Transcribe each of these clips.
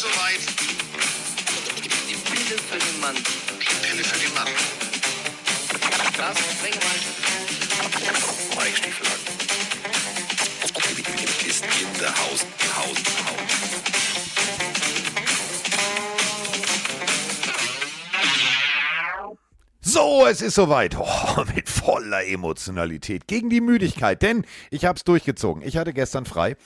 ist soweit. Die Pille für den Mann. Die Pille für den Mann. Carsten Sprengemann. Mike Stiefelhagen. Ist in der Haus, Haus, Haus. So, es ist soweit. Oh, voller Emotionalität gegen die Müdigkeit, denn ich habe es durchgezogen. Ich hatte gestern frei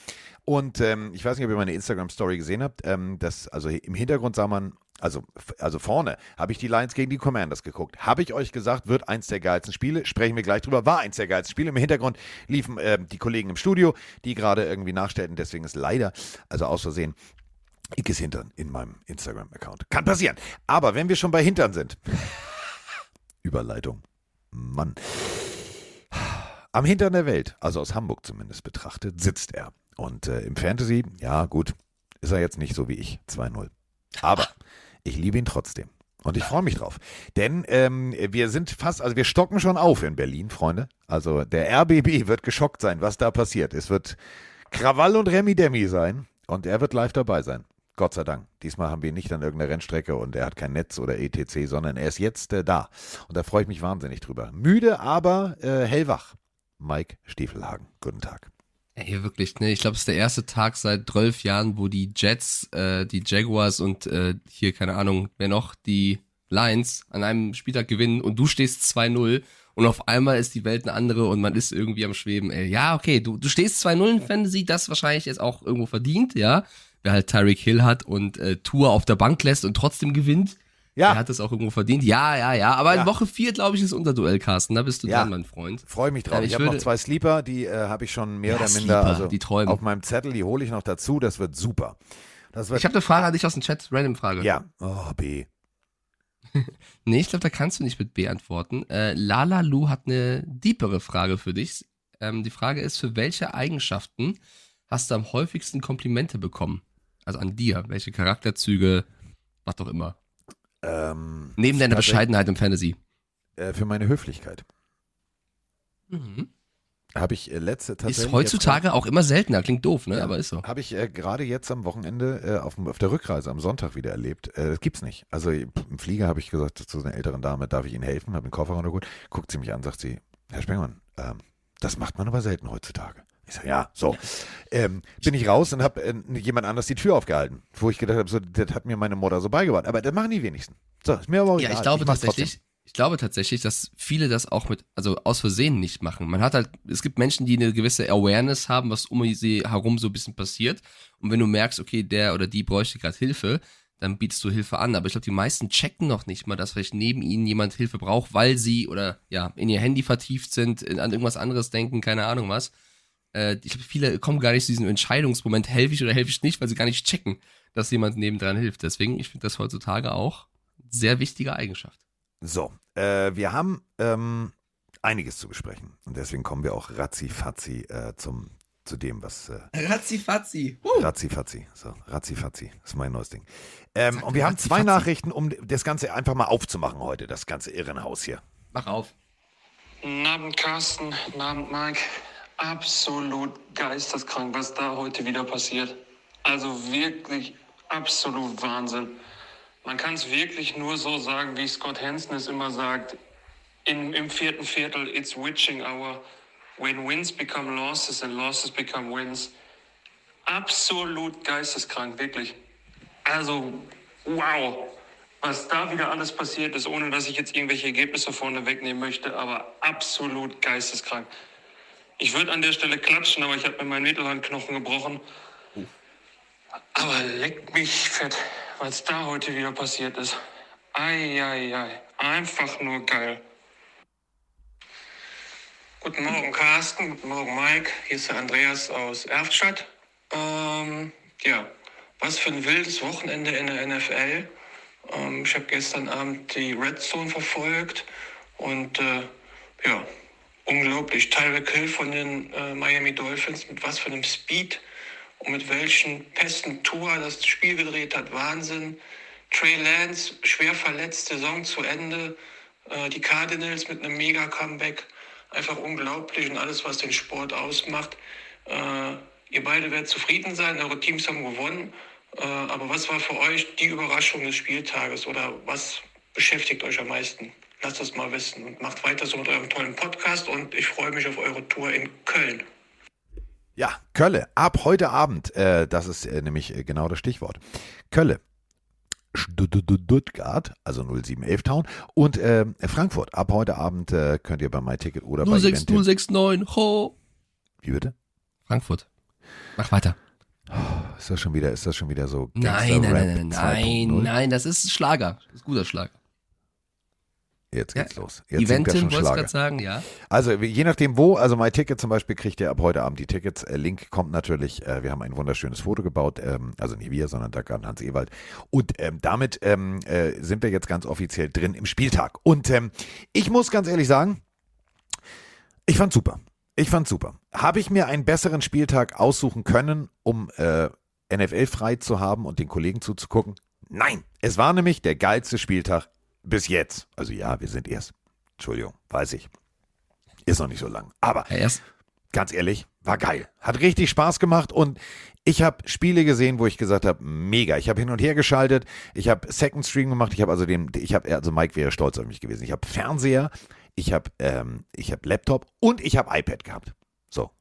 und ähm, ich weiß nicht, ob ihr meine Instagram-Story gesehen habt. Ähm, das, also im Hintergrund sah man, also, also vorne habe ich die Lions gegen die Commanders geguckt. Habe ich euch gesagt, wird eins der geilsten Spiele. Sprechen wir gleich drüber. War eins der geilsten Spiele. Im Hintergrund liefen äh, die Kollegen im Studio, die gerade irgendwie nachstellten. Deswegen ist leider, also aus Versehen, Ickes Hintern in meinem Instagram-Account. Kann passieren. Aber wenn wir schon bei Hintern sind. Überleitung. Mann. Am Hintern der Welt, also aus Hamburg zumindest betrachtet, sitzt er. Und äh, im Fantasy, ja gut, ist er jetzt nicht so wie ich, 2-0. Aber ich liebe ihn trotzdem. Und ich freue mich drauf. Denn ähm, wir sind fast, also wir stocken schon auf in Berlin, Freunde. Also der RBB wird geschockt sein, was da passiert. Es wird Krawall und Remi Demi sein. Und er wird live dabei sein. Gott sei Dank. Diesmal haben wir ihn nicht an irgendeiner Rennstrecke und er hat kein Netz oder ETC, sondern er ist jetzt äh, da. Und da freue ich mich wahnsinnig drüber. Müde, aber äh, hellwach. Mike Stiefelhagen. Guten Tag. Ey, wirklich, ne? Ich glaube, es ist der erste Tag seit 12 Jahren, wo die Jets, äh, die Jaguars und äh, hier, keine Ahnung, wer noch, die Lions an einem Spieltag gewinnen und du stehst 2-0 und auf einmal ist die Welt eine andere und man ist irgendwie am Schweben. Ey, ja, okay, du, du stehst 2-0 in Fantasy, das wahrscheinlich jetzt auch irgendwo verdient, ja. Wer halt Tyreek Hill hat und äh, Tour auf der Bank lässt und trotzdem gewinnt, Ja. der hat das auch irgendwo verdient. Ja, ja, ja. Aber Ja. in Woche 4, glaube ich, ist Unterduell, Carsten. Da bist du Ja. dran, mein Freund. Freue mich drauf. Ich ich habe noch zwei Sleeper, die äh, habe ich schon mehr Ja, oder minder Sleeper, also die träumen. auf meinem Zettel, die hole ich noch dazu. Das wird super. Das wird Ich habe eine Frage an dich aus dem Chat, random Frage. ja. Oh, B. Nee, ich glaube, da kannst du nicht mit B antworten. Äh, Lala Lu hat eine deepere Frage für dich. Ähm, die Frage ist, für welche Eigenschaften hast du am häufigsten Komplimente bekommen? Also an dir. Welche Charakterzüge, was auch immer. Ähm, Neben deiner Bescheidenheit im Fantasy. Äh, für meine Höflichkeit. Mhm. Habe ich äh, letzte tatsächlich. Ist heutzutage auch immer seltener. Klingt doof, ne? Ja. Aber ist so. Habe ich äh, gerade jetzt am Wochenende äh, auf, auf der Rückreise am Sonntag wieder erlebt. Äh, das gibt's nicht. Also im Flieger habe ich gesagt zu einer älteren Dame, darf ich Ihnen helfen? Habe den Koffer runtergeholt. Guckt sie mich an, sagt sie, Herr Spengmann, ähm, das macht man aber selten heutzutage. Ich sage, ja, so. Ähm, bin ich raus und habe äh, jemand anders die Tür aufgehalten, wo ich gedacht habe, so, das hat mir meine Mutter so beigebracht. Aber das machen die wenigsten. So, ist mir aber auch Ja, egal. ich glaube mach's tatsächlich, ich glaube tatsächlich, dass viele das auch mit, also aus Versehen nicht machen. Man hat halt, es gibt Menschen, die eine gewisse Awareness haben, was um sie herum so ein bisschen passiert. Und wenn du merkst, okay, der oder die bräuchte gerade Hilfe, dann bietest du Hilfe an. Aber ich glaube, die meisten checken noch nicht mal, dass vielleicht neben ihnen jemand Hilfe braucht, weil sie oder ja, in ihr Handy vertieft sind, in, an irgendwas anderes denken, keine Ahnung was. Äh, ich glaube, viele kommen gar nicht zu diesem Entscheidungsmoment, helfe ich oder helfe ich nicht, weil sie gar nicht checken, dass jemand nebendran hilft. Deswegen, ich finde das heutzutage auch sehr wichtige Eigenschaft. So, äh, wir haben ähm, einiges zu besprechen. Und deswegen kommen wir auch ratzi-fatzi äh, zum, zu dem, was äh, Ratzi-fatzi. Razzi-Fazzi. So, Razzi-Fazzi. Das ist mein neues Ding. Ähm, und wir haben zwei. Nachrichten, um das Ganze einfach mal aufzumachen heute, das ganze Irrenhaus hier. Mach auf. Guten Abend, Carsten. Guten Abend, Mike. Absolut geisteskrank, was da heute wieder passiert. Also wirklich absolut Wahnsinn. Man kann es wirklich nur so sagen, wie Scott Hansen es immer sagt. In, Im vierten Viertel, it's witching hour. When wins become losses and losses become wins. Absolut geisteskrank, wirklich. Also, wow, was da wieder alles passiert ist, ohne dass ich jetzt irgendwelche Ergebnisse vorne wegnehmen möchte, aber absolut geisteskrank. Ich würde an der Stelle klatschen, aber ich habe mir meinen Mittelhandknochen gebrochen. Aber leckt mich fett, was da heute wieder passiert ist. Eieiei, einfach nur geil. Guten Morgen, Carsten. Guten Morgen, Mike. Hier ist der Andreas aus Erftstadt. Ähm, ja, was für ein wildes Wochenende in der NFL. Ähm, ich habe gestern Abend die Red Zone verfolgt und äh, ja, unglaublich. Tyreek Hill von den äh, Miami Dolphins mit was für einem Speed und mit welchen Pässen Tour das Spiel gedreht hat. Wahnsinn. Trey Lance, schwer verletzt, Saison zu Ende. Äh, die Cardinals mit einem Mega-Comeback. Einfach unglaublich und alles, was den Sport ausmacht. Äh, ihr beide werdet zufrieden sein, eure Teams haben gewonnen. Äh, aber was war für euch die Überraschung des Spieltages oder was beschäftigt euch am meisten? Lasst das mal wissen und macht weiter so mit eurem tollen Podcast und ich freue mich auf eure Tour in Köln. Ja, Kölle, ab heute Abend, äh, das ist äh, nämlich äh, genau das Stichwort. Kölle, Stuttgart, also 0711 Town und äh, Frankfurt. Ab heute Abend äh, könnt ihr bei MyTicket oder bei Eventim- 06069, ho! Wie bitte? Frankfurt. Mach weiter. Ist das schon wieder, ist das schon wieder so Nein, nein, nein, nein, nein, 2.0? nein, das ist Schlager. Das ist guter Schlager. Jetzt Ja, geht's los. Jetzt singt Eventim, schon wolltest du Schlager. gerade sagen, ja. Also je nachdem wo, also MyTicket zum Beispiel kriegt ihr ab heute Abend die Tickets. Äh, Link kommt natürlich, äh, wir haben ein wunderschönes Foto gebaut, ähm, also nicht wir, sondern da kann Hans Ewald. Und ähm, damit ähm, äh, sind wir jetzt ganz offiziell drin im Spieltag. Und ähm, ich muss ganz ehrlich sagen, ich fand's super. Ich fand's super. Habe ich mir einen besseren Spieltag aussuchen können, um äh, NFL frei zu haben und den Kollegen zuzugucken? Nein. Es war nämlich der geilste Spieltag bis jetzt. Also ja, wir sind erst. Entschuldigung, weiß ich. Ist noch nicht so lang. Aber ja erst, ganz ehrlich, war geil. Hat richtig Spaß gemacht und ich habe Spiele gesehen, wo ich gesagt habe, mega. Ich habe hin und her geschaltet, ich habe Second Stream gemacht, ich habe also den, ich habe, also Mike wäre stolz auf mich gewesen. Ich habe Fernseher, ich habe, ähm, ich habe Laptop und ich habe iPad gehabt. So,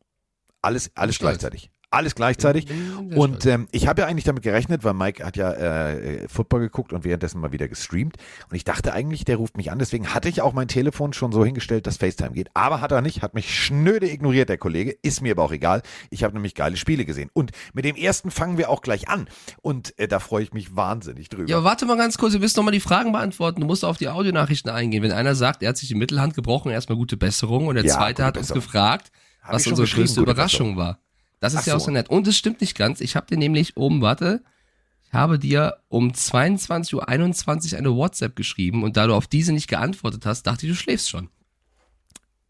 alles, alles Stolz. gleichzeitig. Alles gleichzeitig. Und ähm, ich habe ja eigentlich damit gerechnet, weil Mike hat ja äh, Football geguckt und währenddessen mal wieder gestreamt. Und ich dachte eigentlich, der ruft mich an. Deswegen hatte ich auch mein Telefon schon so hingestellt, dass FaceTime geht. Aber hat er nicht, hat mich schnöde ignoriert, der Kollege. Ist mir aber auch egal. Ich habe nämlich geile Spiele gesehen. Und mit dem ersten fangen wir auch gleich an. Und äh, da freue ich mich wahnsinnig drüber. Ja, warte mal ganz kurz, wir müssen noch mal die Fragen beantworten. Du musst auf die Audionachrichten eingehen. Wenn einer sagt, er hat sich die Mittelhand gebrochen, erstmal gute Besserung. Und der Ja, zweite hat uns Besserung. gefragt, Hab was unsere größte Überraschung war. Das ist Ach ja auch so. so nett. Und es stimmt nicht ganz. Ich habe dir nämlich oben, warte, ich habe dir um 22.21 Uhr eine WhatsApp geschrieben und da du auf diese nicht geantwortet hast, dachte ich, du schläfst schon.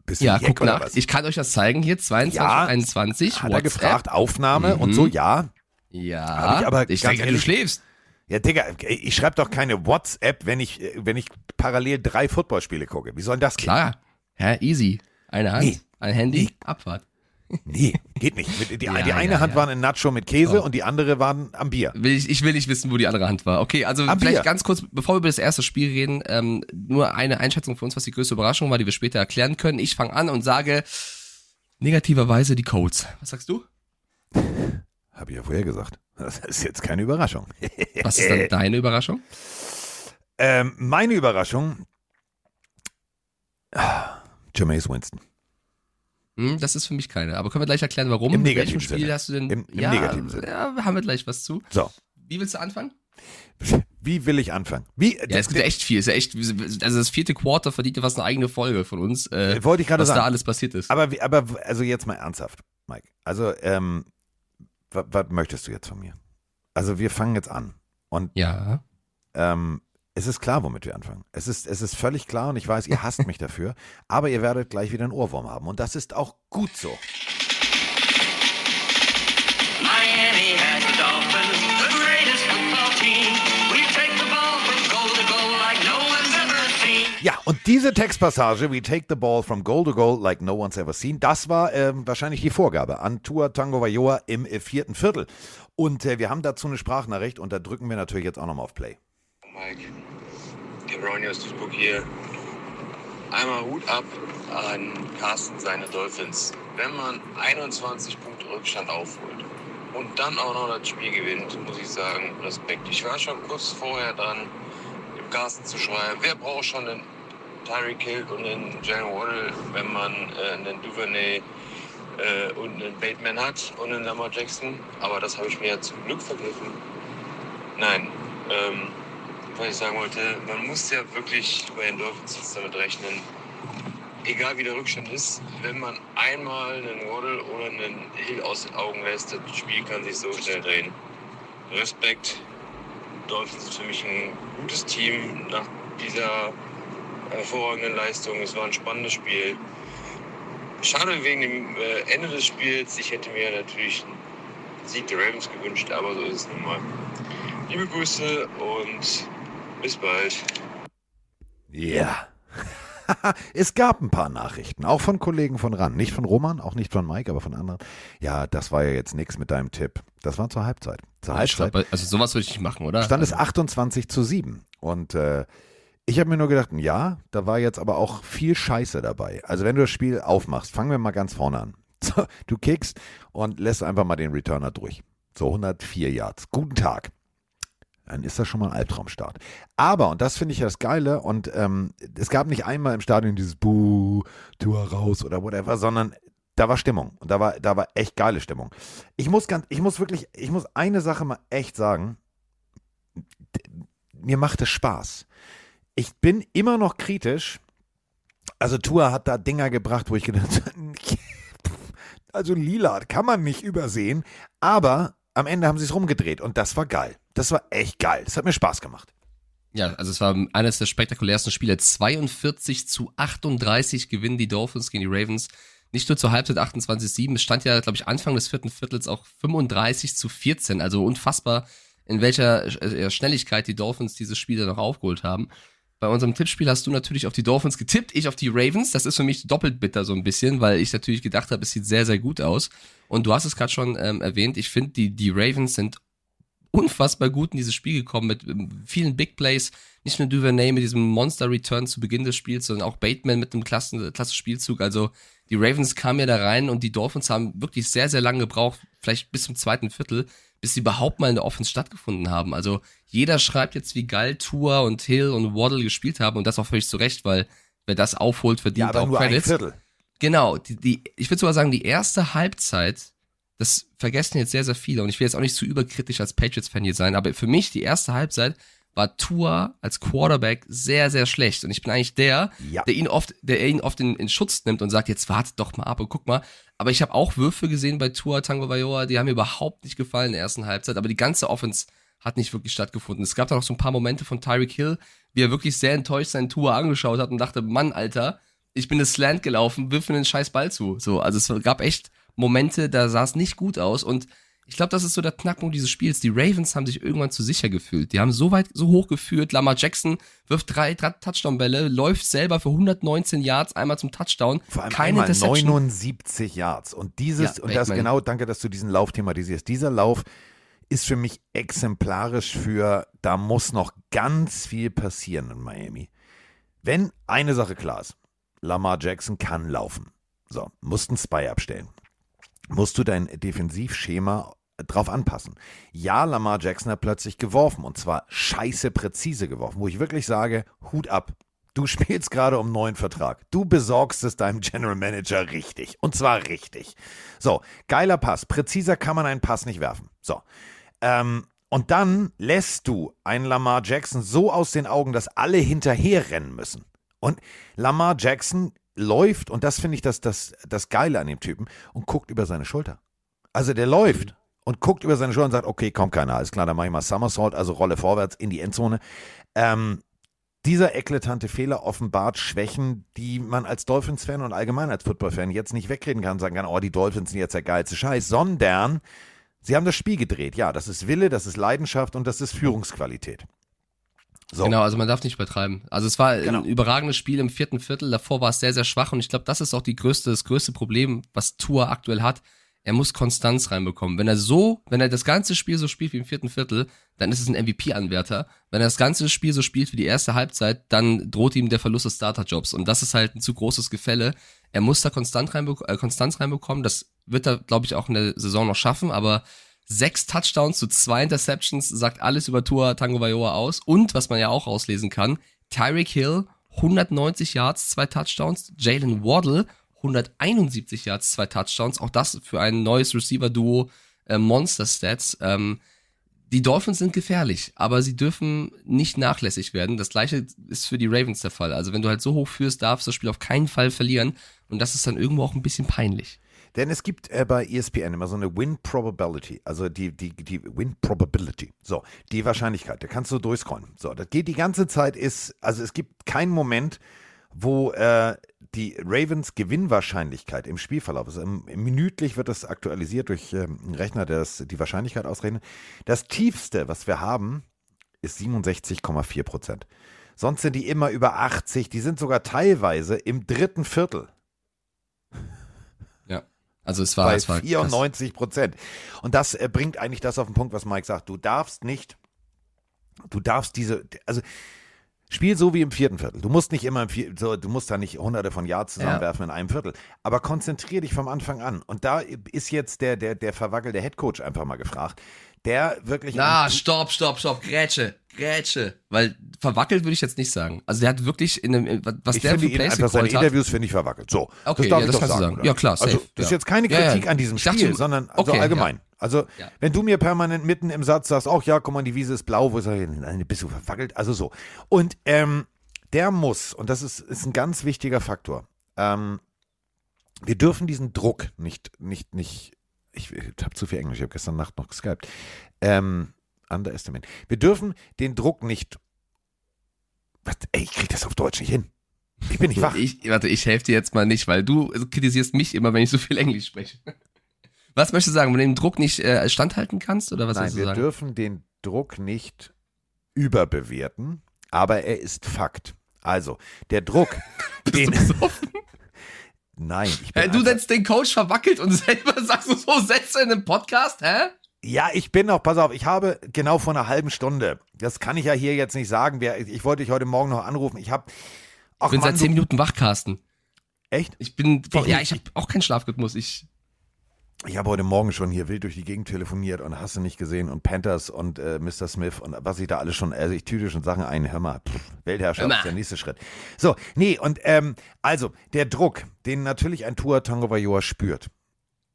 Bist du Ja, guck nach. was? Ich kann euch das zeigen hier, 22.21 Hat er gefragt, Aufnahme und Mhm. so, ja. Ja, Hab ich aber ich denke, du ehrlich- schläfst. Ja, Digga, ich schreibe doch keine WhatsApp, wenn ich, äh, wenn ich parallel drei Footballspiele gucke. Wie soll denn das gehen? Klar. Ja, easy. Eine Hand, Nee. ein Handy, Nee. Abfahrt. Nee, geht nicht. Mit, die, Ja, die eine ja, Hand ja. war ein Nacho mit Käse Oh. und die andere waren am Bier. Will ich, ich will nicht wissen, wo die andere Hand war. Okay, also Am vielleicht Bier. ganz kurz, bevor wir über das erste Spiel reden, ähm, nur eine Einschätzung für uns, was die größte Überraschung war, die wir später erklären können. Ich fange an und sage negativerweise die Codes. Was sagst du? Habe ich ja vorher gesagt. Das ist jetzt keine Überraschung. Was ist dann deine Überraschung? ähm, meine Überraschung. Jameis Winston. Hm, das ist für mich keine. Aber können wir gleich erklären, warum? Im In negativen welchem Spiel Sinne. hast du denn? Im- im ja, negativen Sinne. Ja, haben wir gleich was zu. So, Wie willst du anfangen? wie will ich anfangen? Wie, Ja, es gibt ja echt viel. Es ist ja echt, also das vierte Quarter verdient ja fast eine eigene Folge von uns, äh, Wollte ich gerade was sagen. da alles passiert ist. Aber, aber also jetzt mal ernsthaft, Mike. Also, ähm, was, was möchtest du jetzt von mir? Also wir fangen jetzt an. Und ja. ähm, es ist klar, womit wir anfangen. Es ist, es ist völlig klar und ich weiß, ihr hasst mich dafür, aber ihr werdet gleich wieder einen Ohrwurm haben. Und das ist auch gut so. Miami has the Dolphins, the greatest football team. We take the ball from goal to goal like no one's ever seen. Ja, und diese Textpassage, we take the ball from goal to goal like no one's ever seen, das war ähm, wahrscheinlich die Vorgabe an Tua Tango Vailoa im äh, vierten Viertel. Und äh, wir haben dazu eine Sprachnachricht und da drücken wir natürlich jetzt auch nochmal auf Play. Mike, aus Duisburg hier. Einmal Hut ab an Carsten seine Dolphins. Wenn man 21 Punkte Rückstand aufholt und dann auch noch das Spiel gewinnt, muss ich sagen, Respekt. Ich war schon kurz vorher dran, dem Carsten zu schreiben, wer braucht schon einen Tyreek Hill und einen Jalen Waddle, wenn man äh, einen Duvernay äh, und einen Bateman hat und einen Lamar Jackson. Aber das habe ich mir ja zum Glück vergriffen. Nein, ähm, was ich sagen wollte, man muss ja wirklich bei den Dolphins jetzt damit rechnen, egal wie der Rückstand ist, wenn man einmal einen Waddle oder einen Hill aus den Augen lässt, das Spiel kann sich so schnell drehen. Respekt. Dolphins sind für mich ein gutes Team nach dieser hervorragenden Leistung. Es war ein spannendes Spiel. Schade wegen dem äh, Ende des Spiels. Ich hätte mir natürlich einen Sieg der Ravens gewünscht, aber so ist es nun mal. Liebe Grüße und bis bald. Ja. es gab ein paar Nachrichten, auch von Kollegen von RAN. Nicht von Roman, auch nicht von Mike, aber von anderen. Ja, das war ja jetzt nichts mit deinem Tipp. Das war zur Halbzeit. Zur Halbzeit glaub, also sowas würde ich nicht machen, oder? stand es 28 zu 7. Und äh, ich habe mir nur gedacht, ja, da war jetzt aber auch viel Scheiße dabei. Also wenn du das Spiel aufmachst, fangen wir mal ganz vorne an. Du kickst und lässt einfach mal den Returner durch. So 104 Yards. Guten Tag. Dann ist das schon mal ein Albtraumstart. Aber, und das finde ich ja das Geile, und ähm, es gab nicht einmal im Stadion dieses Buh, Tour raus oder whatever, sondern da war Stimmung. Und da war, da war echt geile Stimmung. Ich muss ganz, ich muss wirklich, ich muss eine Sache mal echt sagen. Mir macht es Spaß. Ich bin immer noch kritisch. Also Tour hat da Dinger gebracht, wo ich gedacht habe, also Lila kann man nicht übersehen. Aber am Ende haben sie es rumgedreht und das war geil. Das war echt geil. Das hat mir Spaß gemacht. Ja, also es war eines der spektakulärsten Spiele. 42 zu 38 gewinnen die Dolphins gegen die Ravens. Nicht nur zur Halbzeit 28-7, es stand ja, glaube ich, Anfang des vierten Viertels auch 35 zu 14. Also unfassbar, in welcher äh, Schnelligkeit die Dolphins dieses Spiel dann noch aufgeholt haben. Bei unserem Tippspiel hast du natürlich auf die Dolphins getippt, ich auf die Ravens. Das ist für mich doppelt bitter so ein bisschen, weil ich natürlich gedacht habe, es sieht sehr, sehr gut aus. Und du hast es gerade schon ähm, erwähnt, ich finde, die, die Ravens sind unfassbar gut in dieses Spiel gekommen mit ähm, vielen Big Plays. Nicht nur Duvernay mit diesem Monster Return zu Beginn des Spiels, sondern auch Bateman mit einem klasse, klasse Spielzug. Also die Ravens kamen ja da rein und die Dolphins haben wirklich sehr, sehr lange gebraucht, vielleicht bis zum zweiten Viertel, bis sie überhaupt mal in der Offense stattgefunden haben. Also jeder schreibt jetzt, wie geil Tour und Hill und Waddle gespielt haben und das auch völlig zu Recht, weil wer das aufholt, verdient auch Credits. Viertel. Genau, die, die, ich würde sogar sagen, die erste Halbzeit, das vergessen jetzt sehr, sehr viele und ich will jetzt auch nicht zu überkritisch als Patriots-Fan hier sein, aber für mich die erste Halbzeit war Tua als Quarterback sehr, sehr schlecht und ich bin eigentlich der, Ja. der ihn oft, der ihn oft in, in Schutz nimmt und sagt, jetzt wartet doch mal ab und guck mal. Aber ich habe auch Würfe gesehen bei Tua Tango Vailoa, die haben mir überhaupt nicht gefallen in der ersten Halbzeit, aber die ganze Offense hat nicht wirklich stattgefunden. Es gab da noch so ein paar Momente von Tyreek Hill, wie er wirklich sehr enttäuscht seinen Tua angeschaut hat und dachte, Mann, Alter, ich bin das Slant gelaufen, wirf mir den scheiß Ball zu. So, also es gab echt Momente, da sah es nicht gut aus und ich glaube, das ist so der Knackpunkt dieses Spiels. Die Ravens haben sich irgendwann zu sicher gefühlt. Die haben so weit, so hoch geführt. Lamar Jackson wirft drei, Touchdown-Bälle, läuft selber für 119 Yards einmal zum Touchdown. Vor allem Keine einmal Interception. 79 Yards. Und dieses, Ja, und das genau, danke, dass du diesen Lauf thematisierst. Dieser Lauf ist für mich exemplarisch für, da muss noch ganz viel passieren in Miami. Wenn eine Sache klar ist, Lamar Jackson kann laufen. So, musst einen Spy abstellen. Musst du dein Defensivschema drauf anpassen. Ja, Lamar Jackson hat plötzlich geworfen und zwar scheiße präzise geworfen, wo ich wirklich sage, Hut ab. Du spielst gerade um neuen Vertrag. Du besorgst es deinem General Manager richtig. Und zwar richtig. So, geiler Pass. Präziser kann man einen Pass nicht werfen. So. Ähm, und dann lässt du einen Lamar Jackson so aus den Augen, dass alle hinterherrennen müssen. Und Lamar Jackson läuft, und das finde ich das, das, das Geile an dem Typen, und guckt über seine Schulter. Also der läuft und guckt über seine Schulter und sagt, okay, kommt keiner, alles klar, dann mache ich mal Somersault, also Rolle vorwärts in die Endzone. Ähm, dieser eklatante Fehler offenbart Schwächen, die man als Dolphins-Fan und allgemein als Football-Fan jetzt nicht wegreden kann und sagen kann, oh, die Dolphins sind jetzt der geilste Scheiß, sondern sie haben das Spiel gedreht. Ja, das ist Wille, das ist Leidenschaft und das ist Führungsqualität. So. Genau, also man darf nicht übertreiben. Also es war Genau. ein überragendes Spiel im vierten Viertel, davor war es sehr, sehr schwach und ich glaube, das ist auch die größte, das größte Problem, was Tour aktuell hat. Er muss Konstanz reinbekommen. Wenn er so, wenn er das ganze Spiel so spielt wie im vierten Viertel, dann ist es ein MVP-Anwärter. Wenn er das ganze Spiel so spielt wie die erste Halbzeit, dann droht ihm der Verlust des Starterjobs. Und das ist halt ein zu großes Gefälle. Er muss da konstant reinbe äh, Konstanz reinbekommen. Das wird er, glaube ich, auch in der Saison noch schaffen, aber sechs Touchdowns zu zwei Interceptions sagt alles über Tua Tango Vailoa aus. Und was man ja auch auslesen kann, Tyreek Hill 190 Yards, zwei Touchdowns, Jalen Waddle 171 Yards, zwei Touchdowns. Auch das für ein neues Receiver-Duo äh, Monster Stats. Ähm, die Dolphins sind gefährlich, aber sie dürfen nicht nachlässig werden. Das gleiche ist für die Ravens der Fall. Also wenn du halt so hoch führst, darfst du das Spiel auf keinen Fall verlieren. Und das ist dann irgendwo auch ein bisschen peinlich. Denn es gibt äh, bei ESPN immer so eine Win Probability, also die, die, die Win Probability. So, die Wahrscheinlichkeit, da kannst du durchscrollen. So, das geht die ganze Zeit, ist, also es gibt keinen Moment, wo äh, die Ravens Gewinnwahrscheinlichkeit im Spielverlauf ist. Im, minütlich wird das aktualisiert durch ähm, einen Rechner, der das, die Wahrscheinlichkeit ausrechnet. Das tiefste, was wir haben, ist 67,4 Prozent. Sonst sind die immer über 80. Die sind sogar teilweise im dritten Viertel. Also es war, bei es war krass. 94 Prozent. Und das äh, bringt eigentlich das auf den Punkt, was Mike sagt. Du darfst nicht, du darfst diese, also Spiel so wie im vierten Viertel. Du musst nicht immer im vier, so, du musst da nicht hunderte von Yards zusammenwerfen in einem Viertel. Aber konzentrier dich vom Anfang an. Und da ist jetzt der, der, der verwackelte Headcoach einfach mal gefragt. Der wirklich. Na, stopp, stopp, stopp, Grätsche, Grätsche. Weil verwackelt würde ich jetzt nicht sagen. Also der hat wirklich in einem, was ich der für Plays einfach seine. Interviews finde ich verwackelt. So, Okay, das darf ja, ich das doch sagen. sagen. Ja, klar, Also safe, das ist ja. jetzt keine Ja, ja. Kritik an diesem dachte Spiel, schon- sondern also okay, allgemein. Also Ja. wenn du mir permanent mitten im Satz sagst, ach ja, guck mal, die Wiese ist blau, wo sag ich, nein, bist du verwackelt? Also so. Und ähm, der muss, und das ist, ist ein ganz wichtiger Faktor. Ähm, wir dürfen diesen Druck nicht, nicht, nicht. Ich, ich habe zu viel Englisch. Ich habe gestern Nacht noch geskypt. Ähm, underestimate. Wir dürfen den Druck nicht. Was, ey, ich krieg das auf Deutsch nicht hin. Ich bin nicht wach. Ich, warte, ich helfe dir jetzt mal nicht, weil du kritisierst mich immer, wenn ich so viel Englisch spreche. Was möchtest du sagen, wenn du den Druck nicht äh, standhalten kannst oder was Nein, wir sagen? dürfen den Druck nicht überbewerten, aber er ist Fakt. Also, der Druck, den. Nein, ich bin Hä, du nennst den Coach verwackelt und selber sagst du so Sätze in einem Podcast, hä? Ja, ich bin noch, pass auf, ich habe genau vor einer halben Stunde, das kann ich ja hier jetzt nicht sagen, wer, ich wollte dich heute Morgen noch anrufen, ich habe, Ich bin Mann, seit zehn Minuten wach, Carsten. echt? Ich bin, Ich- ja, ich habe auch keinen Schlafrhythmus. Ich, Ich habe heute Morgen schon hier wild durch die Gegend telefoniert und hast du nicht gesehen und Panthers und äh, Mr. Smith und was ich da alles schon, also ich tüte schon Sachen ein, hör mal, pff, Weltherrschaft ist der nächste Schritt. So, nee, und ähm, also der Druck, den natürlich ein Tua Tagovailoa spürt,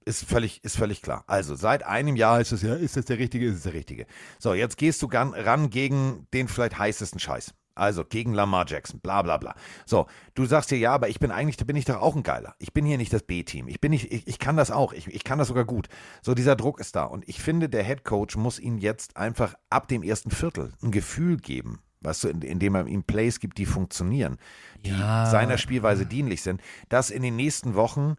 ist völlig, ist völlig klar. Also seit einem Jahr ist es ja, ist das der Richtige, ist es der Richtige. So, jetzt gehst du ran gegen den vielleicht heißesten Scheiß. Also gegen Lamar Jackson, bla bla bla. So, du sagst dir, ja, aber ich bin eigentlich, da bin ich doch auch ein Geiler. Ich bin hier nicht das B-Team. Ich bin nicht, ich, ich kann das auch. Ich, ich kann das sogar gut. So, dieser Druck ist da. Und ich finde, der Head Coach muss ihm jetzt einfach ab dem ersten Viertel ein Gefühl geben. Weißt du, in- indem er ihm Plays gibt, die funktionieren, die Ja. seiner Spielweise dienlich sind, dass in den nächsten Wochen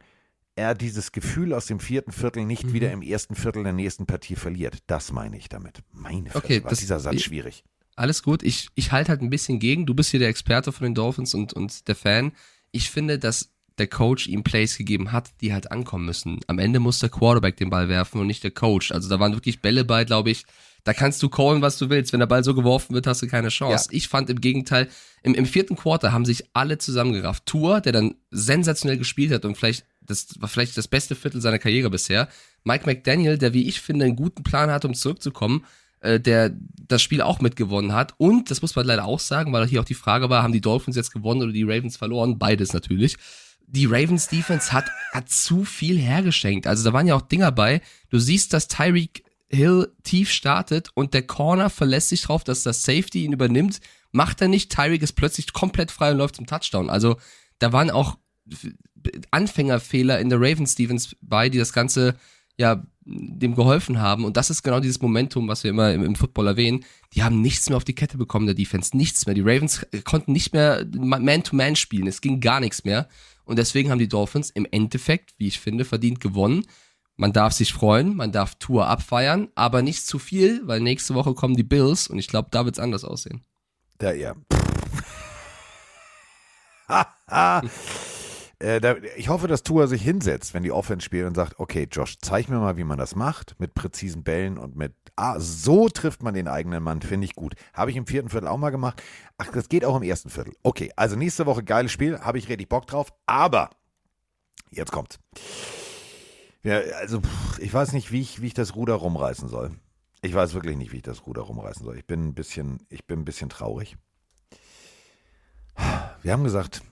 er dieses Gefühl aus dem vierten Viertel nicht Mhm. wieder im ersten Viertel der nächsten Partie verliert. Das meine ich damit. Meine Okay, war das- dieser Satz schwierig. Alles gut. Ich, ich halte halt ein bisschen gegen. Du bist hier der Experte von den Dolphins und, und der Fan. Ich finde, dass der Coach ihm Plays gegeben hat, die halt ankommen müssen. Am Ende muss der Quarterback den Ball werfen und nicht der Coach. Also da waren wirklich Bälle bei, glaube ich. Da kannst du callen, was du willst. Wenn der Ball so geworfen wird, hast du keine Chance. Ich fand im Gegenteil, im, im vierten Quarter haben sich alle zusammengerafft. Tour, der dann sensationell gespielt hat und vielleicht das war vielleicht das beste Viertel seiner Karriere bisher. Mike McDaniel, der wie ich finde einen guten Plan hat, um zurückzukommen, äh, der das Spiel auch mitgewonnen hat. Und, das muss man leider auch sagen, weil hier auch die Frage war, haben die Dolphins jetzt gewonnen oder die Ravens verloren? Beides natürlich. Die Ravens Defense hat, hat zu viel hergeschenkt. Also da waren ja auch Dinger bei. Du siehst, dass Tyreek Hill tief startet und der Corner verlässt sich drauf, dass das Safety ihn übernimmt. Macht er nicht. Tyreek ist plötzlich komplett frei und läuft zum Touchdown. Also da waren auch Anfängerfehler in der Ravens Defense bei, die das Ganze ja dem geholfen haben. Und das ist genau dieses Momentum, was wir immer im, im Football erwähnen. Die haben nichts mehr auf die Kette bekommen, der Defense. Nichts mehr. Die Ravens konnten nicht mehr Man-to-Man spielen. Es ging gar nichts mehr. Und deswegen haben die Dolphins im Endeffekt, wie ich finde, verdient gewonnen. Man darf sich freuen, man darf Tour abfeiern, aber nicht zu viel, weil nächste Woche kommen die Bills und ich glaube, da wird's anders aussehen. Da, ja. Äh, da, ich hoffe, dass Tua sich hinsetzt, wenn die Offense spielt und sagt, okay, Josh, zeig mir mal, wie man das macht, mit präzisen Bällen und mit, ah, so trifft man den eigenen Mann, finde ich gut. Habe ich im vierten Viertel auch mal gemacht. Ach, das geht auch im ersten Viertel. Okay, also nächste Woche geiles Spiel, habe ich richtig Bock drauf, aber jetzt kommt's. Ja, also, ich weiß nicht, wie ich, wie ich das Ruder rumreißen soll. Ich weiß wirklich nicht, wie ich das Ruder rumreißen soll. Ich bin ein bisschen, ich bin ein bisschen traurig. Wir haben gesagt,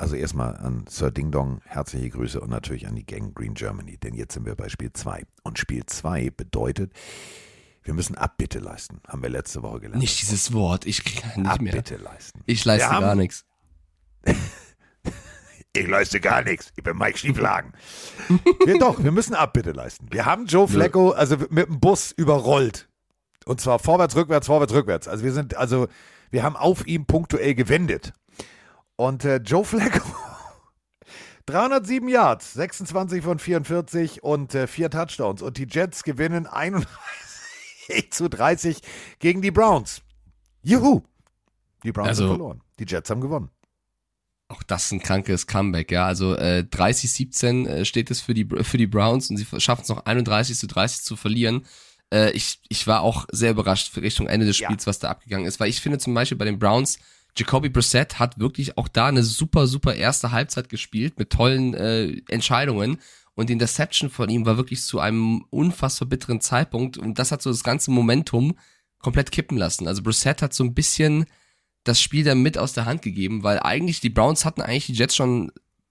also erstmal an Sir Ding Dong herzliche Grüße und natürlich an die Gang Green Germany, denn jetzt sind wir bei Spiel 2. Und Spiel 2 bedeutet, wir müssen Abbitte leisten, haben wir letzte Woche gelernt. Nicht dieses Wort, ich krieg nicht mehr. Abbitte leisten. Ich leiste haben- gar nichts. Ich leiste gar nichts. Ich bin Mike Schieflagen. wir, doch, wir müssen Abbitte leisten. Wir haben Joe Flacco also mit dem Bus überrollt. Und zwar vorwärts, rückwärts, vorwärts, rückwärts. Also wir sind, also wir haben auf ihm punktuell gewendet. Und äh, Joe Flacco, 307 Yards, 26 von 44 und äh, vier Touchdowns. Und die Jets gewinnen 31 zu 30 gegen die Browns. Juhu! Die Browns Also- haben verloren. Die Jets haben gewonnen. Auch das ist ein krankes Comeback, ja. Also äh, 30-17 äh, steht es für die, für die Browns und sie schaffen es noch 31 zu 30 zu verlieren. Äh, ich, ich war auch sehr überrascht für Richtung Ende des Ja. Spiels, was da abgegangen ist, weil ich finde zum Beispiel bei den Browns, Jacoby Brissett hat wirklich auch da eine super, super erste Halbzeit gespielt mit tollen äh, Entscheidungen. Und die Interception von ihm war wirklich zu einem unfassbar bitteren Zeitpunkt. Und das hat so das ganze Momentum komplett kippen lassen. Also Brissett hat so ein bisschen das Spiel dann mit aus der Hand gegeben, weil eigentlich die Browns hatten eigentlich die Jets schon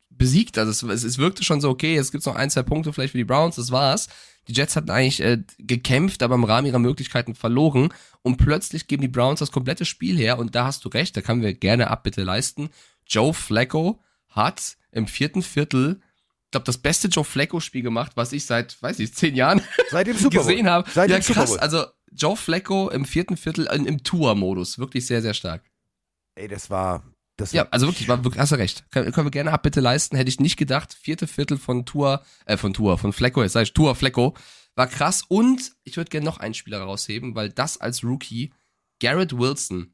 besiegt. Also es, es, es wirkte schon so, okay, jetzt gibt's noch ein, zwei Punkte vielleicht für die Browns, das war's. Die Jets hatten eigentlich äh, gekämpft, aber im Rahmen ihrer Möglichkeiten verloren. Und plötzlich geben die Browns das komplette Spiel her. Und da hast du recht, da können wir gerne Abbitte leisten. Joe Flacco hat im vierten Viertel, ich glaube, das beste Joe Flacco-Spiel gemacht, was ich seit, weiß ich, zehn Jahren Seit dem Super Bowl. gesehen habe. Seit ja, dem Super krass. Bowl. Also Joe Flacco im vierten Viertel in, im Tour-Modus. Wirklich sehr, sehr stark. Ey, das war. Das Ja, also wirklich, war hast du recht. Können, können wir gerne Abbitte leisten. Hätte ich nicht gedacht. Vierte Viertel von Tour, äh, von Tour, von Flecko, jetzt sag ich Tour, Flecko. War krass. Und ich würde gerne noch einen Spieler rausheben, weil das als Rookie, Garrett Wilson,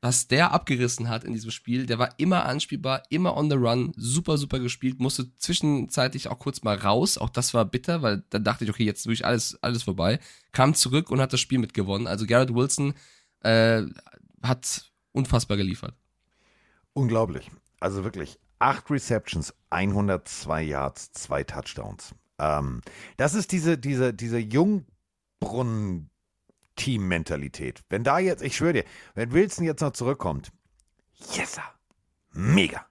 was der abgerissen hat in diesem Spiel, der war immer anspielbar, immer on the run, super, super gespielt, musste zwischenzeitlich auch kurz mal raus. Auch das war bitter, weil dann dachte ich, okay, jetzt ist wirklich alles, alles vorbei. Kam zurück und hat das Spiel mitgewonnen. Also Garrett Wilson äh, hat unfassbar geliefert. Unglaublich. Also wirklich. Acht Receptions, 102 Yards, zwei Touchdowns. Ähm, das ist diese, diese, diese Jungbrunnen-Team-Mentalität. Wenn da jetzt, ich schwöre dir, wenn Wilson jetzt noch zurückkommt, yes, mega.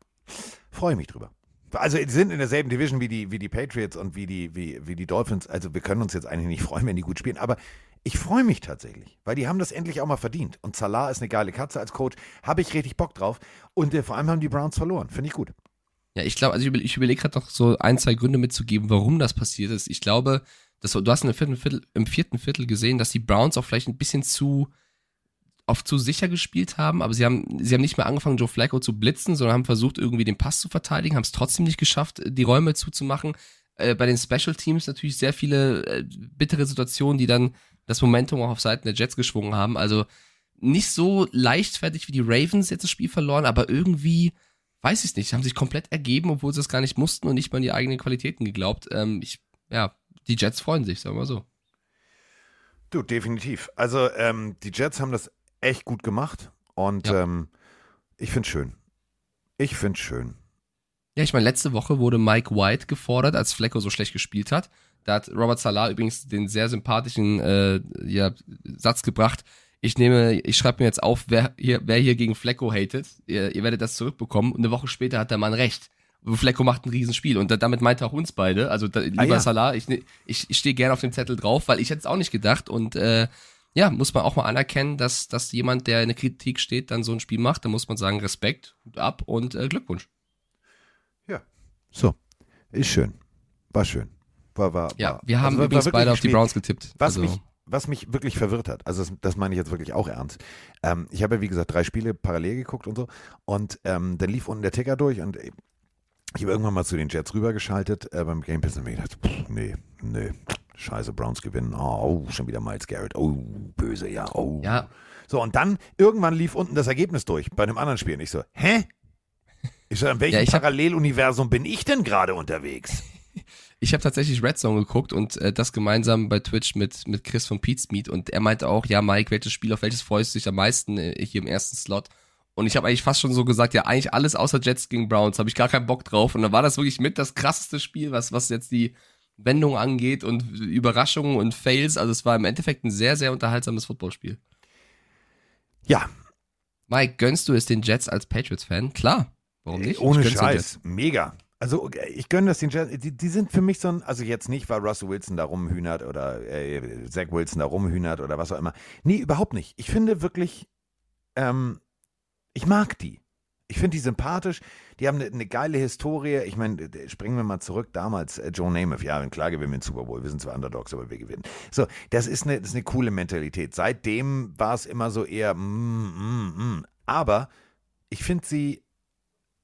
Freue ich mich drüber. Also die sind in derselben Division wie die, wie die Patriots und wie die, wie, wie die Dolphins. Also wir können uns jetzt eigentlich nicht freuen, wenn die gut spielen. Aber ich freue mich tatsächlich, weil die haben das endlich auch mal verdient. Und Salah ist eine geile Katze als Coach. Habe ich richtig Bock drauf. Und äh, vor allem haben die Browns verloren. Finde ich gut. Ja, ich glaube, also ich, über, ich überlege gerade noch so ein, zwei Gründe mitzugeben, warum das passiert ist. Ich glaube, dass, du hast der vierten Viertel, im vierten Viertel gesehen, dass die Browns auch vielleicht ein bisschen zu oft zu sicher gespielt haben, aber sie haben, sie haben nicht mehr angefangen, Joe Flacco zu blitzen, sondern haben versucht, irgendwie den Pass zu verteidigen, haben es trotzdem nicht geschafft, die Räume zuzumachen. Äh, bei den Special Teams natürlich sehr viele äh, bittere Situationen, die dann das Momentum auch auf Seiten der Jets geschwungen haben. Also nicht so leichtfertig wie die Ravens jetzt das Spiel verloren, aber irgendwie, weiß ich nicht, haben sich komplett ergeben, obwohl sie es gar nicht mussten und nicht mal an die eigenen Qualitäten geglaubt. Ähm, ich, ja, die Jets freuen sich, sagen wir mal so. Du, definitiv. Also ähm, die Jets haben das echt gut gemacht. Und Ja. ähm, ich finde es schön. Ich finde es schön. Ja, ich meine, letzte Woche wurde Mike White gefordert, als Flecko so schlecht gespielt hat. Da hat Robert Salah übrigens den sehr sympathischen äh, ja, Satz gebracht. Ich nehme, ich schreibe mir jetzt auf, wer hier, wer hier gegen Flecko hatet. Ihr, ihr werdet das zurückbekommen. Und eine Woche später hat der Mann recht. Flecko macht ein Riesenspiel. Und da, damit meint er auch uns beide. Also da, lieber ja. Salah, ich, ich, ich stehe gerne auf dem Zettel drauf, weil ich hätte es auch nicht gedacht. Und äh, ja, muss man auch mal anerkennen, dass, dass jemand, der in der Kritik steht, dann so ein Spiel macht. Da muss man sagen, Respekt, ab und äh, Glückwunsch. Ja. So. Ist schön. War schön. War, war, Ja, wir haben also übrigens beide auf die Browns getippt. Was, also, mich, was mich wirklich verwirrt hat, also das, das meine ich jetzt wirklich auch ernst. Ähm, ich habe ja, wie gesagt, drei Spiele parallel geguckt und so. Und ähm, dann lief unten der Ticker durch und ich habe irgendwann mal zu den Jets rübergeschaltet äh, beim Game Pass und mir gedacht, pff, nee, nee, scheiße, Browns gewinnen. Oh, schon wieder Miles Garrett. Oh, böse, ja, oh. ja, So, und dann irgendwann lief unten das Ergebnis durch bei einem anderen Spiel. Und ich so, hä? Ich so, in welchem Ja, Paralleluniversum bin ich denn gerade unterwegs? ich habe tatsächlich Red Zone geguckt und äh, das gemeinsam bei Twitch mit, mit Chris von Pete's Meet und er meinte auch, ja, Mike, welches Spiel, auf welches freust du dich am meisten äh, hier im ersten Slot? Und ich habe eigentlich fast schon so gesagt, ja, eigentlich alles außer Jets gegen Browns, habe ich gar keinen Bock drauf. Und dann war das wirklich mit das krasseste Spiel, was, was jetzt die Wendung angeht und Überraschungen und Fails. Also es war im Endeffekt ein sehr, sehr unterhaltsames Footballspiel. Ja, Mike, gönnst du es den Jets als Patriots-Fan? Klar. Warum nicht? Ohne. Scheiß, mega. Also ich gönne das den Jets. Die, die sind für mich so ein, also jetzt nicht, weil Russell Wilson da rumhühnert oder äh, Zach Wilson da rumhühnert oder was auch immer. Nee, überhaupt nicht. Ich finde wirklich, ähm, ich mag die. Ich finde die sympathisch. Die haben eine, eine geile Historie. Ich meine, springen wir mal zurück damals. Äh, Joe Namath, ja, klar gewinnen wir den Super Bowl. Wir sind zwar Underdogs, aber wir gewinnen. So, das ist eine, das eine coole Mentalität. Seitdem war es immer so eher, mm, mm, mm. aber ich finde sie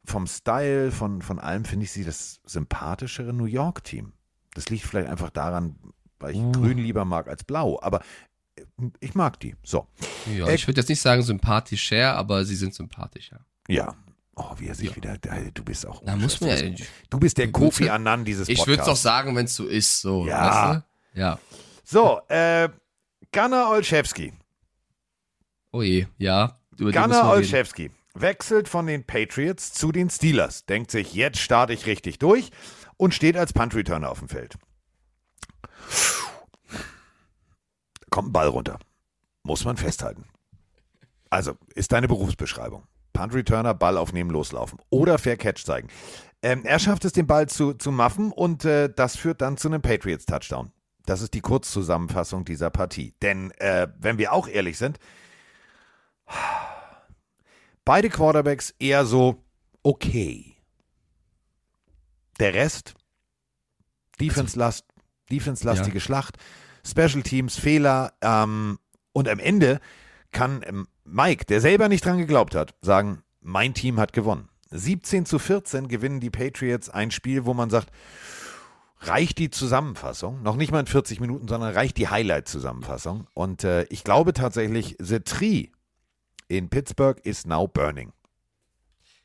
vom Style, von, von allem, finde ich sie das sympathischere New York-Team. Das liegt vielleicht einfach daran, weil ich Uh. Grün lieber mag als Blau. Aber Ich mag die. So. Ja, Äh, ich würde jetzt nicht sagen sympathischer, aber sie sind sympathischer. Ja. Oh, wie er sich Ja. wieder. Du bist auch. Da muss man ja. Du bist der Ich Kofi würd's- Annan dieses Ich Podcasts. würde es doch sagen, wenn es so ist. So, Ja. Weißt du? Ja. So, äh, Gunnar Olszewski. Oh je, ja. Über Gunnar reden. Olszewski wechselt von den Patriots zu den Steelers. Denkt sich, jetzt starte ich richtig durch und steht als Punt-Returner auf dem Feld. Kommt ein Ball runter. Muss man festhalten. Also, ist deine Berufsbeschreibung. Punt-Returner, Ball aufnehmen, loslaufen. Oder Fair Catch zeigen. Ähm, er schafft es, den Ball zu, zu muffen und äh, das führt dann zu einem Patriots-Touchdown. Das ist die Kurzzusammenfassung dieser Partie. Denn, äh, wenn wir auch ehrlich sind, beide Quarterbacks eher so okay. Der Rest, Defense-Last, Defense-lastige Schlacht, Special Teams, Fehler ähm, und am Ende kann ähm, Mike, der selber nicht dran geglaubt hat, sagen, mein Team hat gewonnen. 17 zu 14 gewinnen die Patriots ein Spiel, wo man sagt, reicht die Zusammenfassung, noch nicht mal in 40 Minuten, sondern reicht die Highlight-Zusammenfassung. Und äh, ich glaube tatsächlich, The Tree in Pittsburgh is now burning.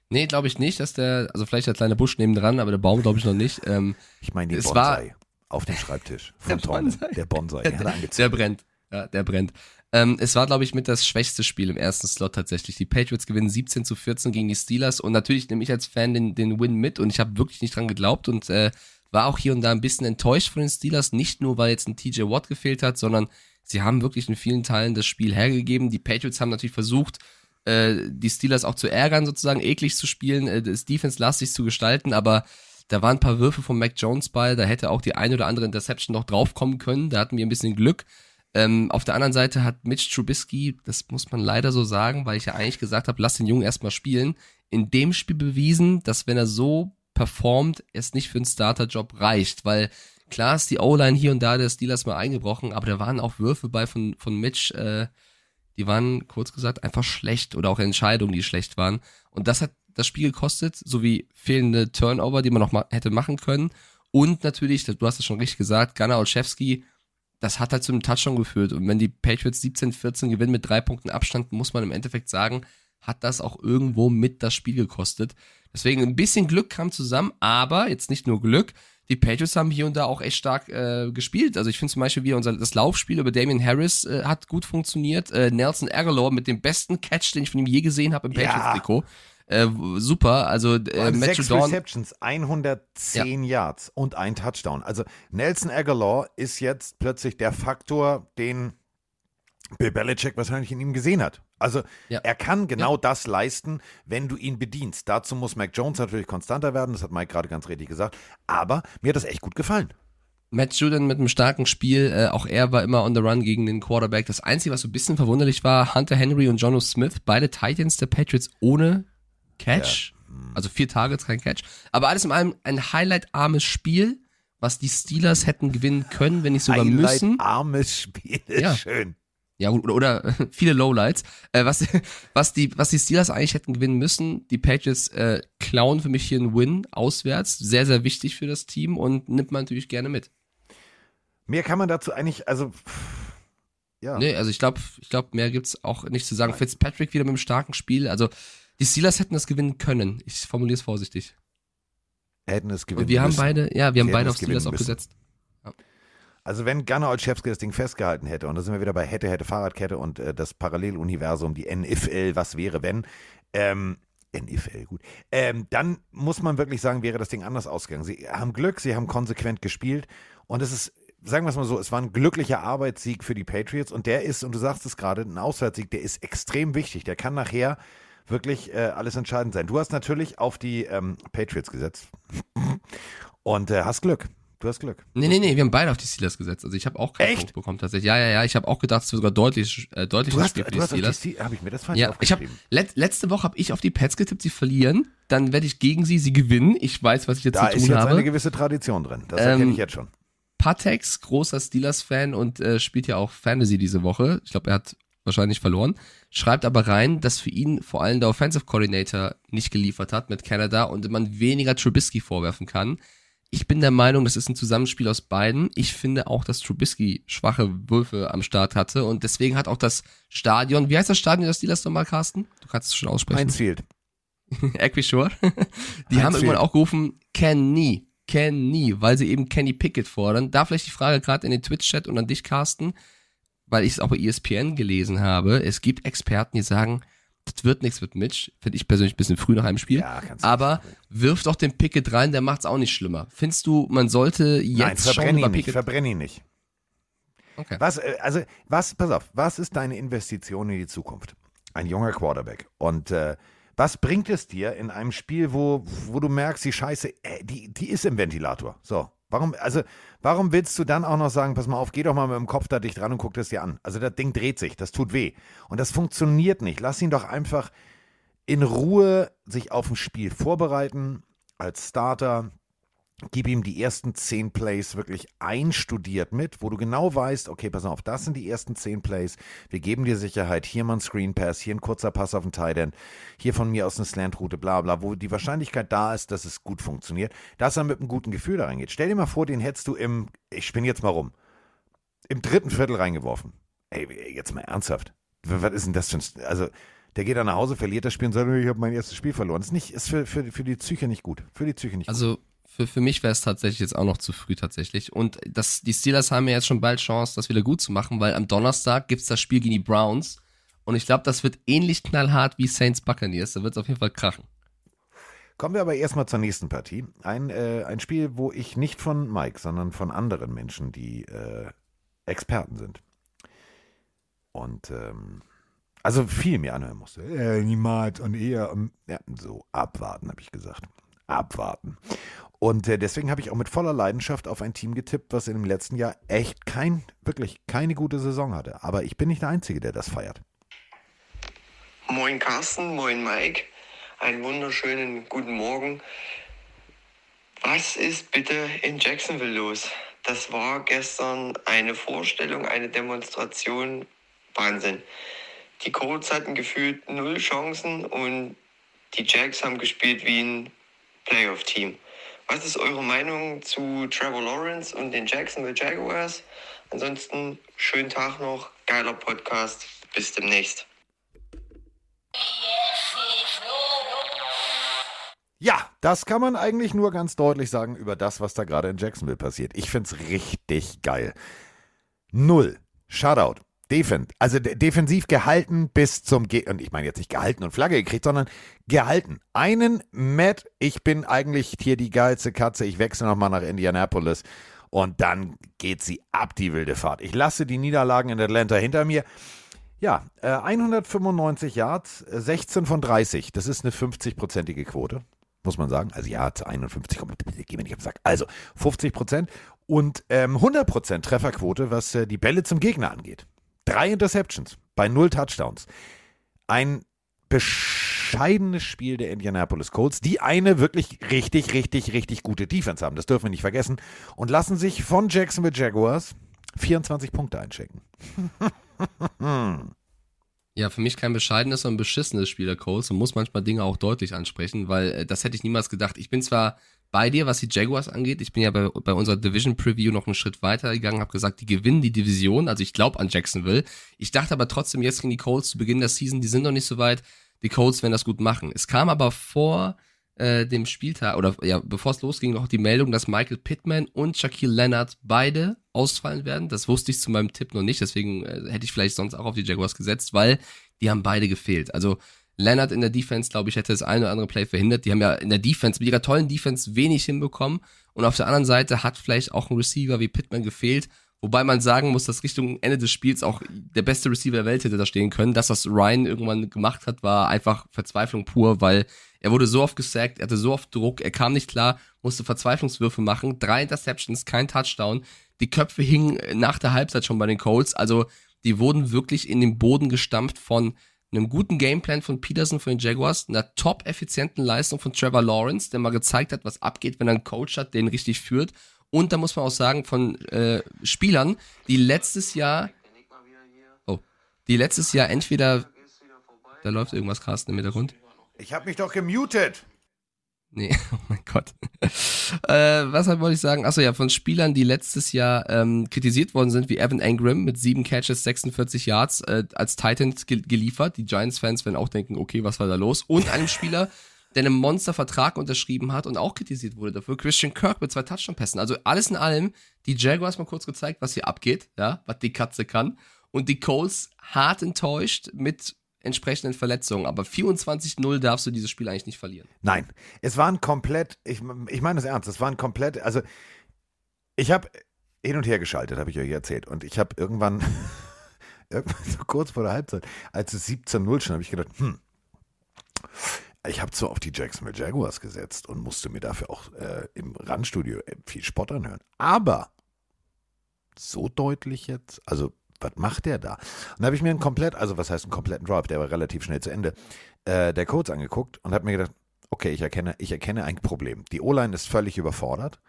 Nee, glaube ich nicht, dass der, also vielleicht der kleine Busch nebendran, aber der Baum glaube ich noch nicht. Ähm, Ich meine den Es war- Bonsai auf dem Schreibtisch von Der. Bonsai. Der Bonsai. Der, angezogen. der brennt. Ja, der brennt. Ähm, es war, glaube ich, mit das schwächste Spiel im ersten Slot tatsächlich. Die Patriots gewinnen 17 zu 14 gegen die Steelers und natürlich nehme ich als Fan den, den Win mit und ich habe wirklich nicht dran geglaubt und äh, war auch hier und da ein bisschen enttäuscht von den Steelers. Nicht nur, weil jetzt ein TJ Watt gefehlt hat, sondern sie haben wirklich in vielen Teilen das Spiel hergegeben. Die Patriots haben natürlich versucht, äh, die Steelers auch zu ärgern, sozusagen eklig zu spielen, äh, das Defense-lastig zu gestalten, aber da waren ein paar Würfe von Mac Jones bei, da hätte auch die eine oder andere Interception noch draufkommen können, da hatten wir ein bisschen Glück. Ähm, auf der anderen Seite hat Mitch Trubisky, das muss man leider so sagen, weil ich ja eigentlich gesagt habe, lass den Jungen erstmal spielen, in dem Spiel bewiesen, dass wenn er so performt, es nicht für einen Starterjob reicht, weil klar ist die O-Line hier und da der Steelers mal eingebrochen, aber da waren auch Würfe bei von, von Mitch, äh, die waren kurz gesagt einfach schlecht oder auch Entscheidungen, die schlecht waren. Und das hat das Spiel gekostet, sowie fehlende Turnover, die man noch ma hätte machen können. Und natürlich, du hast es schon richtig gesagt, Gunnar Olszewski, das hat halt zu einem Touchdown geführt. Und wenn die Patriots 17-14 gewinnen mit drei Punkten Abstand, muss man im Endeffekt sagen, hat das auch irgendwo mit das Spiel gekostet. Deswegen ein bisschen Glück kam zusammen, aber jetzt nicht nur Glück. Die Patriots haben hier und da auch echt stark äh, gespielt. Also ich finde zum Beispiel wie unser das Laufspiel über Damian Harris äh, hat gut funktioniert. Äh, Nelson Aguilar mit dem besten Catch, den ich von ihm je gesehen habe im Ja. Patriots-Trikot. Äh, super. Also äh, Matthew Sechs Dawn. Receptions, 110 Yards und ein Touchdown. Also Nelson Aguilar ist jetzt plötzlich der Faktor, den Bill Belichick wahrscheinlich in ihm gesehen hat. Also Ja. er kann genau das leisten, wenn du ihn bedienst. Dazu muss Mac Jones natürlich konstanter werden, das hat Mike gerade ganz richtig gesagt. Aber mir hat das echt gut gefallen. Matt Judon mit einem starken Spiel, äh, auch er war immer on the run gegen den Quarterback. Das Einzige, was so ein bisschen verwunderlich war, Hunter Henry und Jono Smith, beide Titans der Patriots ohne Catch. Also vier Targets, kein Catch. Aber alles in allem ein highlight-armes Spiel, was die Steelers hätten gewinnen können, wenn nicht sogar müssen. armes Spiel. Ja. Schön. Ja, gut, oder, oder viele Lowlights. Äh, was, was, die, was die Steelers eigentlich hätten gewinnen müssen, die Patriots äh, klauen für mich hier einen Win auswärts. Sehr, sehr wichtig für das Team und nimmt man natürlich gerne mit. Mehr kann man dazu eigentlich, also ja. Nee, also ich glaube, ich glaub, mehr gibt's auch nicht zu sagen. Fitzpatrick wieder mit einem starken Spiel. Also die Steelers hätten das gewinnen können. Ich formuliere es vorsichtig. hätten es gewinnen Und wir haben müssen. beide, ja, wir haben beide auf Steelers auch gesetzt. Also wenn Gunnar Olszewski das Ding festgehalten hätte, und da sind wir wieder bei hätte, hätte, Fahrradkette und äh, das Paralleluniversum, die NFL, was wäre, wenn, ähm, NFL, gut, ähm, dann muss man wirklich sagen, wäre das Ding anders ausgegangen. Sie haben Glück, sie haben konsequent gespielt und es ist, sagen wir es mal so, es war ein glücklicher Arbeitssieg für die Patriots und der ist, und du sagst es gerade, ein Auswärtssieg, der ist extrem wichtig, der kann nachher wirklich äh, alles entscheidend sein. Du hast natürlich auf die ähm, Patriots gesetzt und äh, hast Glück. Du hast Glück. Nee, nee, nee, wir haben beide auf die Steelers gesetzt. Also ich habe auch keinen Echt? Punkt bekommen tatsächlich. Ja, ja, ja, ich habe auch gedacht, es wird sogar deutlich, äh, deutlich Du hast, Spiel für die Steelers. Habe ich mir das falsch Ja, ich aufgeschrieben. let, letzte Woche habe ich auf die Pets getippt, sie verlieren. Dann werde ich gegen sie, sie gewinnen. Ich weiß, was ich jetzt Da zu ist tun jetzt habe. eine gewisse Tradition drin. Das Ähm, erkenne ich jetzt schon. Patex, großer Steelers-Fan und äh, spielt ja auch Fantasy diese Woche. Ich glaube, er hat wahrscheinlich verloren. Schreibt aber rein, dass für ihn vor allem der Offensive Coordinator nicht geliefert hat mit Canada und man weniger Trubisky vorwerfen kann. Ich bin der Meinung, das ist ein Zusammenspiel aus beiden. Ich finde auch, dass Trubisky schwache Würfe am Start hatte und deswegen hat auch das Stadion, wie heißt das Stadion der Steelers nochmal, Carsten? Du kannst es schon aussprechen. Einsfield. Equishore. Die haben Heinz irgendwann Field. auch gerufen, can nie, weil sie eben Kenny Pickett fordern. Da vielleicht die Frage gerade in den Twitch-Chat und an dich, Carsten, weil ich es auch bei ESPN gelesen habe. Es gibt Experten, die sagen, das wird nichts mit Mitch. Finde ich persönlich ein bisschen früh nach einem Spiel. Ja, kannst du Aber wirf doch den Pickett rein, der macht's auch nicht schlimmer. Findest du, man sollte jetzt Nein, verbrenn über ihn nicht, verbrenn ihn nicht. Okay. Was, äh, also, was, pass auf, was ist deine Investition in die Zukunft? Ein junger Quarterback. Und äh, was bringt es dir in einem Spiel, wo, wo du merkst, die Scheiße, äh, die, die ist im Ventilator. So. Warum, also, warum willst du dann auch noch sagen, pass mal auf, geh doch mal mit dem Kopf da dicht dran und guck das dir an? Also, das Ding dreht sich, das tut weh. Und das funktioniert nicht. Lass ihn doch einfach in Ruhe sich auf ein Spiel vorbereiten als Starter. Gib ihm die ersten zehn Plays wirklich einstudiert mit, wo du genau weißt, okay, pass auf, das sind die ersten zehn Plays. Wir geben dir Sicherheit. Hier mal ein Screen Pass, hier ein kurzer Pass auf den Tight End, hier von mir aus eine Slant-Route, bla bla, wo die Wahrscheinlichkeit da ist, dass es gut funktioniert, dass er mit einem guten Gefühl da reingeht. Stell dir mal vor, den hättest du im, ich spinne jetzt mal rum, im dritten Viertel reingeworfen. Ey, jetzt mal ernsthaft. Was ist denn das für ein, also, der geht dann nach Hause, verliert das Spiel und sagt, ich habe mein erstes Spiel verloren. Das ist, nicht, ist für, für, für die Psyche nicht gut. Für die Psyche nicht gut. Also für, für mich wäre es tatsächlich jetzt auch noch zu früh tatsächlich. Und das, die Steelers haben ja jetzt schon bald Chance, das wieder gut zu machen, weil am Donnerstag gibt's das Spiel gegen die Browns. Und ich glaube, das wird ähnlich knallhart wie Saints Buccaneers. Da wird es auf jeden Fall krachen. Kommen wir aber erstmal zur nächsten Partie. Ein, äh, ein Spiel, wo ich nicht von Mike, sondern von anderen Menschen, die äh, Experten sind. Und ähm, also viel mir anhören musste. Äh, niemals und eher. ähm, Ja, so, abwarten, habe ich gesagt. Abwarten. Und äh, deswegen habe ich auch mit voller Leidenschaft auf ein Team getippt, was in dem letzten Jahr echt kein, wirklich keine gute Saison hatte. Aber ich bin nicht der Einzige, der das feiert. Moin Carsten, moin Mike. Einen wunderschönen guten Morgen. Was ist bitte in Jacksonville los? Das war gestern eine Vorstellung, eine Demonstration. Wahnsinn. Die Colts hatten gefühlt null Chancen und die Jacks haben gespielt wie ein Playoff-Team. Was ist eure Meinung zu Trevor Lawrence und den Jacksonville Jaguars? Ansonsten schönen Tag noch, geiler Podcast. Bis demnächst. Ja, das kann man eigentlich nur ganz deutlich sagen über das, was da gerade in Jacksonville passiert. Ich find's richtig geil. Null. Shutout. Defend. Also de- defensiv gehalten bis zum Ge und ich meine jetzt nicht gehalten und Flagge gekriegt, sondern gehalten. Einen Matt, ich bin eigentlich hier die geilste Katze, ich wechsle nochmal nach Indianapolis und dann geht sie ab, die wilde Fahrt. Ich lasse die Niederlagen in Atlanta hinter mir. Ja, äh, 195 Yards, äh, 16 von 30. Das ist eine 50-prozentige Quote, muss man sagen. Also ja, zu 51, komm, geh mir nicht auf den Sack. Also 50 Prozent und ähm, 100 Prozent Trefferquote, was äh, die Bälle zum Gegner angeht. Drei Interceptions bei null Touchdowns. Ein bescheidenes Spiel der Indianapolis Colts, die eine wirklich richtig, richtig, richtig gute Defense haben. Das dürfen wir nicht vergessen. Und lassen sich von Jacksonville Jaguars 24 Punkte einchecken. Ja, für mich kein bescheidenes, sondern beschissenes Spiel der Colts und muss manchmal Dinge auch deutlich ansprechen, weil äh, das hätte ich niemals gedacht. Ich bin zwar bei dir, was die Jaguars angeht. Ich bin ja bei, bei unserer Division Preview noch einen Schritt weiter gegangen, habe gesagt, die gewinnen die Division. Also ich glaube an Jacksonville. Ich dachte aber trotzdem jetzt gegen die Colts zu Beginn der Season, die sind noch nicht so weit. Die Colts werden das gut machen. Es kam aber vor äh, dem Spieltag oder ja, bevor es losging, noch die Meldung, dass Michael Pittman und Shaquille Leonard beide ausfallen werden. Das wusste ich zu meinem Tipp noch nicht, deswegen äh, hätte ich vielleicht sonst auch auf die Jaguars gesetzt, weil die haben beide gefehlt. Also Leonard in der Defense, glaube ich, hätte das eine oder andere Play verhindert. Die haben ja in der Defense, mit ihrer tollen Defense wenig hinbekommen. Und auf der anderen Seite hat vielleicht auch ein Receiver wie Pittman gefehlt. Wobei man sagen muss, dass Richtung Ende des Spiels auch der beste Receiver der Welt hätte da stehen können. Das, was Ryan irgendwann gemacht hat, war einfach Verzweiflung pur, weil er wurde so oft gesackt, er hatte so oft Druck, er kam nicht klar, musste Verzweiflungswürfe machen. Drei Interceptions, kein Touchdown. Die Köpfe hingen nach der Halbzeit schon bei den Colts. Also die wurden wirklich in den Boden gestampft von einem guten Gameplan von Peterson von den Jaguars, einer top effizienten Leistung von Trevor Lawrence, der mal gezeigt hat, was abgeht, wenn er einen Coach hat, der ihn richtig führt. Und da muss man auch sagen, von äh, Spielern, die letztes Jahr, oh, die letztes Jahr entweder, da läuft irgendwas Carsten im Hintergrund. Ich habe mich doch gemutet. Nee, oh mein Gott. äh, was halt wollte ich sagen? Achso, ja, von Spielern, die letztes Jahr ähm, kritisiert worden sind, wie Evan Engram mit sieben Catches, 46 Yards äh, als Titan ge geliefert. Die Giants-Fans werden auch denken, okay, was war da los? Und einem Spieler, der einen Monstervertrag unterschrieben hat und auch kritisiert wurde dafür, Christian Kirk mit zwei Touchdown-Pässen. Also alles in allem, die Jaguars mal kurz gezeigt, was hier abgeht, ja, was die Katze kann. Und die Colts hart enttäuscht mit entsprechenden Verletzungen. Aber 24-0 darfst du dieses Spiel eigentlich nicht verlieren. Nein, es war ein komplett, ich, ich meine das ernst, es war ein komplett, also ich habe hin und her geschaltet, habe ich euch erzählt. Und ich habe irgendwann, irgendwann so kurz vor der Halbzeit, als es 17-0 stand, habe ich gedacht, hm, ich habe zwar auf die Jacksonville Jaguars gesetzt und musste mir dafür auch äh, im Randstudio äh, viel Spott anhören. Aber so deutlich jetzt, also was macht der da? Und da habe ich mir einen komplett, also was heißt einen kompletten Drive, der war relativ schnell zu Ende, äh, der Codes angeguckt und habe mir gedacht, okay, ich erkenne, ich erkenne ein Problem. Die O-Line ist völlig überfordert.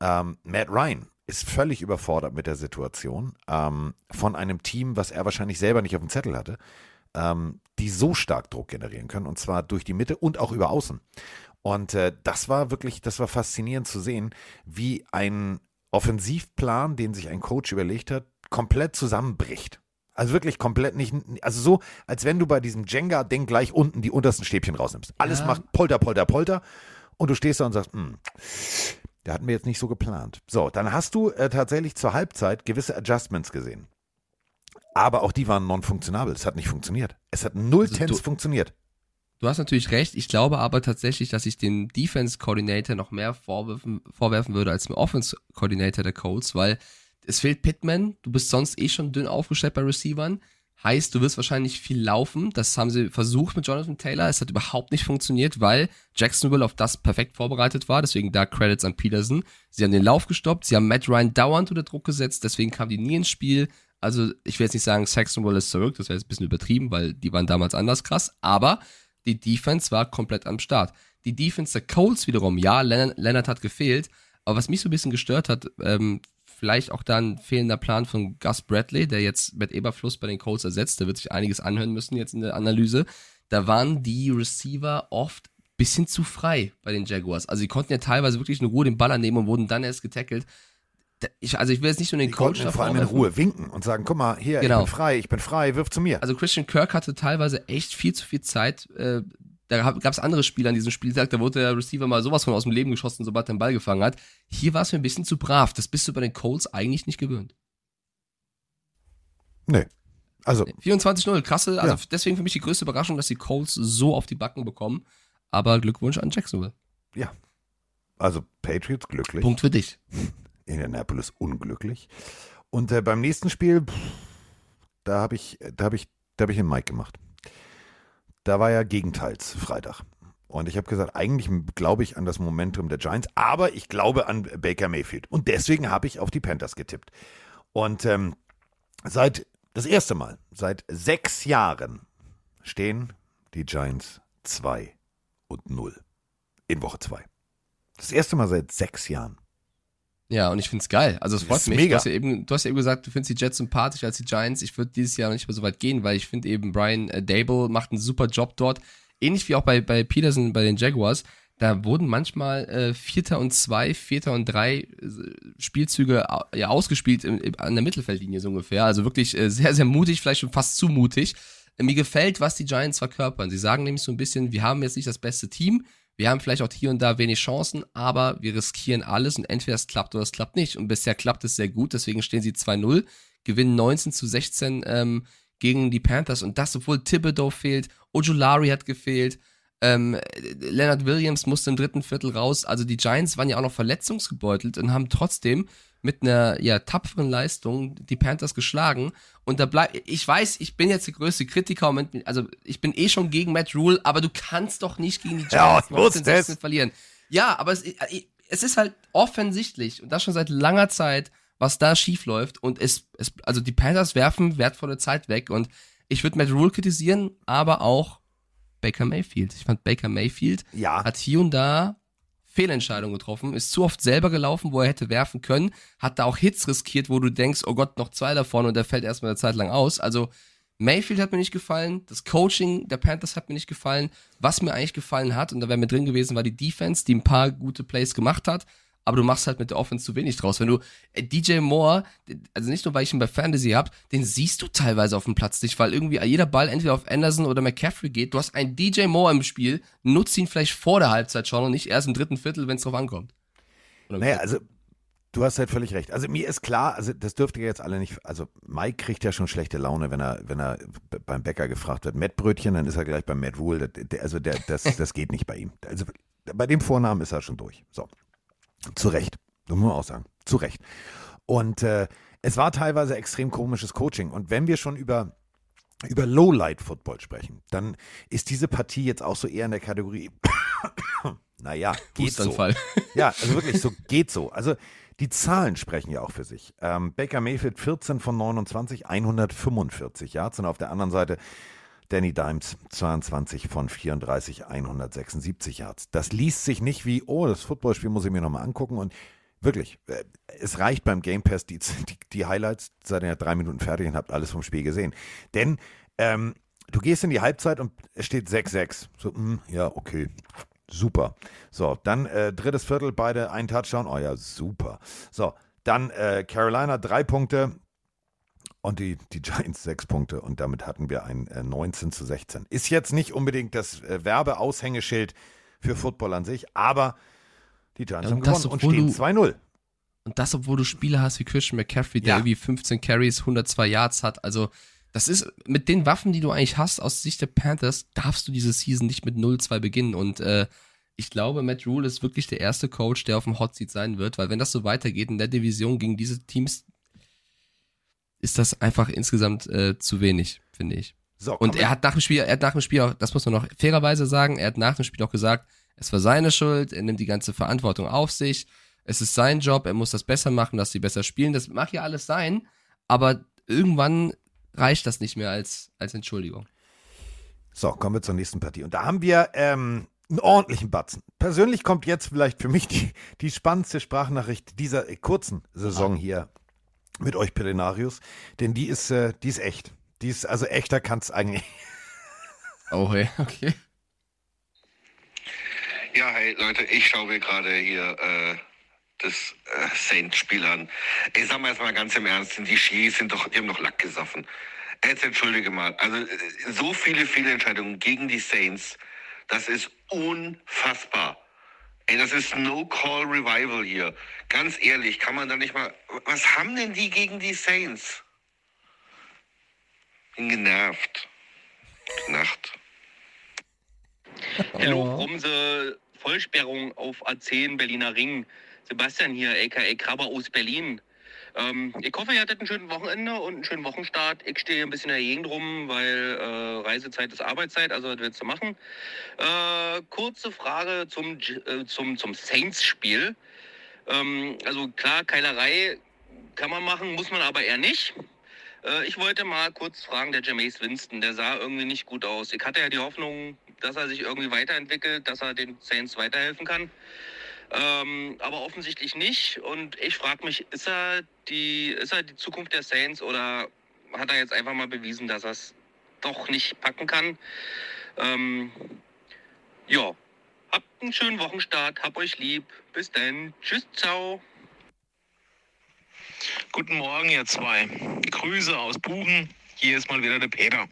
Ähm, Matt Ryan ist völlig überfordert mit der Situation ähm, von einem Team, was er wahrscheinlich selber nicht auf dem Zettel hatte, ähm, die so stark Druck generieren können und zwar durch die Mitte und auch über Außen. Und äh, das war wirklich, das war faszinierend zu sehen, wie ein Offensivplan, den sich ein Coach überlegt hat, komplett zusammenbricht. Also wirklich komplett nicht, also so, als wenn du bei diesem Jenga-Ding gleich unten die untersten Stäbchen rausnimmst. Alles Ja. macht Polter, Polter, Polter und du stehst da und sagst, hm, der hatten wir jetzt nicht so geplant. So, dann hast du äh, tatsächlich zur Halbzeit gewisse Adjustments gesehen. Aber auch die waren non-funktionabel. Es hat nicht funktioniert. Es hat null Also Tens funktioniert. Du hast natürlich recht. Ich glaube aber tatsächlich, dass ich dem Defense Coordinator noch mehr vorwerfen, vorwerfen würde als dem Offense Coordinator der Colts, weil es fehlt Pittman. Du bist sonst eh schon dünn aufgestellt bei Receivern. Heißt, du wirst wahrscheinlich viel laufen. Das haben sie versucht mit Jonathan Taylor. Es hat überhaupt nicht funktioniert, weil Jacksonville auf das perfekt vorbereitet war. Deswegen da Credits an Peterson. Sie haben den Lauf gestoppt. Sie haben Matt Ryan dauernd unter Druck gesetzt. Deswegen kam die nie ins Spiel. Also, ich will jetzt nicht sagen, Saxonville ist zurück. Das wäre jetzt ein bisschen übertrieben, weil die waren damals anders krass. Aber die Defense war komplett am Start. Die Defense der Colts wiederum, ja, Leonard, Leonard hat gefehlt, aber was mich so ein bisschen gestört hat, ähm, vielleicht auch dann fehlender Plan von Gus Bradley, der jetzt mit Eberfluss bei den Colts ersetzt, der wird sich einiges anhören müssen jetzt in der Analyse. Da waren die Receiver oft bisschen zu frei bei den Jaguars. Also die konnten ja teilweise wirklich in Ruhe den Ball annehmen und wurden dann erst getackelt. Da- Ich, also ich will jetzt nicht nur den Die Coach konnten da vor allem in. Ruhe winken und sagen, guck mal, hier, Genau. ich bin frei, ich bin frei, wirf zu mir. Also Christian Kirk hatte teilweise echt viel zu viel Zeit. Äh, da gab es andere Spieler an diesem Spieltag, da wurde der Receiver mal sowas von aus dem Leben geschossen, sobald er den Ball gefangen hat. Hier war es mir ein bisschen zu brav. Das bist du bei den Colts eigentlich nicht gewöhnt. nee. Also, 24-0, krasse, also Ja. deswegen für mich die größte Überraschung, dass die Colts so auf die Backen bekommen. Aber Glückwunsch an Jacksonville. ja. Also Patriots glücklich. Punkt für dich. Indianapolis unglücklich. Und äh, beim nächsten Spiel, pff, da habe ich, da habe ich, da habe ich den Mike gemacht. Da war ja Gegenteils Freitag. Und ich habe gesagt, eigentlich glaube ich an das Momentum der Giants, aber ich glaube an Baker Mayfield. Und deswegen habe ich auf die Panthers getippt. Und ähm, seit das erste Mal, seit sechs Jahren stehen die Giants 2 und 0 in Woche 2. Das erste Mal seit sechs Jahren. Ja, und ich find's geil. Also es freut ist mich. mega. Du hast, ja eben, du hast ja eben gesagt, du findest die Jets sympathischer als die Giants. Ich würde dieses Jahr noch nicht mehr so weit gehen, weil ich finde eben Brian äh, Dable macht einen super Job dort. Ähnlich wie auch bei, bei Peterson bei den Jaguars. Da wurden manchmal äh, Vierter und zwei, Vierter und drei äh, Spielzüge ja, ausgespielt im, im, an der Mittelfeldlinie so ungefähr. Also wirklich äh, sehr, sehr mutig, vielleicht schon fast zu mutig. Äh, Mir gefällt, was die Giants verkörpern. Sie sagen nämlich so ein bisschen, wir haben jetzt nicht das beste Team, wir haben vielleicht auch hier und da wenig Chancen, aber wir riskieren alles und entweder es klappt oder es klappt nicht. Und bisher klappt es sehr gut, deswegen stehen sie 2-0, gewinnen 19 zu 16 ähm, gegen die Panthers und das, obwohl Thibodeau fehlt, Ojulari hat gefehlt, ähm, Leonard Williams musste im dritten Viertel raus. Also die Giants waren ja auch noch verletzungsgebeutelt und haben trotzdem mit einer ja, tapferen Leistung die Panthers geschlagen. Und da bleibt, ich weiß, ich bin jetzt der größte Kritiker, mit- also ich bin eh schon gegen Matt Rule, aber du kannst doch nicht gegen die Giants Ja, ich 19, wusste es. 16 verlieren. Ja, aber es, es ist halt offensichtlich und das schon seit langer Zeit, was da schief läuft. Und es, es, also die Panthers werfen wertvolle Zeit weg. Und ich würde Matt Rule kritisieren, aber auch Baker Mayfield. Ich fand Baker Mayfield Ja. hat hier und da Fehlentscheidungen getroffen, ist zu oft selber gelaufen, wo er hätte werfen können, hat da auch Hits riskiert, wo du denkst, oh Gott, noch zwei davon und der fällt erstmal eine Zeit lang aus. Also Mayfield hat mir nicht gefallen, das Coaching der Panthers hat mir nicht gefallen. Was mir eigentlich gefallen hat, und da wäre mir drin gewesen, war die Defense, die ein paar gute Plays gemacht hat, aber du machst halt mit der Offense zu wenig draus. Wenn du äh, DJ Moore, also nicht nur weil ich ihn bei Fantasy hab, den siehst du teilweise auf dem Platz nicht, weil irgendwie jeder Ball entweder auf Anderson oder McCaffrey geht. Du hast einen DJ Moore im Spiel, nutzt ihn vielleicht vor der Halbzeit schon und nicht erst im dritten Viertel, wenn es drauf ankommt. Oder Naja, also du hast halt völlig recht. Also mir ist klar, also das dürft ihr jetzt alle nicht, also Mike kriegt ja schon schlechte Laune, wenn er, wenn er beim Bäcker gefragt wird, Mettbrötchen, dann ist er gleich beim Matt Rule. Also der, das, das geht nicht bei ihm. Also bei dem Vornamen ist er schon durch. So. Zu Recht. Das muss man auch sagen. Zu Recht. Und äh, es war teilweise extrem komisches Coaching. Und wenn wir schon über über Lowlight-Football sprechen, dann ist diese Partie jetzt auch so eher in der Kategorie, naja, geht so. Ja, also wirklich, so geht so. Also die Zahlen sprechen ja auch für sich. Ähm, Baker Mayfield 14 von 29, 145 Yards und auf der anderen Seite Danny Dimes 22 von 34, 176 Yards. Das liest sich nicht wie, oh, das Footballspiel muss ich mir nochmal angucken und wirklich, äh, es reicht beim Game Pass die, die, die Highlights, seid ihr ja drei Minuten fertig und habt alles vom Spiel gesehen. Denn ähm, du gehst in die Halbzeit und es steht 6-6. So, hm, ja, okay. Super. So, dann äh, drittes Viertel, beide ein Touchdown. Oh ja, super. So, dann äh, Carolina drei Punkte und die, die Giants sechs Punkte. Und damit hatten wir ein äh, 19 zu 16. Ist jetzt nicht unbedingt das äh, Werbeaushängeschild für Football an sich, aber die Giants Ja, haben das, gewonnen und stehen du- 2-0. Und das, obwohl du Spieler hast wie Christian McCaffrey, der Ja. irgendwie 15 Carries, 102 Yards hat. Also, das ist mit den Waffen, die du eigentlich hast, aus Sicht der Panthers, darfst du diese Season nicht mit 0-2 beginnen. Und äh, ich glaube, Matt Rule ist wirklich der erste Coach, der auf dem Hot Seat sein wird, weil wenn das so weitergeht in der Division gegen diese Teams, ist das einfach insgesamt äh, zu wenig, finde ich. So, Und er hat nach dem Spiel, er hat nach dem Spiel auch, das muss man noch fairerweise sagen, er hat nach dem Spiel auch gesagt, es war seine Schuld, er nimmt die ganze Verantwortung auf sich, es ist sein Job, er muss das besser machen, dass sie besser spielen. Das mag ja alles sein, aber irgendwann reicht das nicht mehr als, als Entschuldigung. So, kommen wir zur nächsten Partie. Und da haben wir ähm, einen ordentlichen Batzen. Persönlich kommt jetzt vielleicht für mich die, die spannendste Sprachnachricht dieser äh, kurzen Saison hier mit euch Pelenarius. Denn die ist, äh, die ist echt. Die ist, also echter kann es eigentlich. Oh, hey, okay. Ja, hey Leute, ich schaue mir gerade hier äh, das äh, Saints-Spiel an. Ich sag mal jetzt mal ganz im Ernst, die Schiris sind doch, die haben doch Lack gesoffen. Jetzt entschuldige mal, also äh, so viele Fehlentscheidungen gegen die Saints, das ist unfassbar. Ey, das ist No-Call-Revival hier. Ganz ehrlich, kann man da nicht mal. Was haben denn die gegen die Saints? Bin genervt. Gute Nacht. Hello, Brumse, Vollsperrung auf A10 Berliner Ring. Sebastian hier, aka Krabber aus Berlin. Ähm, ich hoffe, ihr hattet ein schönes Wochenende und einen schönen Wochenstart. Ich stehe hier ein bisschen in der Gegend rum, weil äh, Reisezeit ist Arbeitszeit, also was willst du machen? Äh, kurze Frage zum, äh, zum, zum Saints-Spiel. Ähm, also klar, Keilerei kann man machen, muss man aber eher nicht. Äh, ich wollte mal kurz fragen, der Jameis Winston, der sah irgendwie nicht gut aus. Ich hatte ja die Hoffnung, dass er sich irgendwie weiterentwickelt, dass er den Saints weiterhelfen kann. Ähm, aber offensichtlich nicht. Und ich frage mich, ist er, die, ist er die Zukunft der Saints oder hat er jetzt einfach mal bewiesen, dass er es doch nicht packen kann? Ähm, ja, habt einen schönen Wochenstart, hab euch lieb. Bis dann. Tschüss, ciao. Guten Morgen, ihr zwei. Grüße aus Buchen. Hier ist mal wieder der Peter.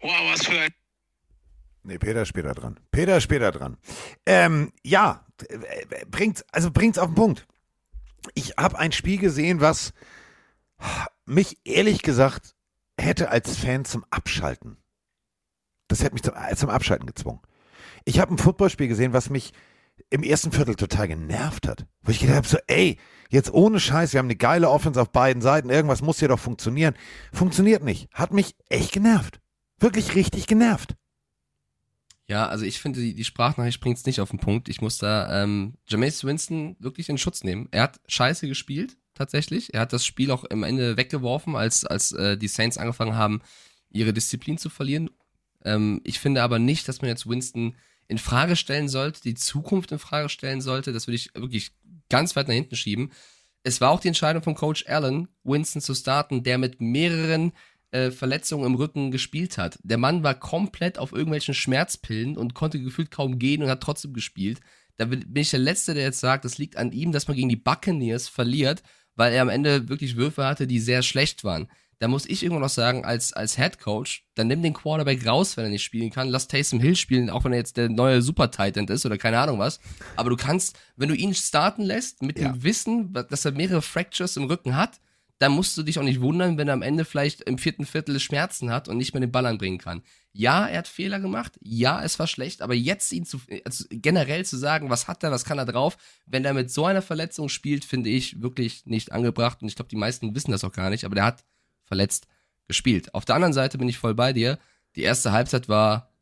Wow, was für ein Nee, Peter später dran. Peter später dran. Ähm, ja, bringt's, also bringt's auf den Punkt. Ich habe ein Spiel gesehen, was mich ehrlich gesagt hätte als Fan zum Abschalten. Das hätte mich zum, äh, zum Abschalten gezwungen. Ich habe ein Footballspiel gesehen, was mich im ersten Viertel total genervt hat. Wo ich gedacht habe, so, ey, jetzt ohne Scheiß, wir haben eine geile Offense auf beiden Seiten, irgendwas muss hier doch funktionieren. Funktioniert nicht. Hat mich echt genervt. Wirklich richtig genervt. Ja, also ich finde, die, die Sprachnachricht bringt es nicht auf den Punkt. Ich muss da ähm, Jameis Winston wirklich in Schutz nehmen. Er hat scheiße gespielt, tatsächlich. Er hat das Spiel auch am Ende weggeworfen, als, als äh, die Saints angefangen haben, ihre Disziplin zu verlieren. Ähm, ich finde aber nicht, dass man jetzt Winston in Frage stellen sollte, die Zukunft in Frage stellen sollte. Das würde ich wirklich ganz weit nach hinten schieben. Es war auch die Entscheidung von Coach Allen, Winston zu starten, der mit mehreren äh, Verletzungen im Rücken gespielt hat. Der Mann war komplett auf irgendwelchen Schmerzpillen und konnte gefühlt kaum gehen und hat trotzdem gespielt. Da bin ich der Letzte, der jetzt sagt, das liegt an ihm, dass man gegen die Buccaneers verliert, weil er am Ende wirklich Würfe hatte, die sehr schlecht waren. Da muss ich irgendwann noch sagen, als, als Head Coach, dann nimm den Quarterback raus, wenn er nicht spielen kann. Lass Taysom Hill spielen, auch wenn er jetzt der neue Super Titan ist oder keine Ahnung was. Aber du kannst, wenn du ihn starten lässt, mit Ja. dem Wissen, dass er mehrere Fractures im Rücken hat, dann musst du dich auch nicht wundern, wenn er am Ende vielleicht im vierten Viertel Schmerzen hat und nicht mehr den Ball anbringen kann. Ja, er hat Fehler gemacht. Ja, es war schlecht. Aber jetzt ihn zu, also generell zu sagen, was hat er, was kann er drauf, wenn er mit so einer Verletzung spielt, finde ich wirklich nicht angebracht. Und ich glaube, die meisten wissen das auch gar nicht. Aber der hat verletzt gespielt. Auf der anderen Seite bin ich voll bei dir. Die erste Halbzeit war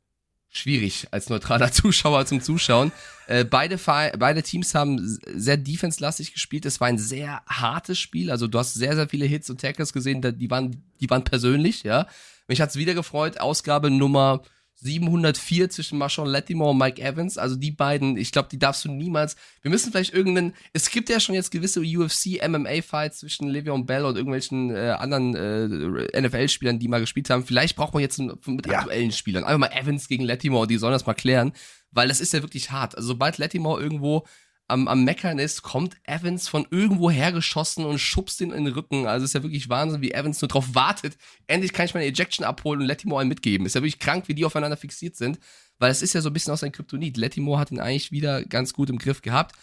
schwierig als neutraler Zuschauer zum Zuschauen. Äh, beide, beide Teams haben sehr defense-lastig gespielt. Es war ein sehr hartes Spiel. Also du hast sehr, sehr viele Hits und Tackles gesehen, die waren, die waren persönlich, ja. Mich hat's wieder gefreut. Ausgabe Nummer 704 zwischen Marshawn Lattimore und Mike Evans. Also die beiden, ich glaube, die darfst du niemals. Wir müssen vielleicht irgendeinen. Es gibt ja schon jetzt gewisse UFC MMA Fights zwischen Le'Veon Bell und irgendwelchen äh, anderen äh, NFL Spielern, die mal gespielt haben. Vielleicht braucht man jetzt einen, mit Ja. aktuellen Spielern einfach mal Evans gegen Lattimore, die sollen das mal klären, weil das ist ja wirklich hart. Also sobald Lattimore irgendwo am, am Meckern ist, kommt Evans von irgendwo hergeschossen und schubst ihn in den Rücken. Also ist ja wirklich Wahnsinn, wie Evans nur drauf wartet. Endlich kann ich meine Ejection abholen und Lattimore einen mitgeben. Ist ja wirklich krank, wie die aufeinander fixiert sind, weil es ist ja so ein bisschen aus sein Kryptonit. Lattimore hat ihn eigentlich wieder ganz gut im Griff gehabt.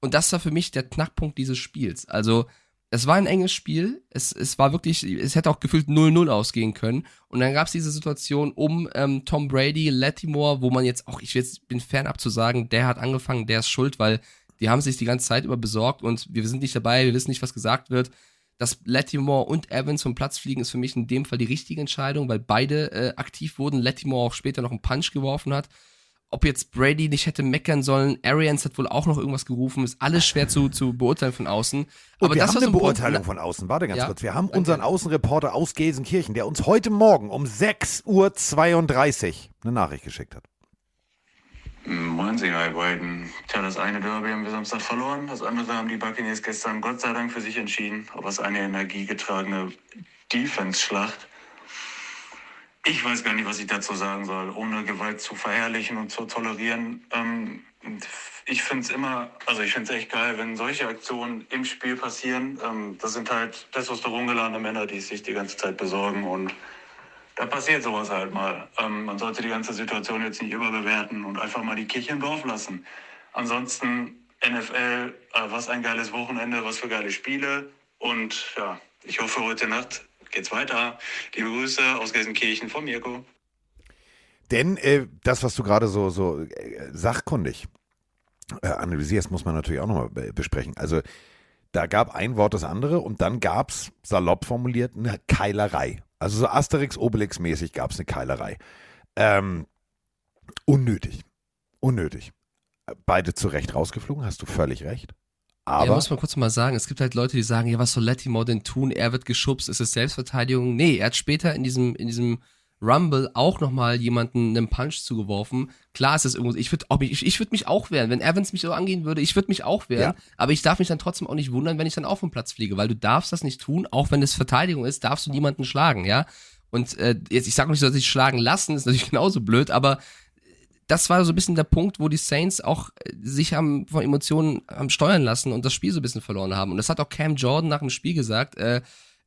Und das war für mich der Knackpunkt dieses Spiels. Also, es war ein enges Spiel. Es, es war wirklich, es hätte auch gefühlt 0-0 ausgehen können. Und dann gab es diese Situation um ähm, Tom Brady, Lattimore, wo man jetzt auch, ich jetzt bin fernab zu sagen, der hat angefangen, der ist schuld, weil die haben sich die ganze Zeit über besorgt und wir sind nicht dabei, wir wissen nicht, was gesagt wird. Dass Lattimore und Evans vom Platz fliegen, ist für mich in dem Fall die richtige Entscheidung, weil beide äh, aktiv wurden. Lattimore auch später noch einen Punch geworfen hat. Ob jetzt Brady nicht hätte meckern sollen, Arians hat wohl auch noch irgendwas gerufen, ist alles schwer zu, zu beurteilen von außen. Und wir das haben eine Beurteilung von außen. Warte ganz Ja, kurz. Wir haben danke. unseren Außenreporter aus Gelsenkirchen, der uns heute Morgen um 6.32 Uhr eine Nachricht geschickt hat. Moin Sie, Hi Biden. Tja, das eine Derby haben wir Samstag verloren, das andere haben die Buccaneers gestern Gott sei Dank für sich entschieden. Aber es ist eine energiegetragene Defense-Schlacht. Ich weiß gar nicht, was ich dazu sagen soll, ohne Gewalt zu verherrlichen und zu tolerieren. Ähm, ich finde es immer, also ich finde es echt geil, wenn solche Aktionen im Spiel passieren. Ähm, das sind halt testosterongeladene Männer, die es sich die ganze Zeit besorgen und da passiert sowas halt mal. Ähm, man sollte die ganze Situation jetzt nicht überbewerten und einfach mal die Kirche im Dorf lassen. Ansonsten NFL, äh, was ein geiles Wochenende, was für geile Spiele. Und ja, ich hoffe, heute Nacht geht's weiter. Liebe Grüße aus Gelsenkirchen von Mirko. Denn äh, das, was du gerade so, so äh, sachkundig äh, analysierst, muss man natürlich auch nochmal be besprechen. Also da gab ein Wort das andere und dann gab es, salopp formuliert, eine Keilerei. Also so Asterix, Obelix mäßig gab es eine Keilerei. Ähm, unnötig. Unnötig. Beide zu Recht rausgeflogen, hast du völlig recht. Aber ja, muss man kurz mal sagen, es gibt halt Leute, die sagen, ja, was soll Lattimore denn tun? Er wird geschubst, ist es Selbstverteidigung? Nee, er hat später in diesem, in diesem Rumble auch nochmal jemanden einen Punch zugeworfen. Klar ist es irgendwo, ich würde ich, ich würde mich auch wehren. Wenn Evans mich so angehen würde, ich würde mich auch wehren. Ja. Aber ich darf mich dann trotzdem auch nicht wundern, wenn ich dann auch vom Platz fliege, weil du darfst das nicht tun, auch wenn es Verteidigung ist, darfst du niemanden schlagen, ja? Und äh, jetzt, ich sage nicht, dass sich schlagen lassen, ist natürlich genauso blöd, aber das war so ein bisschen der Punkt, wo die Saints auch äh, sich haben von Emotionen haben steuern lassen und das Spiel so ein bisschen verloren haben. Und das hat auch Cam Jordan nach dem Spiel gesagt. Äh,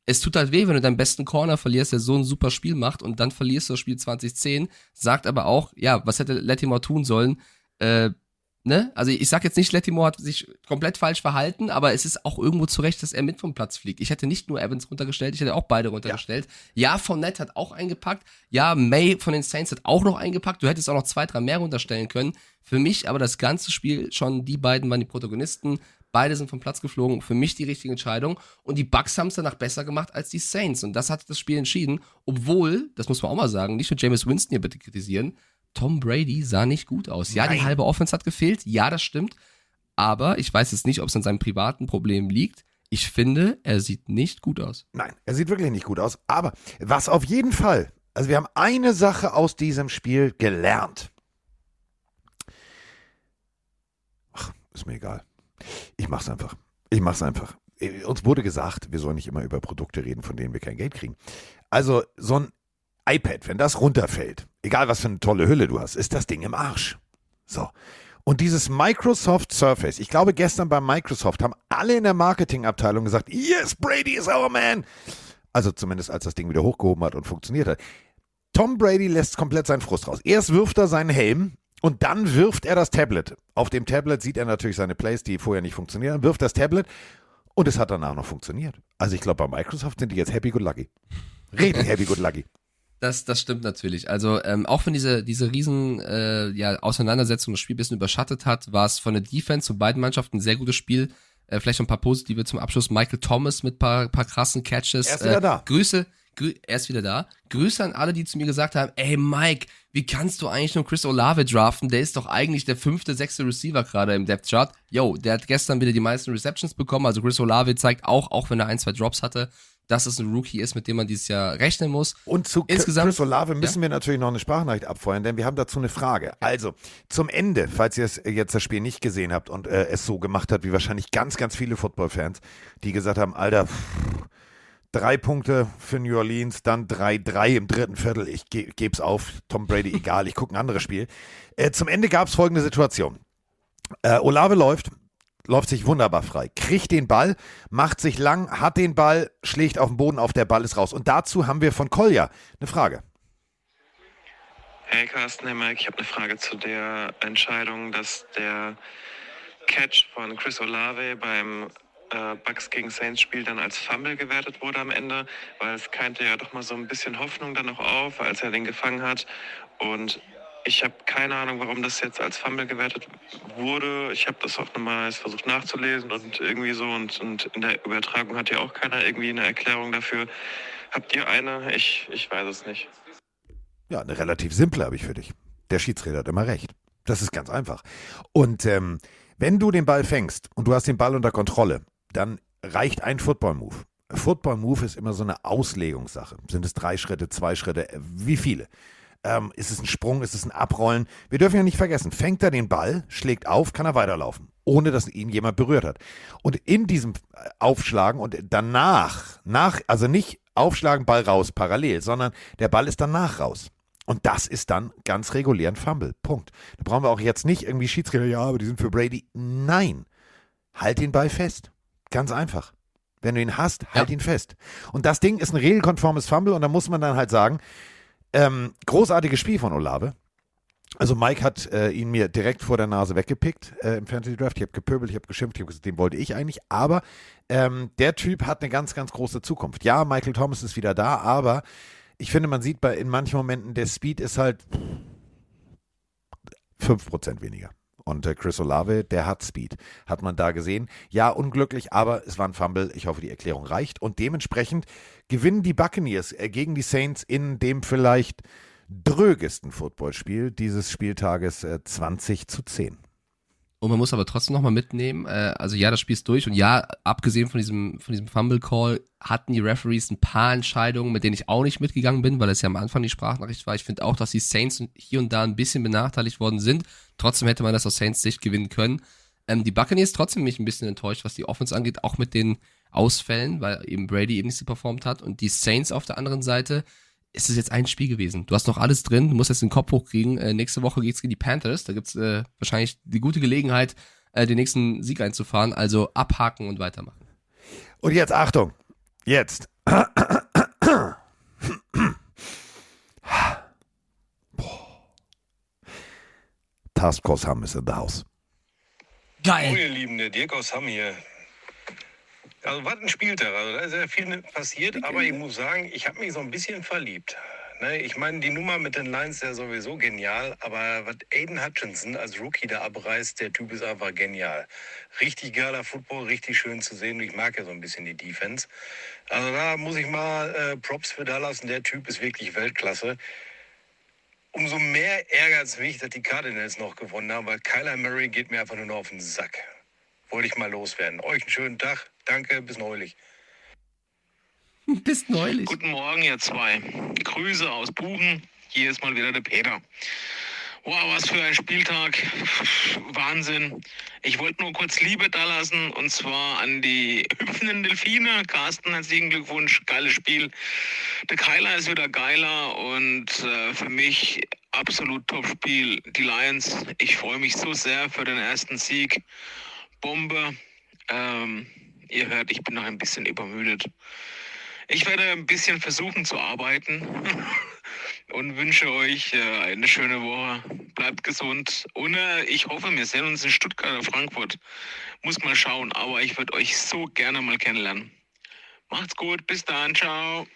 es tut halt weh, wenn du deinen besten Corner verlierst, der so ein super Spiel macht und dann verlierst du das Spiel 2010. Sagt aber auch, ja, was hätte Lattimore tun sollen? Äh, ne? Also ich sag jetzt nicht, Lattimore hat sich komplett falsch verhalten, aber es ist auch irgendwo zurecht, dass er mit vom Platz fliegt. Ich hätte nicht nur Evans runtergestellt, ich hätte auch beide runtergestellt. Ja, Fournette hat auch eingepackt. Ja, May von den Saints hat auch noch eingepackt. Du hättest auch noch zwei, drei mehr runterstellen können. Für mich aber das ganze Spiel schon, die beiden waren die Protagonisten. Beide sind vom Platz geflogen. Für mich die richtige Entscheidung. Und die Bucks haben es danach besser gemacht als die Saints. Und das hat das Spiel entschieden. Obwohl, das muss man auch mal sagen, nicht nur James Winston hier bitte kritisieren, Tom Brady sah nicht gut aus. Ja, die Nein. halbe Offense hat gefehlt. Ja, das stimmt. Aber ich weiß jetzt nicht, ob es an seinem privaten Problem liegt. Ich finde, er sieht nicht gut aus. Nein, er sieht wirklich nicht gut aus. Aber was auf jeden Fall, also wir haben eine Sache aus diesem Spiel gelernt. Ach, ist mir egal. Ich mach's einfach. Ich mach's einfach. äh, uns wurde gesagt, wir sollen nicht immer über Produkte reden, von denen wir kein Geld kriegen. Also so ein iPad, wenn das runterfällt, egal was für eine tolle Hülle du hast, ist das Ding im Arsch. So. Und dieses Microsoft Surface, ich glaube, gestern bei Microsoft haben alle in der Marketingabteilung gesagt, yes, Brady is our man. Also zumindest als das Ding wieder hochgehoben hat und funktioniert hat. Tom Brady lässt komplett seinen Frust raus. Erst wirft er seinen Helm und dann wirft er das Tablet. Auf dem Tablet sieht er natürlich seine Plays, die vorher nicht funktionieren, wirft das Tablet und es hat danach noch funktioniert. Also ich glaube, bei Microsoft sind die jetzt happy good lucky. Richtig happy good lucky. Das, das stimmt natürlich. Also ähm, auch wenn diese, diese riesen äh, ja, Auseinandersetzung das Spiel ein bisschen überschattet hat, war es von der Defense von beiden Mannschaften ein sehr gutes Spiel. Äh, vielleicht noch ein paar positive zum Abschluss. Michael Thomas mit paar, paar krassen Catches. Er ist wieder äh, da. Grüße, grü er ist wieder da. Grüße an alle, die zu mir gesagt haben, ey Mike, wie kannst du eigentlich nur Chris Olave draften? Der ist doch eigentlich der fünfte, sechste Receiver gerade im Depth Chart. Yo, der hat gestern wieder die meisten Receptions bekommen. Also Chris Olave zeigt auch, auch wenn er ein, zwei Drops hatte, dass es ein Rookie ist, mit dem man dieses Jahr rechnen muss. Und zu Insgesamt- Chris Olave müssen wir natürlich noch eine Sprachnachricht abfeuern, denn wir haben dazu eine Frage. Also, zum Ende, falls ihr es jetzt das Spiel nicht gesehen habt und äh, es so gemacht hat, wie wahrscheinlich ganz, ganz viele Football-Fans, die gesagt haben, Alter, pff, drei Punkte für New Orleans, dann 3-3 im dritten Viertel, ich ge geb's auf, Tom Brady, egal, ich gucke ein anderes Spiel. Äh, zum Ende gab es folgende Situation. Äh, Olave läuft, läuft sich wunderbar frei, kriegt den Ball, macht sich lang, hat den Ball, schlägt auf den Boden auf, der Ball ist raus. Und dazu haben wir von Kolja eine Frage. Hey Carsten, hey Mike, ich habe eine Frage zu der Entscheidung, dass der Catch von Chris Olave beim äh, Bucks gegen Saints Spiel dann als Fumble gewertet wurde am Ende, weil es keimte ja doch mal so ein bisschen Hoffnung dann noch auf, als er den gefangen hat. Und ich habe keine Ahnung, warum das jetzt als Fumble gewertet wurde. Ich habe das auch nochmal versucht nachzulesen und irgendwie so. Und, und in der Übertragung hat ja auch keiner irgendwie eine Erklärung dafür. Habt ihr eine? Ich, ich weiß es nicht. Ja, eine relativ simple habe ich für dich. Der Schiedsrichter hat immer recht. Das ist ganz einfach. Und ähm, wenn du den Ball fängst und du hast den Ball unter Kontrolle, dann reicht ein Football-Move. Football-Move ist immer so eine Auslegungssache. Sind es drei Schritte, zwei Schritte, äh, wie viele? Ähm, ist es ein Sprung, ist es ein Abrollen? Wir dürfen ja nicht vergessen, fängt er den Ball, schlägt auf, kann er weiterlaufen, ohne dass ihn jemand berührt hat. Und in diesem äh, Aufschlagen und danach, nach, also nicht aufschlagen, Ball raus parallel, sondern der Ball ist danach raus. Und das ist dann ganz regulär ein Fumble. Punkt. Da brauchen wir auch jetzt nicht irgendwie Schiedsrichter, ja, aber die sind für Brady. Nein. Halt den Ball fest. Ganz einfach. Wenn du ihn hast, halt ihn fest. Und das Ding ist ein regelkonformes Fumble und da muss man dann halt sagen, ähm, großartiges Spiel von Olave. Also Mike hat äh, ihn mir direkt vor der Nase weggepickt äh, im Fantasy Draft. Ich habe gepöbelt, ich habe geschimpft, ich habe gesagt, den wollte ich eigentlich. Aber ähm, der Typ hat eine ganz, ganz große Zukunft. Ja, Michael Thomas ist wieder da, aber ich finde, man sieht bei in manchen Momenten, der Speed ist halt 5% weniger. Und äh, Chris Olave, der hat Speed. Hat man da gesehen. Ja, unglücklich, aber es war ein Fumble. Ich hoffe, die Erklärung reicht. Und dementsprechend gewinnen die Buccaneers äh, gegen die Saints in dem vielleicht drögesten Footballspiel dieses Spieltages äh, 20 zu 10. Und man muss aber trotzdem nochmal mitnehmen, äh, also ja, das Spiel ist durch und ja, abgesehen von diesem, von diesem Fumble-Call hatten die Referees ein paar Entscheidungen, mit denen ich auch nicht mitgegangen bin, weil es ja am Anfang die Sprachnachricht war. Ich finde auch, dass die Saints hier und da ein bisschen benachteiligt worden sind. Trotzdem hätte man das aus Saints Sicht gewinnen können. Ähm, die Buccaneers trotzdem mich ein bisschen enttäuscht, was die Offense angeht, auch mit den Ausfällen, weil eben Brady eben nicht so performt hat. Und die Saints auf der anderen Seite, ist es jetzt ein Spiel gewesen. Du hast noch alles drin, du musst jetzt den Kopf hochkriegen. Äh, nächste Woche geht's gegen die Panthers. Da gibt's äh, wahrscheinlich die gute Gelegenheit, äh, den nächsten Sieg einzufahren. Also abhaken und weitermachen. Und jetzt Achtung. Jetzt. Taskforce Hamm ist in the house. Oh, ihr Lieben, der Dirk aus Hamm hier. Also, was ein Spieltag. Also, da ist ja viel passiert, aber ich muss sagen, ich habe mich so ein bisschen verliebt. Ne, ich meine, die Nummer mit den Lines ist ja sowieso genial, aber was Aiden Hutchinson als Rookie da abreißt, der Typ ist einfach genial. Richtig geiler Football, richtig schön zu sehen. Ich mag ja so ein bisschen die Defense. Also da muss ich mal äh, Props für da lassen. Der Typ ist wirklich Weltklasse. Umso mehr ärgert es mich, dass die Cardinals noch gewonnen haben, weil Kyler Murray geht mir einfach nur noch auf den Sack. Wollte ich mal loswerden. Euch einen schönen Tag. Danke, bis neulich. Bis neulich. Guten Morgen, ihr zwei. Grüße aus Buchen. Hier ist mal wieder der Peter. Wow, was für ein Spieltag. Wahnsinn. Ich wollte nur kurz Liebe da lassen und zwar an die hüpfenden Delfine. Carsten, herzlichen Glückwunsch. Geiles Spiel. Der Keiler ist wieder geiler und äh, für mich absolut Top-Spiel. Die Lions, ich freue mich so sehr für den ersten Sieg. Bombe. Ähm, ihr hört, ich bin noch ein bisschen übermüdet. Ich werde ein bisschen versuchen zu arbeiten und wünsche euch äh, eine schöne Woche. Bleibt gesund. Und ich hoffe, wir sehen uns in Stuttgart oder Frankfurt. Muss mal schauen, aber ich würde euch so gerne mal kennenlernen. Macht's gut, bis dann, ciao.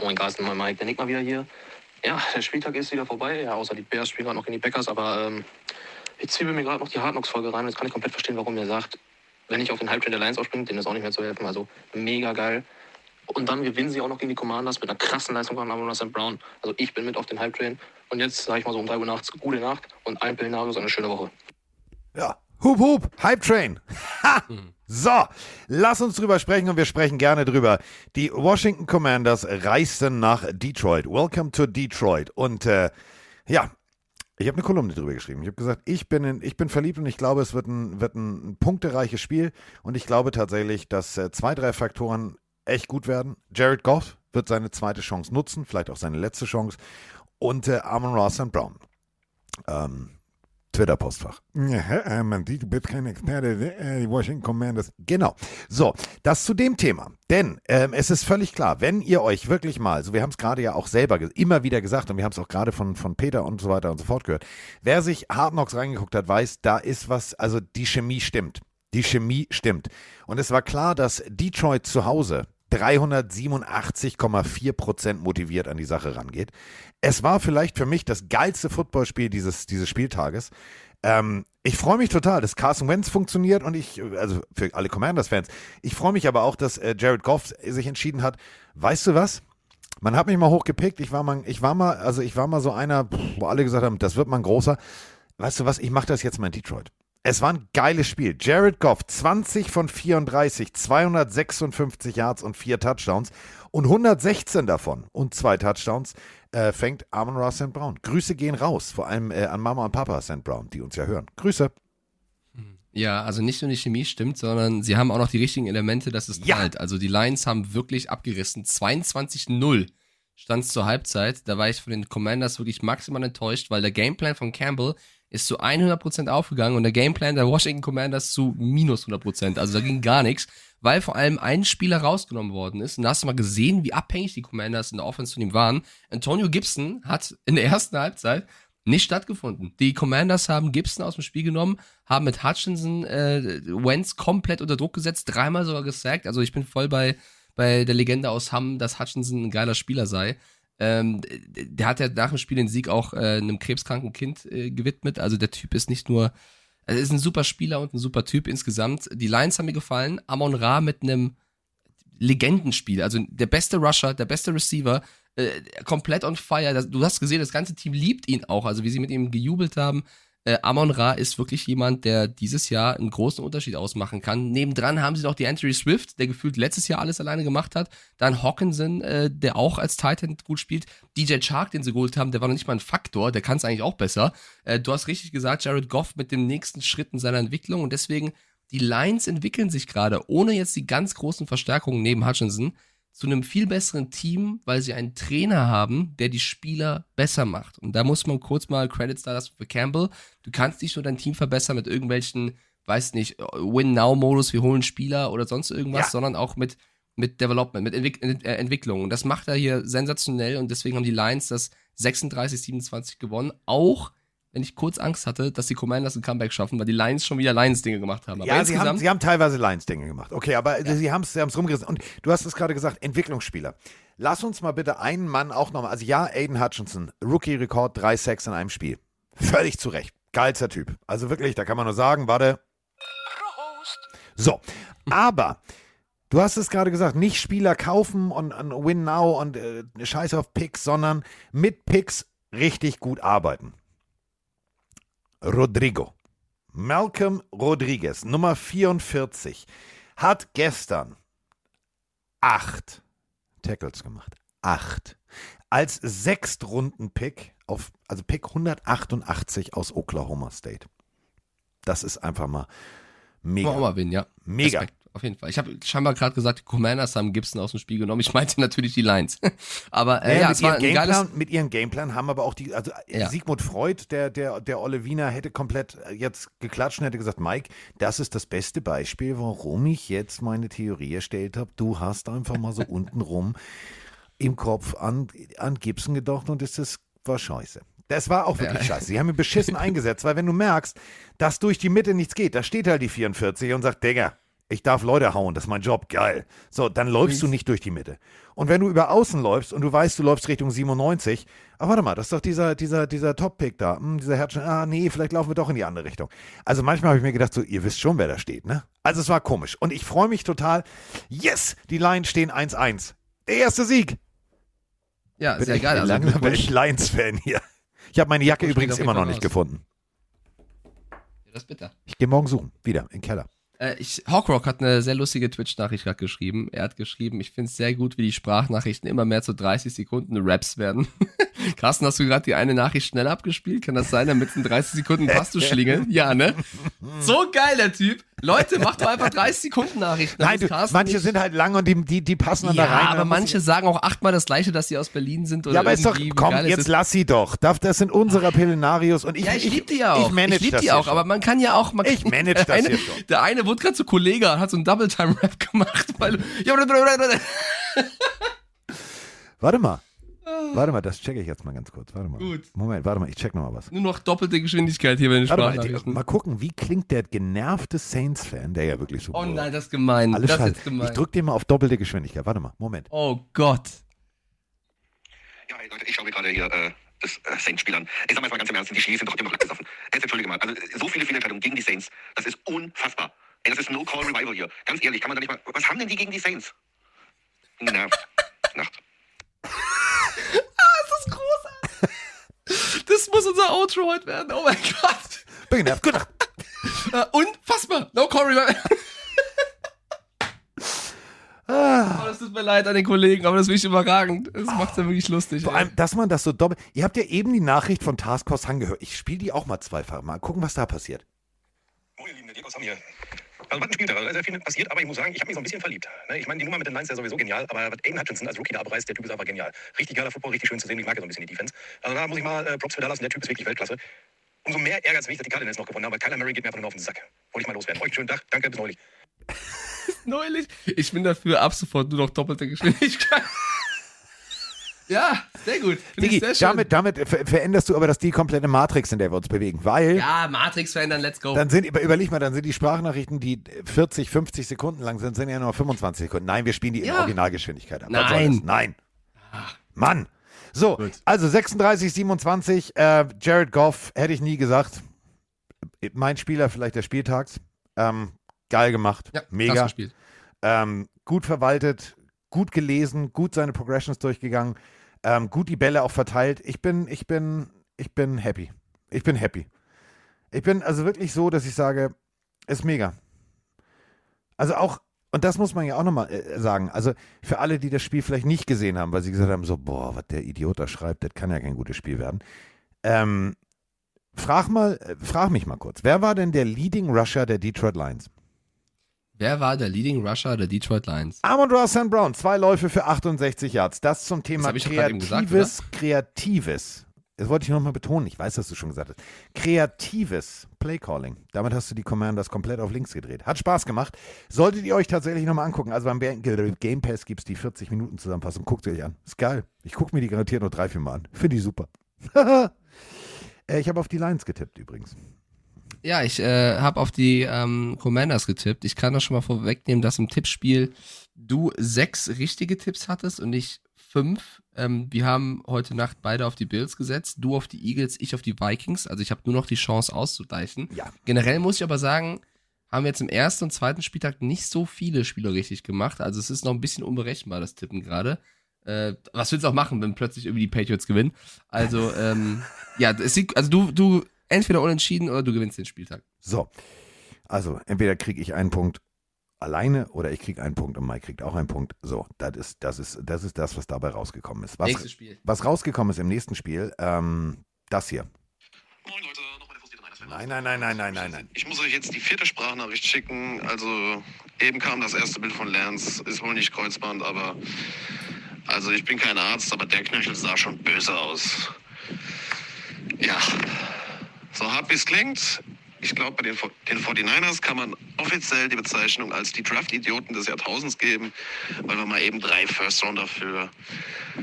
Moin Carsten, moin Mike, der Nick mal wieder hier. Ja, der Spieltag ist wieder vorbei, ja, außer die Bears spielen noch gegen die Packers, aber ähm, ich zwiebel mir gerade noch die Hardknocks-Folge rein jetzt kann ich komplett verstehen, warum ihr sagt, wenn ich auf den Halbtrain der Lions aufspringe, denen ist auch nicht mehr zu helfen, also mega geil. Und dann gewinnen sie auch noch gegen die Commanders mit einer krassen Leistung von Amon St. Brown. Also ich bin mit auf den Halbtrain und jetzt sage ich mal so um 3 Uhr nachts, gute Nacht und ein Pillenarius, eine schöne Woche. Ja. Hup, hup, Hype Train. Ha! So, lass uns drüber sprechen und wir sprechen gerne drüber. Die Washington Commanders reisten nach Detroit. Welcome to Detroit. Und äh, ja, ich habe eine Kolumne drüber geschrieben. Ich habe gesagt, ich bin, in, ich bin verliebt und ich glaube, es wird ein, wird ein punktereiches Spiel. Und ich glaube tatsächlich, dass äh, zwei, drei Faktoren echt gut werden. Jared Goff wird seine zweite Chance nutzen, vielleicht auch seine letzte Chance. Und äh, Amon Ross. Brown. Ähm, Twitter-Postfach. Ja, man, du bist kein Experte, äh, die Washington Commanders. Genau. So, das zu dem Thema. Denn ähm, es ist völlig klar, wenn ihr euch wirklich mal, so wir haben es gerade ja auch selber immer wieder gesagt und wir haben es auch gerade von, von Peter und so weiter und so fort gehört, wer sich Hard Knocks reingeguckt hat, weiß, da ist was, also die Chemie stimmt. Die Chemie stimmt. Und es war klar, dass Detroit zu Hause 387,4% motiviert an die Sache rangeht. Es war vielleicht für mich das geilste Footballspiel dieses, dieses Spieltages. Ähm, ich freue mich total, dass Carson Wentz funktioniert und ich, also für alle Commanders-Fans, ich freue mich aber auch, dass äh, Jared Goff sich entschieden hat, weißt du was? Man hat mich mal hochgepickt, ich war mal, ich war mal, also ich war mal so einer, wo alle gesagt haben, das wird mal ein großer. Weißt du was, ich mache das jetzt mal in Detroit. Es war ein geiles Spiel. Jared Goff, 20 von 34, 256 Yards und vier Touchdowns und 116 davon und zwei Touchdowns äh, fängt Amon Ross St. Brown. Grüße gehen raus, vor allem äh, an Mama und Papa St. Brown, die uns ja hören. Grüße. Ja, also nicht nur die Chemie stimmt, sondern sie haben auch noch die richtigen Elemente, dass es Ja. knallt. Also die Lions haben wirklich abgerissen. 22-0 stand es zur Halbzeit. Da war ich von den Commanders wirklich maximal enttäuscht, weil der Gameplan von Campbell ist zu 100% aufgegangen und der Gameplan der Washington Commanders zu minus 100%. Also da ging gar nichts, weil vor allem ein Spieler rausgenommen worden ist. Und da hast du mal gesehen, wie abhängig die Commanders in der Offense von ihm waren. Antonio Gibson hat in der ersten Halbzeit nicht stattgefunden. Die Commanders haben Gibson aus dem Spiel genommen, haben mit Hutchinson äh, Wentz komplett unter Druck gesetzt, dreimal sogar gesackt. Also ich bin voll bei, bei der Legende aus Hamm, dass Hutchinson ein geiler Spieler sei. Ähm, der hat ja nach dem Spiel den Sieg auch äh, einem krebskranken Kind äh, gewidmet. Also der Typ ist nicht nur, er ist ein super Spieler und ein super Typ insgesamt. Die Lions haben mir gefallen. Amon Ra mit einem Legendenspiel, also der beste Rusher, der beste Receiver, äh, komplett on fire. Das, du hast gesehen, das ganze Team liebt ihn auch, also wie sie mit ihm gejubelt haben. Äh, Amon Ra ist wirklich jemand, der dieses Jahr einen großen Unterschied ausmachen kann. Nebendran haben sie noch die Anthony Swift, der gefühlt letztes Jahr alles alleine gemacht hat. Dann Hawkinson, äh, der auch als Titan gut spielt. DJ Chark, den sie geholt haben, der war noch nicht mal ein Faktor, der kann es eigentlich auch besser. Äh, du hast richtig gesagt, Jared Goff mit dem nächsten Schritt in seiner Entwicklung und deswegen die Lions entwickeln sich gerade, ohne jetzt die ganz großen Verstärkungen neben Hutchinson, zu einem viel besseren Team, weil sie einen Trainer haben, der die Spieler besser macht. Und da muss man kurz mal Credits da lassen für Campbell. Du kannst nicht nur dein Team verbessern mit irgendwelchen, weiß nicht, Win-Now-Modus, wir holen Spieler oder sonst irgendwas, Ja. sondern auch mit, mit Development, mit Entwick äh, Entwicklung. Und das macht er hier sensationell und deswegen haben die Lions das 36-27 gewonnen. Auch wenn ich kurz Angst hatte, dass die Commanders ein Comeback schaffen, weil die Lions schon wieder Lions-Dinge gemacht haben. Aber ja, sie haben, sie haben teilweise Lions-Dinge gemacht. Okay, aber sie haben es sie haben's rumgerissen. Und du hast es gerade gesagt, Entwicklungsspieler. Lass uns mal bitte einen Mann auch nochmal, also ja, Aiden Hutchinson, Rookie-Rekord, drei Sacks in einem Spiel. Völlig zu Recht. Geilster Typ. Also wirklich, da kann man nur sagen, warte. So, aber du hast es gerade gesagt, nicht Spieler kaufen und, und Win Now und äh, Scheiß auf Picks, sondern mit Picks richtig gut arbeiten. Rodrigo. Malcolm Rodriguez, Nummer 44, hat gestern acht Tackles gemacht. Acht. Als Sechstrunden-Pick auf, also Pick 188 aus Oklahoma State. Das ist einfach mal mega. Mal gewinnen, ja. Mega. Respekt, auf jeden Fall. Ich habe scheinbar gerade gesagt, die Commanders haben Gibson aus dem Spiel genommen. Ich meinte natürlich die Lions. aber äh, Ja, ja, mit, es war ihrem ein geiles. Gameplan, mit ihrem Gameplan haben aber auch die, also äh, Ja. Sigmund Freud, der, der, der Olle Wiener, hätte komplett äh, jetzt geklatscht und hätte gesagt, Mike, das ist das beste Beispiel, warum ich jetzt meine Theorie erstellt habe. Du hast einfach mal so untenrum im Kopf an, an Gibson gedacht und das ist, war scheiße. Das war auch wirklich Ja. scheiße. Sie haben ihn beschissen eingesetzt, weil wenn du merkst, dass durch die Mitte nichts geht, da steht halt die 44 und sagt, Digga, ich darf Leute hauen, das ist mein Job, geil. So, dann läufst du nicht durch die Mitte. Und wenn du über außen läufst und du weißt, du läufst Richtung 97, ah, warte mal, das ist doch dieser, dieser, dieser Top-Pick da, hm, dieser Herzchen, ah, nee, vielleicht laufen wir doch in die andere Richtung. Also manchmal habe ich mir gedacht, so, ihr wisst schon, wer da steht, ne? Also es war komisch. Und ich freue mich total. Yes, die Lions stehen 1-1. Der erste Sieg. Ja, Bin sehr geil. Also, Langsam bin ich Lions-Fan hier. Ich habe meine Jacke übrigens immer noch nicht raus. gefunden. Das ist bitter. Ich gehe morgen suchen. Wieder im Keller. Äh, ich, Hawkrock hat eine sehr lustige Twitch-Nachricht gerade geschrieben. Er hat geschrieben, ich finde es sehr gut, wie die Sprachnachrichten immer mehr zu 30 Sekunden Raps werden. Carsten, hast du gerade die eine Nachricht schnell abgespielt? Kann das sein, damit in 30 Sekunden passt du schlingeln? Ja, ne? So geil, der Typ. Leute, mach doch einfach 30 Sekunden Nachrichten. Nein, du, manche sind halt lang und die, die, die passen dann ja, da rein. aber manche sagen auch achtmal das gleiche, dass sie aus Berlin sind oder Ja, aber ist doch, komm, jetzt ist. lass sie doch. Das sind unsere Pillenarios und ich, ja, ich, lieb die ja auch. Ich manage lieb das die auch, schon. aber man kann ja auch. Man Ich manage das eine, hier schon. Der eine wurde gerade zu Kollege, hat so einen Double-Time-Rap gemacht, weil. Warte mal. Warte mal, das checke ich jetzt mal ganz kurz. Warte mal. Gut. Moment, warte mal, ich check noch mal was. Nur noch doppelte Geschwindigkeit hier bei den Warte mal, die, mal gucken, wie klingt der genervte Saints-Fan, der ja wirklich so. Oh nein, das ist gemein. Alles das ist scheiße. gemein. Ich drück den mal auf doppelte Geschwindigkeit. Warte mal, Moment. Oh Gott. Ja, ey, Leute, ich schaue mir gerade hier äh, das äh, Saints-Spiel an. Ey, sag mal jetzt mal ganz im Ernst, die Chiefs sind doch immer noch abgesoffen. Jetzt entschuldige mal, also äh, so viele Fehlentscheidungen gegen die Saints, das ist unfassbar. Ey, das ist No-Call-Revival hier. Ganz ehrlich, kann man da nicht mal. Was haben denn die gegen die Saints? Na, Nacht. Das ist großartig. Das muss unser Outro heute werden. Oh mein Gott. Bin genervt. Gut. Äh, Unfassbar. No Corey. Ah. Oh, das tut mir leid an den Kollegen, aber das ist wirklich überragend. Das macht's ja wirklich lustig. Vor ey. allem, dass man das so doppelt. Ihr habt ja eben die Nachricht von Task Force Han gehört. Ich spiele die auch mal zweifach. Mal gucken, was da passiert. Moin, ihr Lieben, der aus Hamm hier. Also, was ein Spiel da, da ist ja viel passiert, aber ich muss sagen, ich habe mich so ein bisschen verliebt. Ne? Ich meine, die Nummer mit den Lions ist ja sowieso genial, aber was Aiden Hutchinson als Rookie da abreißt, der Typ ist einfach genial. Richtig geiler Football, richtig schön zu sehen. Ich mag ja so ein bisschen die Defense. Also, da muss ich mal äh, Props für Dallas und der Typ ist wirklich Weltklasse. Umso mehr ärgert es mich, dass die Cardinals noch gewonnen haben, weil Kyler Murray geht mir einfach nur auf den Sack. Wollte ich mal loswerden. Euch einen schönen Tag, danke, bis neulich. Neulich. Ich bin dafür ab sofort nur noch doppelte Geschwindigkeit. Ja, sehr gut. Digi, sehr damit, damit ver veränderst du aber das die komplette Matrix, in der wir uns bewegen. Weil ja, Matrix verändern, let's go. dann sind, über- überleg mal, dann sind die Sprachnachrichten, die 40, 50 Sekunden lang sind, sind ja nur 25 Sekunden. Nein, wir spielen die in Ja. Originalgeschwindigkeit ab. Nein. Nein. Mann. So, also 36, 27, äh, Jared Goff, hätte ich nie gesagt. Mein Spieler vielleicht des Spieltags. Ähm, geil gemacht. ja, Mega. gespielt. Ähm, gut verwaltet, gut gelesen, gut seine Progressions durchgegangen, ähm, gut die Bälle auch verteilt. Ich bin, ich bin, ich bin happy. Ich bin happy. Ich bin also wirklich so, dass ich sage, ist mega. Also auch, und das muss man ja auch nochmal äh, sagen, also für alle, die das Spiel vielleicht nicht gesehen haben, weil sie gesagt haben, so, boah, was der Idiot da schreibt, das kann ja kein gutes Spiel werden. Ähm, frag mal, äh, frag mich mal kurz, wer war denn der Leading Rusher der Detroit Lions? Wer war der Leading Rusher der Detroit Lions? Amon Ross St. Brown, zwei Läufe für 68 Yards. Das zum Thema gerade eben gesagt, Kreatives, Kreatives. Das wollte ich nochmal betonen. Ich weiß, dass du schon gesagt hast. Kreatives Playcalling. Damit hast du die Commanders komplett auf links gedreht. Hat Spaß gemacht. Solltet ihr euch tatsächlich nochmal angucken. Also beim Game Pass gibt es die 40 Minuten Zusammenfassung. Guckt sie euch an. Ist geil. Ich gucke mir die garantiert nur drei, vier Mal an. Finde ich super. Äh, ich habe auf die Lions getippt übrigens. Ja, ich äh, habe auf die ähm, Commanders getippt. Ich kann das schon mal vorwegnehmen, dass im Tippspiel du sechs richtige Tipps hattest und ich fünf. Ähm, wir haben heute Nacht beide auf die Bills gesetzt. Du auf die Eagles, ich auf die Vikings. Also ich habe nur noch die Chance auszugleichen. Ja. Generell muss ich aber sagen, haben wir jetzt im ersten und zweiten Spieltag nicht so viele Spieler richtig gemacht. Also es ist noch ein bisschen unberechenbar, das Tippen gerade. Äh, was willst du auch machen, wenn plötzlich irgendwie die Patriots gewinnen? Also, ähm, ja, es sieht, also du, du entweder unentschieden oder du gewinnst den Spieltag. So. Also, entweder kriege ich einen Punkt alleine oder ich kriege einen Punkt und Mike kriegt auch einen Punkt. So, das ist das, ist, das, ist das was dabei rausgekommen ist. Was, Nächstes Spiel. was rausgekommen ist im nächsten Spiel, ähm, das hier. Nein, nein, nein, nein, nein, nein, nein. Ich muss euch jetzt die vierte Sprachnachricht schicken. Also eben kam das erste Bild von Lance. Ist wohl nicht Kreuzband, aber also ich bin kein Arzt, aber der Knöchel sah schon böse aus. Ja, so hart wie es klingt. Ich glaube, bei den, den 49ers kann man offiziell die Bezeichnung als die Draft-Idioten des Jahrtausends geben, weil wir mal eben drei First-Rounder für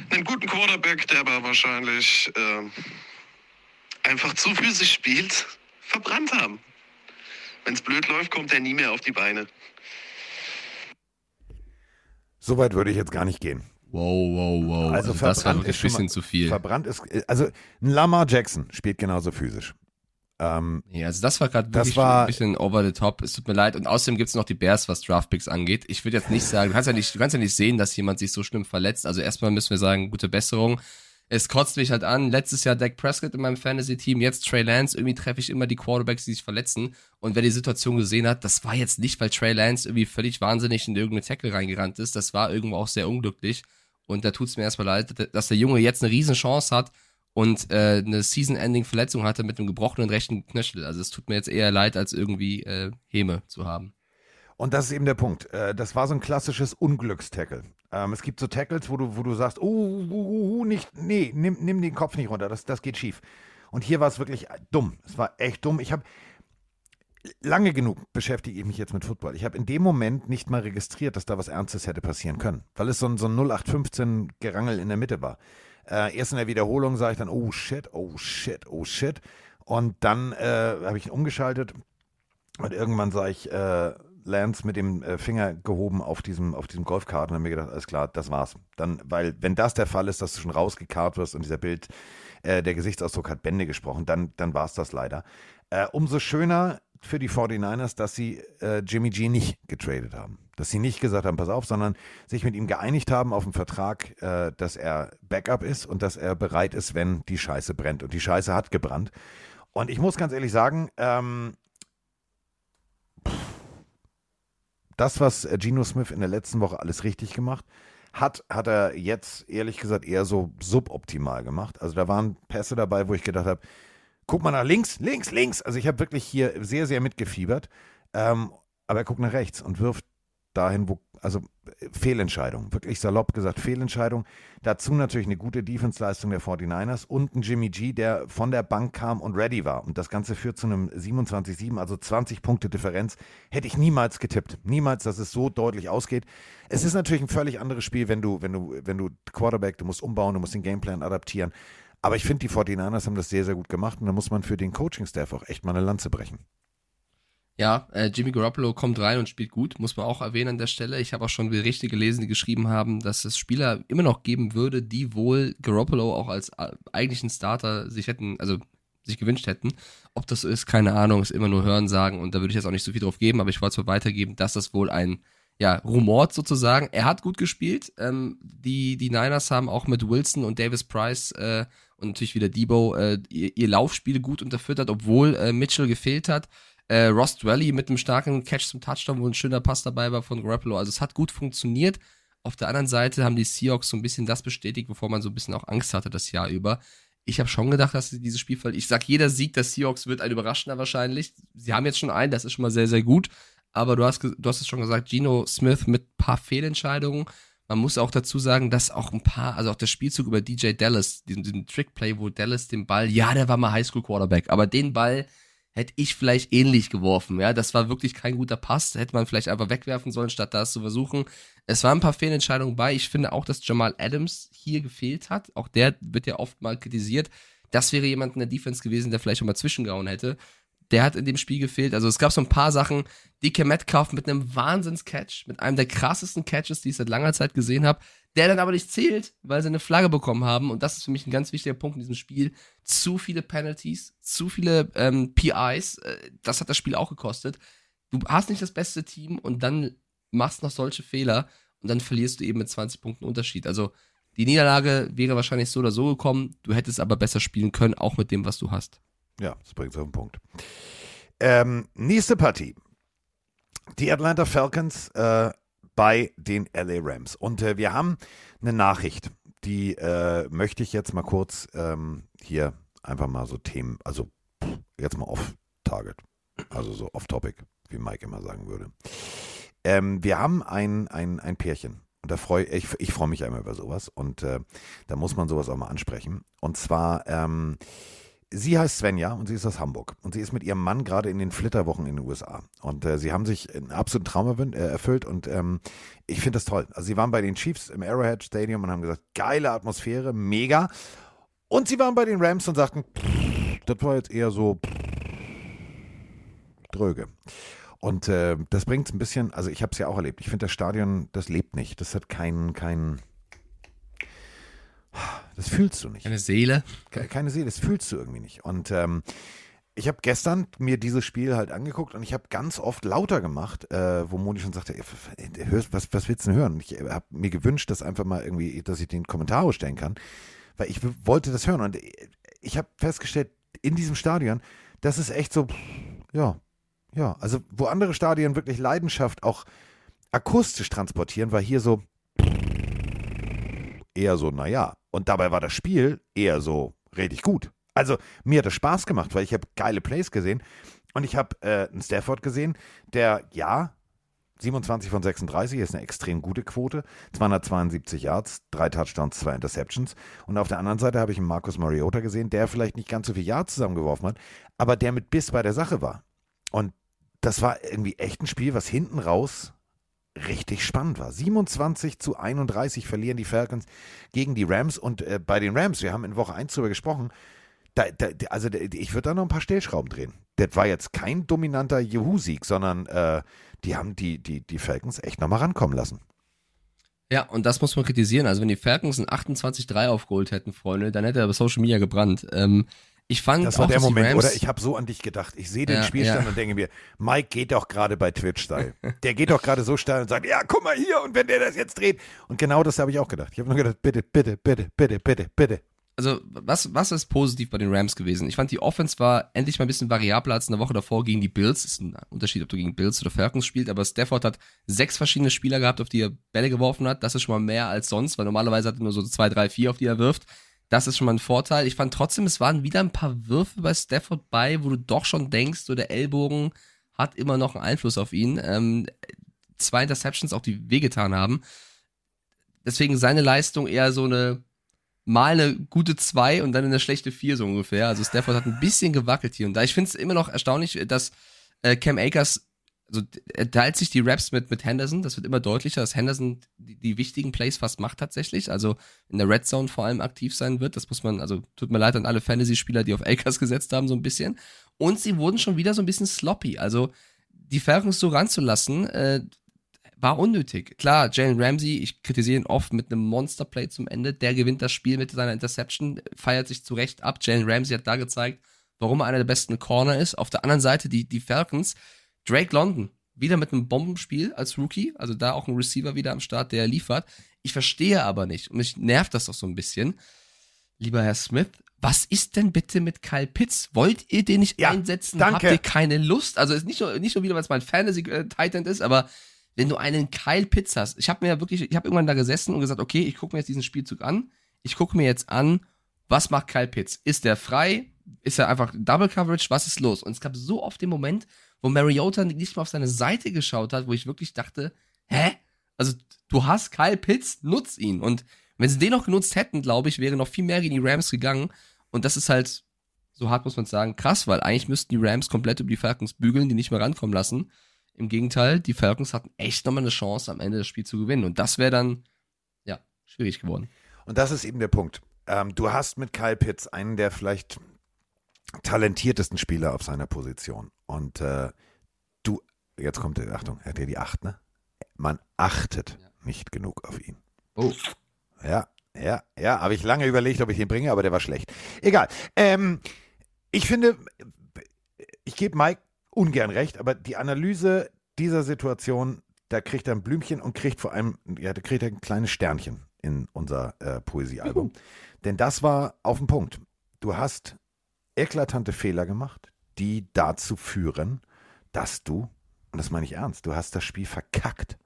einen guten Quarterback, der aber wahrscheinlich äh, einfach zu physisch spielt, verbrannt haben. Wenn es blöd läuft, kommt er nie mehr auf die Beine. So weit würde ich jetzt gar nicht gehen. Wow, wow, wow. Also, Also, das war verbrannt wirklich ist ein bisschen mal- zu viel. Verbrannt ist, also ein Lamar Jackson spielt genauso physisch. Ähm, Ja, also das war gerade wirklich war- ein bisschen over the top. Es tut mir leid. Und außerdem gibt es noch die Bears, was Draftpicks angeht. Ich würde jetzt nicht sagen, du kannst ja nicht, du kannst ja nicht sehen, dass jemand sich so schlimm verletzt. Also erstmal müssen wir sagen, gute Besserung. Es kotzt mich halt an. Letztes Jahr Dak Prescott in meinem Fantasy-Team, jetzt Trey Lance. Irgendwie treffe ich immer die Quarterbacks, die sich verletzen. Und wer die Situation gesehen hat, das war jetzt nicht, weil Trey Lance irgendwie völlig wahnsinnig in irgendeine Tackle reingerannt ist. Das war irgendwo auch sehr unglücklich. Und da tut es mir erstmal leid, dass der Junge jetzt eine Riesenchance hat und äh, eine Season-Ending-Verletzung hatte mit einem gebrochenen rechten Knöchel. Also es tut mir jetzt eher leid, als irgendwie äh, Häme zu haben. Und das ist eben der Punkt. Äh, Das war so ein klassisches Unglückstackle. Ähm, Es gibt so Tackles, wo du, wo du sagst, oh, uh, uh, uh, nicht, nee, nimm, nimm den Kopf nicht runter, das, das geht schief. Und hier war es wirklich dumm. Es war echt dumm. Ich habe lange genug beschäftige ich mich jetzt mit Football. Ich habe in dem Moment nicht mal registriert, dass da was Ernstes hätte passieren können, weil es so ein, so ein 0815 Gerangel in der Mitte war. Äh, erst in der Wiederholung sage ich dann, oh shit, oh shit, oh shit. Und dann äh, habe ich ihn umgeschaltet und irgendwann sah ich äh, Lance mit dem äh, Finger gehoben auf diesem, auf diesem Golfkart und habe mir gedacht, alles klar, das war's. Dann, weil, wenn das der Fall ist, dass du schon rausgekarrt wirst und dieser Bild, äh, der Gesichtsausdruck hat Bände gesprochen, dann, dann war es das leider. Äh, umso schöner für die 49ers, dass sie Jimmy G nicht getradet haben. Dass sie nicht gesagt haben, pass auf, sondern sich mit ihm geeinigt haben auf einen Vertrag, äh, dass er Backup ist und dass er bereit ist, wenn die Scheiße brennt. Und die Scheiße hat gebrannt. Und ich muss ganz ehrlich sagen, ähm, das, was äh, Geno Smith in der letzten Woche alles richtig gemacht hat, hat er jetzt ehrlich gesagt eher so suboptimal gemacht. Also da waren Pässe dabei, wo ich gedacht habe, guck mal nach links, links, links. Also ich habe wirklich hier sehr, sehr mitgefiebert. Ähm, aber er guckt nach rechts und wirft dahin, wo, also Fehlentscheidung, wirklich salopp gesagt, Fehlentscheidung. Dazu natürlich eine gute Defense-Leistung der 49ers und ein Jimmy G, der von der Bank kam und ready war. Und das Ganze führt zu einem 27-7, also 20 Punkte Differenz. Hätte ich niemals getippt. Niemals, dass es so deutlich ausgeht. Es ist natürlich ein völlig anderes Spiel, wenn du, wenn du, wenn du Quarterback, du musst umbauen, du musst den Gameplan adaptieren. Aber ich finde, die 49ers haben das sehr, sehr gut gemacht und da muss man für den Coaching-Staff auch echt mal eine Lanze brechen. Ja, äh, Jimmy Garoppolo kommt rein und spielt gut, muss man auch erwähnen an der Stelle. Ich habe auch schon Berichte gelesen, die geschrieben haben, dass es Spieler immer noch geben würde, die wohl Garoppolo auch als äh, eigentlichen Starter sich hätten, also sich gewünscht hätten. Ob das so ist, keine Ahnung, ist immer nur Hören sagen und da würde ich jetzt auch nicht so viel drauf geben, aber ich wollte es mal weitergeben, dass das wohl ein ja, rumort sozusagen. Er hat gut gespielt. Ähm, die, die Niners haben auch mit Wilson und Davis Price äh, und natürlich wieder Debo äh, ihr, ihr Laufspiel gut unterfüttert, obwohl äh, Mitchell gefehlt hat. Äh, Ross Dwelly mit einem starken Catch zum Touchdown, wo ein schöner Pass dabei war von Garoppolo. Also es hat gut funktioniert. Auf der anderen Seite haben die Seahawks so ein bisschen das bestätigt, wovor man so ein bisschen auch Angst hatte das Jahr über. Ich habe schon gedacht, dass sie dieses Spiel verlieren. Ich sag, jeder Sieg der Seahawks wird ein überraschender wahrscheinlich. Sie haben jetzt schon einen, das ist schon mal sehr, sehr gut. Aber du hast, du hast es schon gesagt, Geno Smith mit ein paar Fehlentscheidungen. Man muss auch dazu sagen, dass auch ein paar, also auch der Spielzug über DJ Dallas, diesen, diesen Trickplay, wo Dallas den Ball, ja, der war mal Highschool Quarterback, aber den Ball hätte ich vielleicht ähnlich geworfen. Ja, das war wirklich kein guter Pass. Hätte man vielleicht einfach wegwerfen sollen, statt das zu versuchen. Es waren ein paar Fehlentscheidungen bei. Ich finde auch, dass Jamal Adams hier gefehlt hat. Auch der wird ja oft mal kritisiert. Das wäre jemand in der Defense gewesen, der vielleicht auch mal zwischengehauen hätte. Der hat in dem Spiel gefehlt. Also es gab so ein paar Sachen. DK Metcalf mit einem Wahnsinns-Catch, mit einem der krassesten Catches, die ich seit langer Zeit gesehen habe, der dann aber nicht zählt, weil sie eine Flagge bekommen haben. Und das ist für mich ein ganz wichtiger Punkt in diesem Spiel. Zu viele Penalties, zu viele ähm, PIs. Äh, das hat das Spiel auch gekostet. Du hast nicht das beste Team und dann machst noch solche Fehler und dann verlierst du eben mit 20 Punkten Unterschied. Also die Niederlage wäre wahrscheinlich so oder so gekommen. Du hättest aber besser spielen können, auch mit dem, was du hast. Ja, das bringt auf den Punkt. Ähm, nächste Partie. Die Atlanta Falcons äh, bei den LA Rams. Und äh, wir haben eine Nachricht, die äh, möchte ich jetzt mal kurz ähm, hier einfach mal so Themen, also jetzt mal off-target, also so off-topic, wie Mike immer sagen würde. Ähm, wir haben ein, ein, ein Pärchen. Und da freue ich, ich freue mich einmal über sowas. Und äh, da muss man sowas auch mal ansprechen. Und zwar, ähm, sie heißt Svenja und sie ist aus Hamburg. Und sie ist mit ihrem Mann gerade in den Flitterwochen in den USA. Und äh, sie haben sich einen absoluten Traum äh, erfüllt. Und ähm, ich finde das toll. Also sie waren bei den Chiefs im Arrowhead Stadium und haben gesagt, geile Atmosphäre, mega. Und sie waren bei den Rams und sagten, das war jetzt eher so dröge. Und äh, das bringt es ein bisschen, also ich habe es ja auch erlebt. Ich finde, das Stadion, das lebt nicht. Das hat keinen, keinen, das fühlst du nicht. Eine Seele. Ke- Keine Seele, das fühlst du irgendwie nicht. Und ähm, ich habe gestern mir dieses Spiel halt angeguckt und ich habe ganz oft lauter gemacht, äh, wo Moni schon sagte, ey, f- hörst, was, was willst du denn hören? Ich habe mir gewünscht, dass einfach mal irgendwie, dass ich den Kommentar stellen kann, weil ich wollte das hören. Und ich habe festgestellt, in diesem Stadion, das ist echt so, ja, ja, also wo andere Stadien wirklich Leidenschaft auch akustisch transportieren, war hier so eher so, naja. Und dabei war das Spiel eher so richtig gut. Also mir hat es Spaß gemacht, weil ich habe geile Plays gesehen und ich habe äh, einen Stafford gesehen, der, ja, 27 von 36 ist eine extrem gute Quote, 272 Yards, drei Touchdowns, zwei Interceptions. Und auf der anderen Seite habe ich einen Marcus Mariota gesehen, der vielleicht nicht ganz so viel Yards zusammengeworfen hat, aber der mit Biss bei der Sache war. Und das war irgendwie echt ein Spiel, was hinten raus richtig spannend war. 27 zu 31 verlieren die Falcons gegen die Rams und äh, bei den Rams, wir haben in Woche 1 darüber gesprochen, da, da, also da, ich würde da noch ein paar Stellschrauben drehen. Das war jetzt kein dominanter Juhu-Sieg, sondern äh, die haben die, die, die Falcons echt nochmal rankommen lassen. Ja, und das muss man kritisieren. Also wenn die Falcons ein 28-3 aufgeholt hätten, Freunde, dann hätte er aber Social Media gebrannt. Ähm, ich fand Das war auch, der Moment, Rams, oder? Ich habe so an dich gedacht. Ich sehe den Ja, Spielstand ja. und denke mir, Mike geht doch gerade bei Twitch steil. Der geht doch gerade so steil und sagt, ja, guck mal hier und wenn der das jetzt dreht. Und genau das habe ich auch gedacht. Ich habe nur gedacht, bitte, bitte, bitte, bitte, bitte, bitte. also was, was ist positiv bei den Rams gewesen? Ich fand, die Offense war endlich mal ein bisschen variabler als in der Woche davor gegen die Bills. Ist ein Unterschied, ob du gegen Bills oder Falcons spielst, aber Stafford hat sechs verschiedene Spieler gehabt, auf die er Bälle geworfen hat. Das ist schon mal mehr als sonst, weil normalerweise hat er nur so zwei, drei, vier, auf die er wirft. Das ist schon mal ein Vorteil. Ich fand trotzdem, es waren wieder ein paar Würfe bei Stafford bei, wo du doch schon denkst, so der Ellbogen hat immer noch einen Einfluss auf ihn. Ähm, zwei Interceptions, auch die wehgetan haben. Deswegen seine Leistung eher so eine mal eine gute 2 und dann eine schlechte 4 so ungefähr. Also Stafford hat ein bisschen gewackelt hier und da. Ich finde es immer noch erstaunlich, dass äh, Cam Akers, also er teilt sich die Raps mit, mit Henderson. Das wird immer deutlicher, dass Henderson die, die wichtigen Plays fast macht tatsächlich. Also in der Red Zone vor allem aktiv sein wird. Das muss man, also tut mir leid an alle Fantasy-Spieler, die auf Akers gesetzt haben, so ein bisschen. Und sie wurden schon wieder so ein bisschen sloppy. Also die Falcons so ranzulassen, äh, war unnötig. Klar, Jalen Ramsey, ich kritisiere ihn oft mit einem Monsterplay zum Ende. Der gewinnt das Spiel mit seiner Interception, feiert sich zu Recht ab. Jalen Ramsey hat da gezeigt, warum er einer der besten Corner ist. Auf der anderen Seite die, die Falcons. Drake London, wieder mit einem Bombenspiel als Rookie. Also da auch ein Receiver wieder am Start, der liefert. Ich verstehe aber nicht, und mich nervt das doch so ein bisschen. Lieber Herr Smith, was ist denn bitte mit Kyle Pitts? Wollt ihr den nicht einsetzen? danke. Habt ihr keine Lust? Also ist nicht nur, nicht nur wieder, weil es mein Fantasy-Titan ist, aber wenn du einen Kyle Pitts hast, ich habe mir ja wirklich, ich habe irgendwann da gesessen und gesagt, okay, ich gucke mir jetzt diesen Spielzug an. Ich gucke mir jetzt an, was macht Kyle Pitts? Ist der frei? Ist er einfach Double Coverage? Was ist los? Und es gab so oft den Moment, wo Mariota nicht mal auf seine Seite geschaut hat, wo ich wirklich dachte, hä? Also du hast Kyle Pitts, nutz ihn. Und wenn sie den noch genutzt hätten, glaube ich, wäre noch viel mehr gegen die Rams gegangen. Und das ist halt, so hart muss man sagen, krass, weil eigentlich müssten die Rams komplett über die Falcons bügeln, die nicht mehr rankommen lassen. Im Gegenteil, die Falcons hatten echt nochmal eine Chance, am Ende das Spiel zu gewinnen. Und das wäre dann, ja, schwierig geworden. Und das ist eben der Punkt. Ähm, du hast mit Kyle Pitts einen der vielleicht talentiertesten Spieler auf seiner Position. Und äh, du, jetzt kommt Achtung, er hat ja die Acht, ne? Man achtet nicht genug auf ihn. Oh. Ja, ja, ja, habe ich lange überlegt, ob ich ihn bringe, aber der war schlecht. Egal. Ähm, ich finde, ich gebe Mike ungern recht, aber die Analyse dieser Situation, da kriegt er ein Blümchen und kriegt vor allem, ja, da kriegt er ein kleines Sternchen in unser äh, Poesiealbum. Denn das war auf den Punkt. Du hast eklatante Fehler gemacht, die dazu führen, dass du und das meine ich ernst, du hast das Spiel verkackt,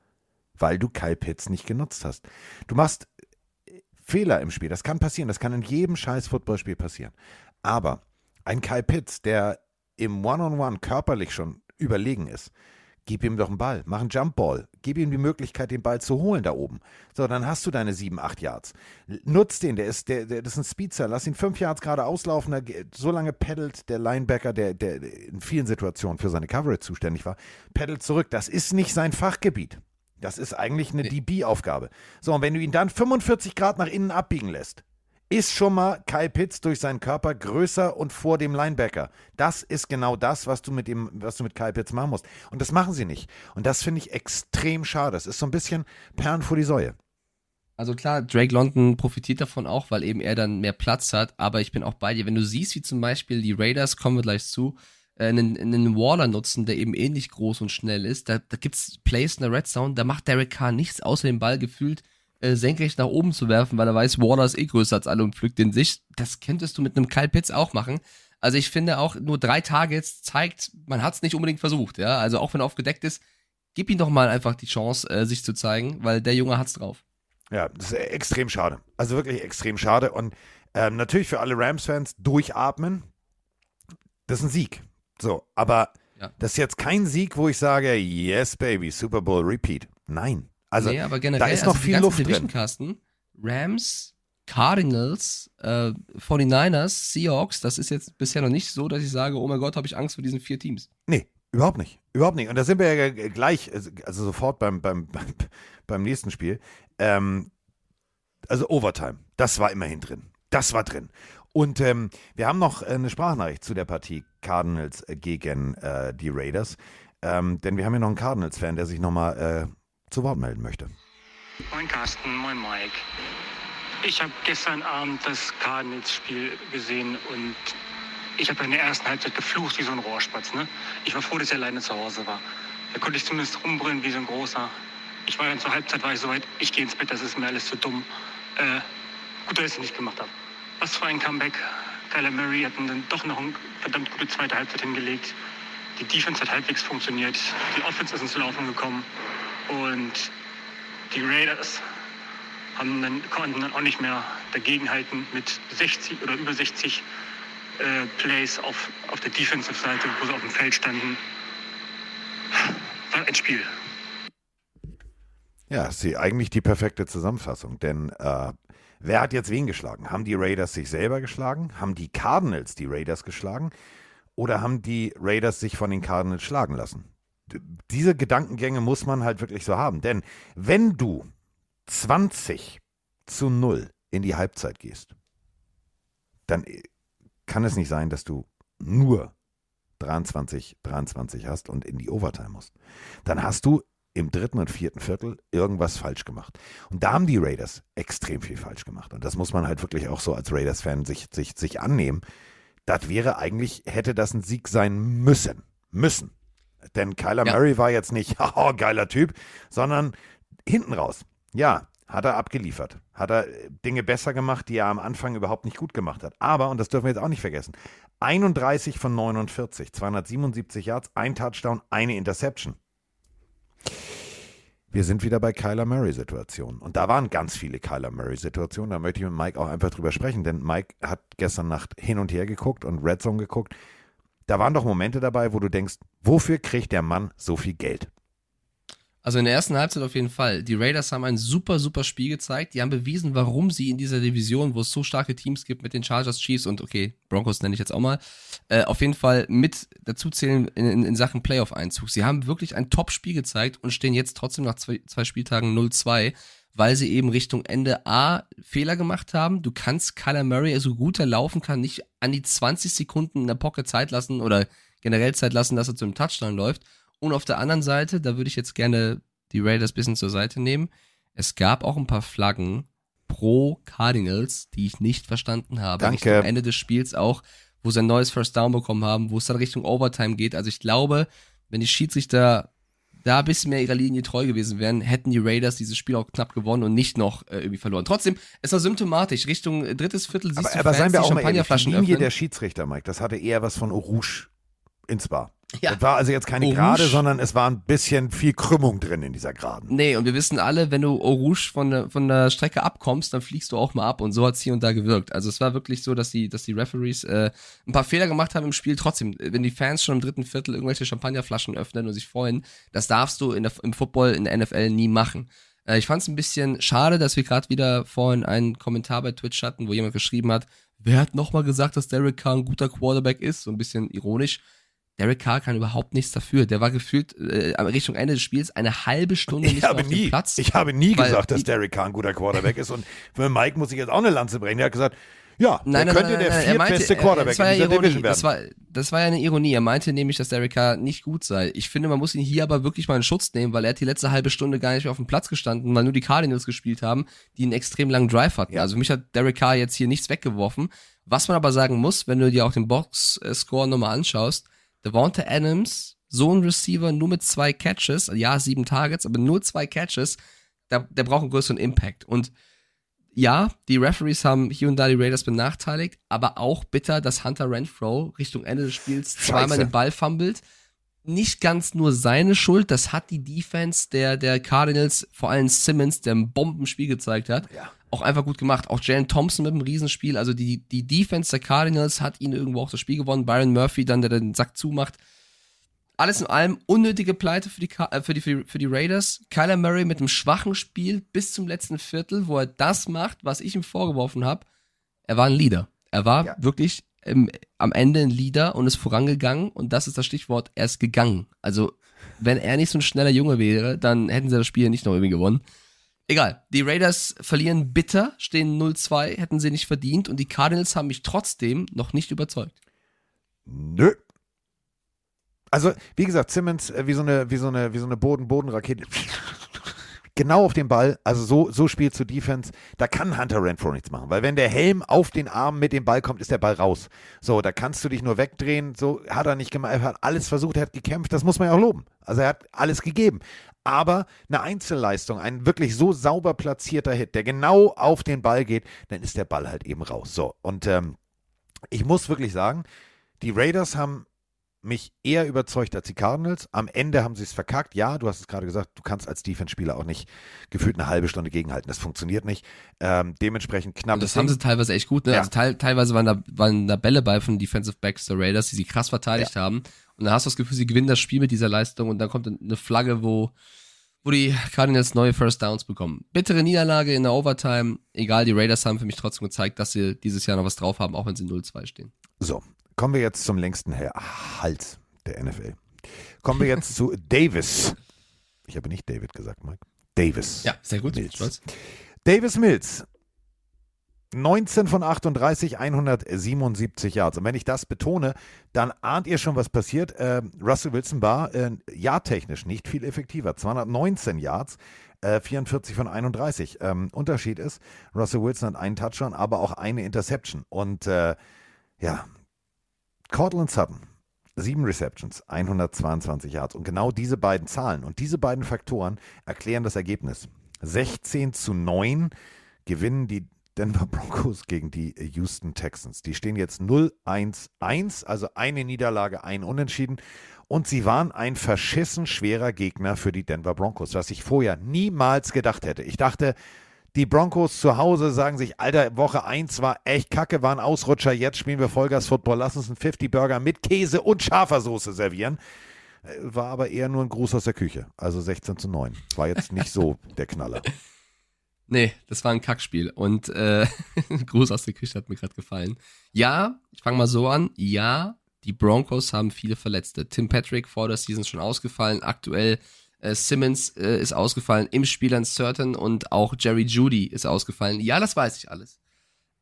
weil du Kyle Pitts nicht genutzt hast. Du machst äh, Fehler im Spiel, das kann passieren, das kann in jedem scheiß Footballspiel passieren. Aber ein Kyle Pitts, der im One-on-One körperlich schon überlegen ist, gib ihm doch einen Ball, mach einen Jumpball, gib ihm die Möglichkeit, den Ball zu holen da oben. So, dann hast du deine sieben, acht Yards. Nutz den, der ist, der, der, das ist ein Speedster, lass ihn fünf Yards gerade auslaufen, da, so lange peddelt der Linebacker, der, der in vielen Situationen für seine Coverage zuständig war, peddelt zurück. Das ist nicht sein Fachgebiet. Das ist eigentlich eine DB-Aufgabe. So, und wenn du ihn dann 45 Grad nach innen abbiegen lässt, ist schon mal Kyle Pitts durch seinen Körper größer und vor dem Linebacker. Das ist genau das, was du mit dem, was du mit Kyle Pitts machen musst. Und das machen sie nicht. Und das finde ich extrem schade. Das ist so ein bisschen Perlen vor die Säue. Also klar, Drake London profitiert davon auch, weil eben er dann mehr Platz hat. Aber ich bin auch bei dir. Wenn du siehst, wie zum Beispiel die Raiders, kommen wir gleich zu, äh, einen, einen Waller nutzen, der eben ähnlich groß und schnell ist, da, da gibt es Plays in der Red Zone, da macht Derek Carr nichts, außer den Ball gefühlt äh, senkrecht nach oben zu werfen, weil er weiß, Waller ist eh größer als alle und pflückt den sich. Das könntest du mit einem Kyle Pitts auch machen. Also ich finde auch, nur drei Targets zeigt, man hat es nicht unbedingt versucht. Ja, Also auch wenn er aufgedeckt ist, gib ihm doch mal einfach die Chance, äh, sich zu zeigen, weil der Junge hat's drauf. Ja, das ist extrem schade. Also wirklich extrem schade. Und ähm, natürlich für alle Rams-Fans durchatmen. Das ist ein Sieg. So, aber ja. das ist jetzt kein Sieg, wo ich sage, yes, baby, Super Bowl Repeat. Nein. Also nee, aber generell, da ist noch also viel Luft drin. Carsten, Rams, Cardinals, äh, 49ers, Seahawks, das ist jetzt bisher noch nicht so, dass ich sage, oh mein Gott, habe ich Angst vor diesen vier Teams. Nee, überhaupt nicht. Überhaupt nicht. Und da sind wir ja gleich, also sofort beim, beim, beim, beim nächsten Spiel. Ähm, also Overtime, das war immerhin drin. Das war drin. Und ähm, wir haben noch eine Sprachnachricht zu der Partie Cardinals äh, gegen äh, die Raiders. Ähm, denn wir haben hier noch einen Cardinals-Fan, der sich nochmal äh, zu Wort melden möchte. Moin Carsten, moin Mike. Ich habe gestern Abend das Cardinals-Spiel gesehen und ich habe in der ersten Halbzeit geflucht wie so ein Rohrspatz. Ne? Ich war froh, dass ich alleine zu Hause war. Da konnte ich zumindest rumbrüllen wie so ein großer. Ich war dann zur Halbzeit, war ich soweit, ich gehe ins Bett, das ist mir alles zu dumm. Äh, gut, dass ich es nicht gemacht habe. Was für ein Comeback. Kyler Murray hat dann doch noch eine verdammt gute zweite Halbzeit hingelegt. Die Defense hat halbwegs funktioniert. Die Offense ist ins Laufen gekommen. Und die Raiders haben dann, konnten dann auch nicht mehr dagegenhalten mit 60 oder über 60 äh, Plays auf, auf der Defensive-Seite, wo sie auf dem Feld standen. War ein Spiel. Ja, ist eigentlich die perfekte Zusammenfassung. Denn äh, wer hat jetzt wen geschlagen? Haben die Raiders sich selber geschlagen? Haben die Cardinals die Raiders geschlagen? Oder haben die Raiders sich von den Cardinals schlagen lassen? Diese Gedankengänge muss man halt wirklich so haben. Denn wenn du 20 zu 0 in die Halbzeit gehst, dann äh, kann es nicht sein, dass du nur 23, 23 hast und in die Overtime musst. Dann hast du im dritten und vierten Viertel irgendwas falsch gemacht. Und da haben die Raiders extrem viel falsch gemacht. Und das muss man halt wirklich auch so als Raiders-Fan sich, sich, sich annehmen. Das wäre eigentlich, hätte das ein Sieg sein müssen. Müssen. Denn Kyler Ja. Murray war jetzt nicht, oh, geiler Typ, sondern hinten raus. Ja, hat er abgeliefert. Hat er äh, Dinge besser gemacht, die er am Anfang überhaupt nicht gut gemacht hat. Aber, und das dürfen wir jetzt auch nicht vergessen, 31 von 49, 277 Yards, ein Touchdown, eine Interception. Wir sind wieder bei Kyler Murray-Situationen. Und da waren ganz viele Kyler Murray-Situationen. Da möchte ich mit Mike auch einfach drüber sprechen, denn Mike hat gestern Nacht hin und her geguckt und Red Zone geguckt. Da waren doch Momente dabei, wo du denkst, wofür kriegt der Mann so viel Geld? Also in der ersten Halbzeit auf jeden Fall. Die Raiders haben ein super, super Spiel gezeigt. Die haben bewiesen, warum sie in dieser Division, wo es so starke Teams gibt mit den Chargers, Chiefs und okay, Broncos nenne ich jetzt auch mal, äh, auf jeden Fall mit dazu zählen in, in, in Sachen Playoff-Einzug. Sie haben wirklich ein Top-Spiel gezeigt und stehen jetzt trotzdem nach zwei, zwei Spieltagen 0-2, weil sie eben Richtung Ende A Fehler gemacht haben. Du kannst Kyler Murray, so gut er laufen kann, nicht an die 20 Sekunden in der Pocket Zeit lassen oder generell Zeit lassen, dass er zu einem Touchdown läuft. Und auf der anderen Seite, da würde ich jetzt gerne die Raiders ein bisschen zur Seite nehmen. Es gab auch ein paar Flaggen pro Cardinals, die ich nicht verstanden habe. Danke. Richtung Ende des Spiels auch, wo sie ein neues First Down bekommen haben, wo es dann Richtung Overtime geht. Also ich glaube, wenn die Schiedsrichter da ein bisschen mehr ihrer Linie treu gewesen wären, hätten die Raiders dieses Spiel auch knapp gewonnen und nicht noch äh, irgendwie verloren. Trotzdem, es war symptomatisch. Richtung äh, drittes Viertel siehst Aber, du aber Fans, seien wir die auch mal ehrlich, die Champagnerflaschen Linie öffnen. der Schiedsrichter, Mike, das hatte eher was von Rouge ins Bar. Ja. Das war also jetzt keine Gerade, sondern es war ein bisschen viel Krümmung drin in dieser Geraden. Nee, und wir wissen alle, wenn du Eau Rouge von der, von der Strecke abkommst, dann fliegst du auch mal ab und so hat's hier und da gewirkt. Also es war wirklich so, dass die, dass die Referees äh, ein paar Fehler gemacht haben im Spiel. Trotzdem, wenn die Fans schon im dritten Viertel irgendwelche Champagnerflaschen öffnen und sich freuen, das darfst du in der, im Football, in der NFL nie machen. Äh, ich fand's ein bisschen schade, dass wir gerade wieder vorhin einen Kommentar bei Twitch hatten, wo jemand geschrieben hat, wer hat nochmal gesagt, dass Derek Carr ein guter Quarterback ist? So ein bisschen ironisch. Derek Carr kann überhaupt nichts dafür. Der war gefühlt äh, Richtung Ende des Spiels eine halbe Stunde nicht Ich habe auf dem nie, Platz. ich habe nie gesagt, dass Derek Carr ein guter Quarterback ist. Und für Mike muss ich jetzt auch eine Lanze bringen. Der hat gesagt, ja, Nein, der nein, könnte nein, der er viertbeste er- Quarterback das war in ja dieser Ironie. Division werden. Das war, das war ja eine Ironie. Er meinte nämlich, dass Derek Carr nicht gut sei. Ich finde, man muss ihn hier aber wirklich mal in Schutz nehmen, weil er hat die letzte halbe Stunde gar nicht mehr auf dem Platz gestanden, weil nur die Cardinals gespielt haben, die einen extrem langen Drive hatten. Also für mich hat Derek Carr jetzt hier nichts weggeworfen. Was man aber sagen muss, wenn du dir auch den Box-Score nochmal anschaust, Devonta Adams, so ein Receiver, nur mit zwei Catches, ja, sieben Targets, aber nur zwei Catches, der, der braucht einen größeren Impact. Und ja, die Referees haben hier und da die Raiders benachteiligt, aber auch bitter, dass Hunter Renfro Richtung Ende des Spiels zweimal Scheiße. den Ball fummelt. Nicht ganz nur seine Schuld, das hat die Defense der, der Cardinals, vor allem Simmons, der ein Bombenspiel gezeigt hat, auch einfach gut gemacht. Auch Jalen Thompson mit einem Riesenspiel. Also die, die Defense der Cardinals hat ihnen irgendwo auch das Spiel gewonnen. Byron Murphy dann, der den Sack zumacht. Alles in allem unnötige Pleite für die, Ka- äh, für die, für die, für die Raiders. Kyler Murray mit einem schwachen Spiel bis zum letzten Viertel, wo er das macht, was ich ihm vorgeworfen habe. Er war ein Leader. Er war wirklich im, am Ende ein Leader und ist vorangegangen und das ist das Stichwort, er ist gegangen. Also, wenn er nicht so ein schneller Junge wäre, dann hätten sie das Spiel nicht noch irgendwie gewonnen. Egal, die Raiders verlieren bitter, stehen 0-2, hätten sie nicht verdient und die Cardinals haben mich trotzdem noch nicht überzeugt. Nö. Also, wie gesagt, Simmons äh, wie so eine, wie so eine, wie so eine Boden-Boden-Rakete. Genau auf den Ball, also so, so spielst du Defense, da kann Hunter Renfro nichts machen, weil wenn der Helm auf den Arm mit dem Ball kommt, ist der Ball raus. So, da kannst du dich nur wegdrehen, so hat er nicht gemacht, er hat alles versucht, er hat gekämpft, das muss man ja auch loben. Also er hat alles gegeben. Aber eine Einzelleistung, ein wirklich so sauber platzierter Hit, der genau auf den Ball geht, dann ist der Ball halt eben raus. So, und ähm, ich muss wirklich sagen, die Raiders haben mich eher überzeugt als die Cardinals. Am Ende haben sie es verkackt. Ja, du hast es gerade gesagt, du kannst als Defense-Spieler auch nicht gefühlt eine halbe Stunde gegenhalten. Das funktioniert nicht. Ähm, dementsprechend knapp. Und das haben sie teilweise echt gut, ne? Ja. Also teil, teilweise waren da, waren da Bälle bei von Defensive Backs der Raiders, die sie krass verteidigt haben. Und dann hast du das Gefühl, sie gewinnen das Spiel mit dieser Leistung und dann kommt eine Flagge, wo, wo die Cardinals neue First Downs bekommen. Bittere Niederlage in der Overtime. Egal, die Raiders haben für mich trotzdem gezeigt, dass sie dieses Jahr noch was drauf haben, auch wenn sie 0-2 stehen. So, kommen wir jetzt zum längsten Hals der NFL. Kommen wir jetzt zu Davis. Ich habe nicht David gesagt, Mike. Davis. Ja, sehr gut. Mills. Stolz. Davis Mills. 19 von 38, 177 Yards. Und wenn ich das betone, dann ahnt ihr schon, was passiert. Ähm, Russell Wilson war äh, jahrtechnisch nicht viel effektiver. 219 Yards, äh, 44 von 31. Ähm, Unterschied ist, Russell Wilson hat einen Touchdown, aber auch eine Interception. Und äh, ja, Cortland Sutton, sieben Receptions, 122 Yards. Und genau diese beiden Zahlen und diese beiden Faktoren erklären das Ergebnis. 16 zu 9 gewinnen die Denver Broncos gegen die Houston Texans. Die stehen jetzt 0-1-1, also eine Niederlage, ein Unentschieden. Und sie waren ein verschissen schwerer Gegner für die Denver Broncos, was ich vorher niemals gedacht hätte. Ich dachte, die Broncos zu Hause sagen sich, Alter, Woche 1 war echt kacke, war ein Ausrutscher, jetzt spielen wir Vollgas-Football, lass uns einen 50-Burger mit Käse und scharfer Soße servieren. Äh, War aber eher nur ein Gruß aus der Küche, also 16 zu 9. War jetzt nicht so der Knaller. Nee, das war ein Kackspiel. Und äh, Gruß aus der Küche hat mir gerade gefallen. Ja, ich fange mal so an. Ja, die Broncos haben viele Verletzte. Tim Patrick vor der Season schon ausgefallen. Aktuell Simmons äh, ist ausgefallen. Im Spiel an Certain und auch Jerry Judy ist ausgefallen. Ja, das weiß ich alles.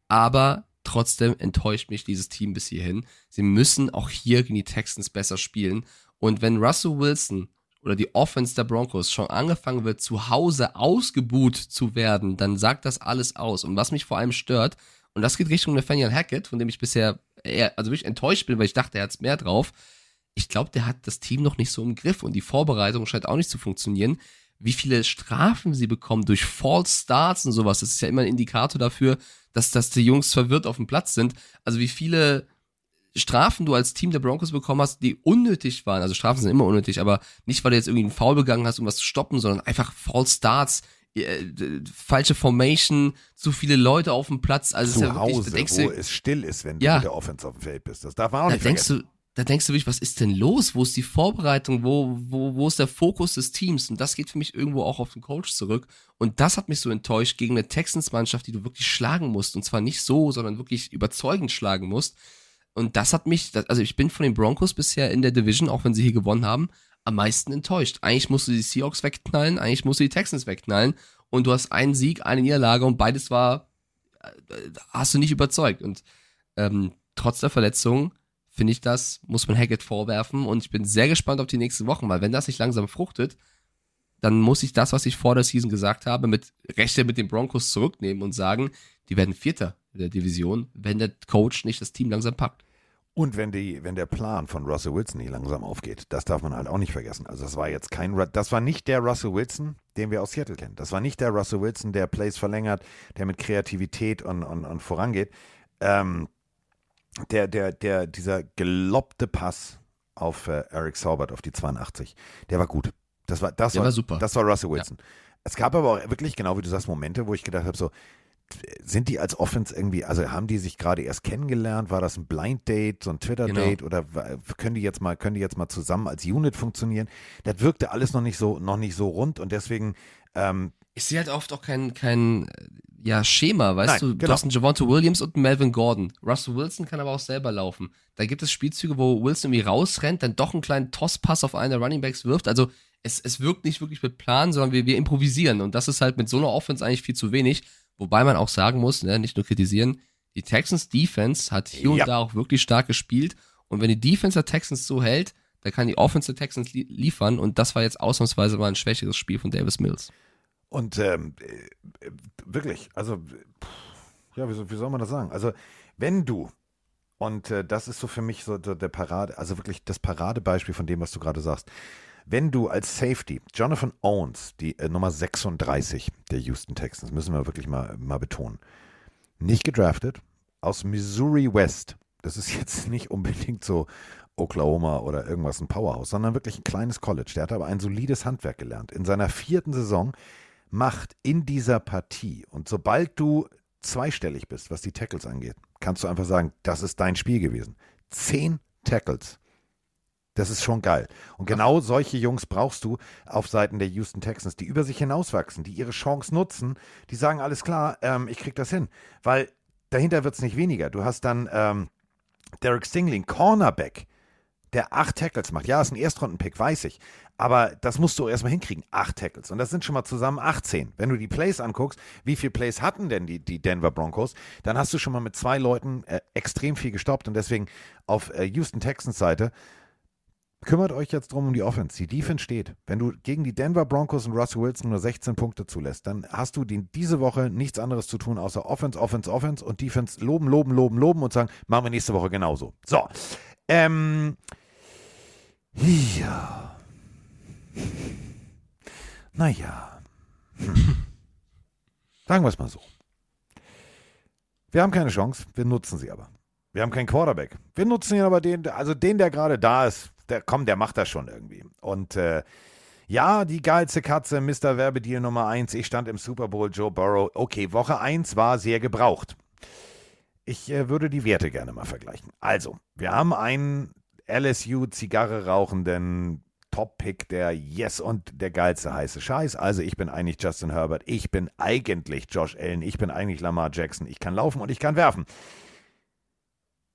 Aber trotzdem enttäuscht mich dieses Team bis hierhin. Sie müssen auch hier gegen die Texans besser spielen. Und wenn Russell Wilson oder die Offense der Broncos schon angefangen wird, zu Hause ausgebuht zu werden, dann sagt das alles aus. Und was mich vor allem stört, und das geht Richtung Nathaniel Hackett, von dem ich bisher eher, also wirklich enttäuscht bin, weil ich dachte, er hat's mehr drauf. Ich glaube, der hat das Team noch nicht so im Griff und die Vorbereitung scheint auch nicht zu funktionieren. Wie viele Strafen sie bekommen durch False Starts und sowas, das ist ja immer ein Indikator dafür, dass, dass die Jungs verwirrt auf dem Platz sind. Also wie viele Strafen du als Team der Broncos bekommen hast, die unnötig waren. Also Strafen sind immer unnötig, aber nicht, weil du jetzt irgendwie einen Foul begangen hast, um was zu stoppen, sondern einfach False Starts, äh, d- falsche Formation, zu viele Leute auf dem Platz. Also es ist Zu ja wirklich, Hause, denkst wo du, es still ist, wenn du Ja. mit der Offense auf dem Feld bist. Das darf man auch da nicht denkst vergessen. du, da denkst du wirklich, was ist denn los? Wo ist die Vorbereitung? Wo, wo, wo ist der Fokus des Teams? Und das geht für mich irgendwo auch auf den Coach zurück. Und das hat mich so enttäuscht gegen eine Texans-Mannschaft, die du wirklich schlagen musst. Und zwar nicht so, sondern wirklich überzeugend schlagen musst. Und das hat mich, also ich bin von den Broncos bisher in der Division, auch wenn sie hier gewonnen haben, am meisten enttäuscht. Eigentlich musst du die Seahawks wegknallen, eigentlich musst du die Texans wegknallen. Und du hast einen Sieg, eine Niederlage und beides war, äh, hast du nicht überzeugt. Und ähm, trotz der Verletzung finde ich das, muss man Hackett vorwerfen. Und ich bin sehr gespannt auf die nächsten Wochen, weil wenn das nicht langsam fruchtet, dann muss ich das, was ich vor der Season gesagt habe, mit Rechte mit den Broncos zurücknehmen und sagen, die werden Vierter in der Division, wenn der Coach nicht das Team langsam packt. Und wenn, die, wenn der Plan von Russell Wilson nicht langsam aufgeht, das darf man halt auch nicht vergessen. Also das war jetzt kein, das war nicht der Russell Wilson, den wir aus Seattle kennen. Das war nicht der Russell Wilson, der Plays verlängert, der mit Kreativität und, und, und vorangeht. Ähm, der, der, der, dieser gelobte Pass auf äh, Eric Saubert auf die 82, der war gut. Das war, das Der war super. Das war Russell Wilson. Es gab aber auch wirklich, genau wie du sagst, Momente, wo ich gedacht habe, so, sind die als Offense irgendwie, also haben die sich gerade erst kennengelernt? War das ein Blind Date, so ein Twitter-Date Genau. oder wa- können die jetzt mal, können die jetzt mal zusammen als Unit funktionieren? Das wirkte alles noch nicht so, noch nicht so rund und deswegen, ähm, Ich sehe halt oft auch kein, kein äh, ja, Schema, weißt Nein, du? Du genau. hast einen Javonte Williams und einen Melvin Gordon. Russell Wilson kann aber auch selber laufen. Da gibt es Spielzüge, wo Wilson irgendwie rausrennt, dann doch einen kleinen Tosspass auf einen der Running Backs wirft. Also es, es wirkt nicht wirklich mit Plan, sondern wir, wir improvisieren. Und das ist halt mit so einer Offense eigentlich viel zu wenig. Wobei man auch sagen muss, ne, nicht nur kritisieren, die Texans Defense hat hier und Ja. da auch wirklich stark gespielt. Und wenn die Defense der Texans so hält, dann kann die Offense der Texans li liefern. Und das war jetzt ausnahmsweise mal ein schwächeres Spiel von Davis Mills. Und ähm, äh, wirklich, also, ja, wie, soll- wie soll man das sagen? Also, wenn du, und äh, das ist so für mich so der der Parade, also wirklich das Paradebeispiel von dem, was du gerade sagst, wenn du als Safety, Jonathan Owens, die äh, Nummer 36 der Houston Texans, müssen wir wirklich mal, mal betonen, nicht gedraftet, aus Missouri West, das ist jetzt nicht unbedingt so Oklahoma oder irgendwas ein Powerhouse, sondern wirklich ein kleines College. Der hat aber ein solides Handwerk gelernt. In seiner vierten Saison macht in dieser Partie und sobald du zweistellig bist, was die Tackles angeht, kannst du einfach sagen, das ist dein Spiel gewesen. Zehn Tackles. Das ist schon geil. Und genau solche Jungs brauchst du auf Seiten der Houston Texans, die über sich hinauswachsen, die ihre Chance nutzen, die sagen, alles klar, ähm, ich krieg das hin. Weil dahinter wird es nicht weniger. Du hast dann ähm, Derek Stingling, Cornerback, der acht Tackles macht. Ja, ist ein Erstrunden-Pick, weiß ich. Aber das musst du erstmal hinkriegen. Acht Tackles. Und das sind schon mal zusammen 18. Wenn du die Plays anguckst, wie viele Plays hatten denn die, die Denver Broncos, dann hast du schon mal mit zwei Leuten äh, extrem viel gestoppt. Und deswegen auf äh, Houston Texans Seite, kümmert euch jetzt drum um die Offense. Die Defense steht. Wenn du gegen die Denver Broncos und Russell Wilson nur 16 Punkte zulässt, dann hast du die, diese Woche nichts anderes zu tun, außer Offense, Offense, Offense und Defense loben, loben, loben, loben und sagen, machen wir nächste Woche genauso. So. Ähm. Ja. Naja. Hm. Sagen wir es mal so. Wir haben keine Chance, wir nutzen sie aber. Wir haben keinen Quarterback. Wir nutzen ihn aber den, also den, der gerade da ist, der komm, der macht das schon irgendwie. Und äh, ja, die geilste Katze, Mr. Werbedeal Nummer 1. Ich stand im Super Bowl, Joe Burrow. Okay, Woche 1 war sehr gebraucht. Ich äh, würde die Werte gerne mal vergleichen. Also, wir haben einen LSU-Zigarre rauchenden Top-Pick, der Yes und der geilste heiße Scheiß. Also, ich bin eigentlich Justin Herbert. Ich bin eigentlich Josh Allen. Ich bin eigentlich Lamar Jackson. Ich kann laufen und ich kann werfen.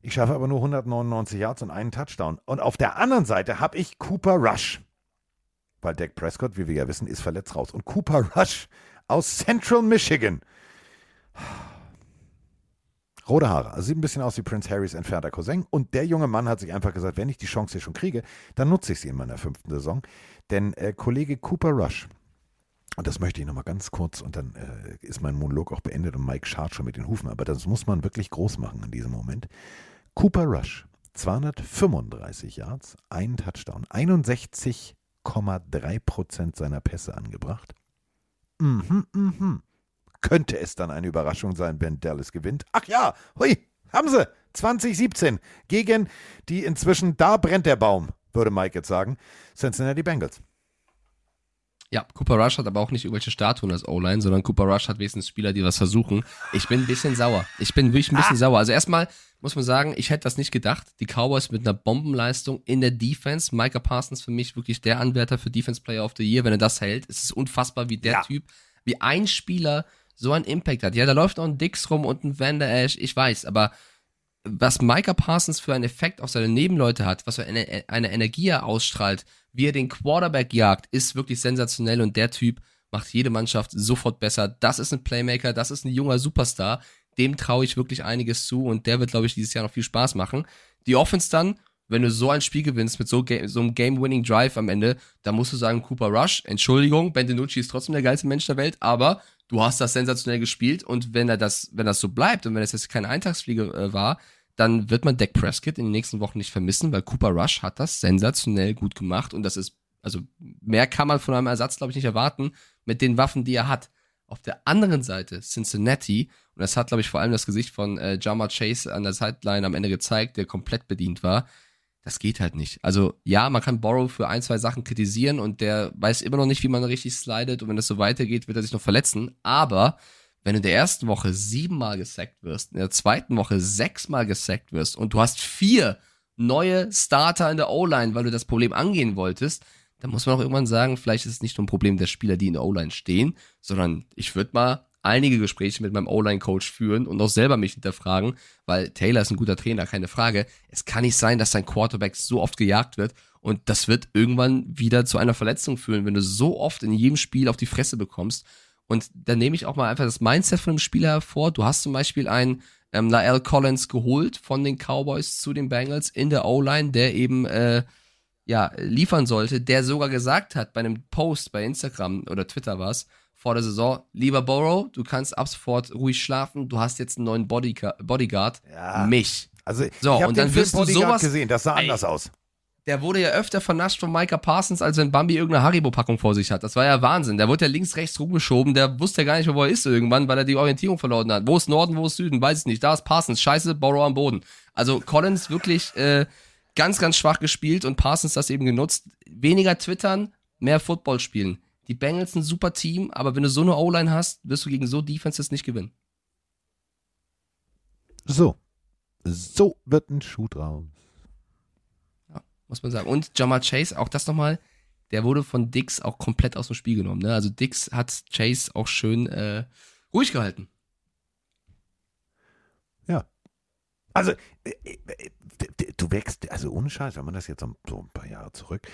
Ich schaffe aber nur 199 Yards und einen Touchdown. Und auf der anderen Seite habe ich Cooper Rush. Weil Dak Prescott, wie wir ja wissen, ist verletzt raus. Und Cooper Rush aus Central Michigan. Rote Haare, also sieht ein bisschen aus wie Prince Harrys entfernter Cousin. Und der junge Mann hat sich einfach gesagt, wenn ich die Chance hier schon kriege, dann nutze ich sie in meiner fünften Saison. Denn äh, Kollege Cooper Rush, und das möchte ich nochmal ganz kurz, und dann äh, ist mein Monolog auch beendet und Mike scharrt schon mit den Hufen, aber das muss man wirklich groß machen in diesem Moment. Cooper Rush, 235 Yards, einen Touchdown, 61,3 Prozent seiner Pässe angebracht. Mhm, mhm. Könnte es dann eine Überraschung sein, wenn Dallas gewinnt? Ach ja, hui, haben sie. 2017 gegen die inzwischen, da brennt der Baum, würde Mike jetzt sagen, Cincinnati Bengals. Ja, Cooper Rush hat aber auch nicht irgendwelche Statuen als O-Line, sondern Cooper Rush hat wenigstens Spieler, die was versuchen. Ich bin ein bisschen sauer. Ich bin wirklich ein bisschen sauer. Also erstmal muss man sagen, ich hätte das nicht gedacht. Die Cowboys mit einer Bombenleistung in der Defense. Micah Parsons für mich wirklich der Anwärter für Defense Player of the Year, wenn er das hält. Es ist unfassbar, wie der Ja. Typ, wie ein Spieler so einen Impact hat. Ja, da läuft noch ein Dix rum und ein Van der Esch, ich weiß, aber was Micah Parsons für einen Effekt auf seine Nebenleute hat, was für eine, eine Energie er ausstrahlt, wie er den Quarterback jagt, ist wirklich sensationell und der Typ macht jede Mannschaft sofort besser. Das ist ein Playmaker, das ist ein junger Superstar. Dem traue ich wirklich einiges zu und der wird, glaube ich, dieses Jahr noch viel Spaß machen. Die Offense dann, wenn du so ein Spiel gewinnst mit so, ga- so einem Game-Winning Drive am Ende, dann musst du sagen, Cooper Rush, Entschuldigung, Ben DiNucci ist trotzdem der geilste Mensch der Welt, aber du hast das sensationell gespielt und wenn er das, wenn das so bleibt und wenn es jetzt keine Eintagsfliege äh, war, dann wird man Dak Prescott in den nächsten Wochen nicht vermissen, weil Cooper Rush hat das sensationell gut gemacht und das ist, also mehr kann man von einem Ersatz, glaube ich, nicht erwarten mit den Waffen, die er hat. Auf der anderen Seite Cincinnati, und das hat, glaube ich, vor allem das Gesicht von äh, Jama Chase an der Sideline am Ende gezeigt, der komplett bedient war. Das geht halt nicht. Also ja, man kann Borrow für ein, zwei Sachen kritisieren und der weiß immer noch nicht, wie man richtig slidet und wenn das so weitergeht, wird er sich noch verletzen. Aber wenn du in der ersten Woche siebenmal gesackt wirst, in der zweiten Woche sechsmal gesackt wirst und du hast vier neue Starter in der O-Line, weil du das Problem angehen wolltest, dann muss man auch irgendwann sagen, vielleicht ist es nicht nur ein Problem der Spieler, die in der O-Line stehen, sondern ich würde mal einige Gespräche mit meinem O-Line-Coach führen und auch selber mich hinterfragen, weil Taylor ist ein guter Trainer, keine Frage. Es kann nicht sein, dass sein Quarterback so oft gejagt wird und das wird irgendwann wieder zu einer Verletzung führen, wenn du so oft in jedem Spiel auf die Fresse bekommst. Und dann nehme ich auch mal einfach das Mindset von dem Spieler hervor. Du hast zum Beispiel einen ähm, Lael Collins geholt von den Cowboys zu den Bengals in der O-Line, der eben äh, ja, liefern sollte, der sogar gesagt hat bei einem Post bei Instagram oder Twitter war es, vor der Saison, lieber Burrow, du kannst ab sofort ruhig schlafen, du hast jetzt einen neuen Bodyga Bodyguard, mich. Also so, ich habe und den dann Film wirst du Bodyguard sowas gesehen, das sah Ey, anders aus. Der wurde ja öfter vernascht von Micah Parsons, als wenn Bambi irgendeine Haribo-Packung vor sich hat. Das war ja Wahnsinn. Der wurde ja links, rechts rumgeschoben. Der wusste ja gar nicht, wo er ist irgendwann, weil er die Orientierung verloren hat. Wo ist Norden, wo ist Süden? Weiß ich nicht. Da ist Parsons. Scheiße, Borrow am Boden. Also Collins wirklich äh, ganz, ganz schwach gespielt und Parsons das eben genutzt. Weniger twittern, mehr Football spielen. Die Bengals ein super Team, aber wenn du so eine O-Line hast, wirst du gegen so Defenses nicht gewinnen. So. So wird ein Schuh draus. muss man sagen. Und Jamal Chase, auch das nochmal, der wurde von Dix auch komplett aus dem Spiel genommen. Ne? Also Dix hat Chase auch schön äh, ruhig gehalten. Ja. Also, äh, äh, du wächst, also ohne Scheiß, wenn man das jetzt so ein paar Jahre zurück,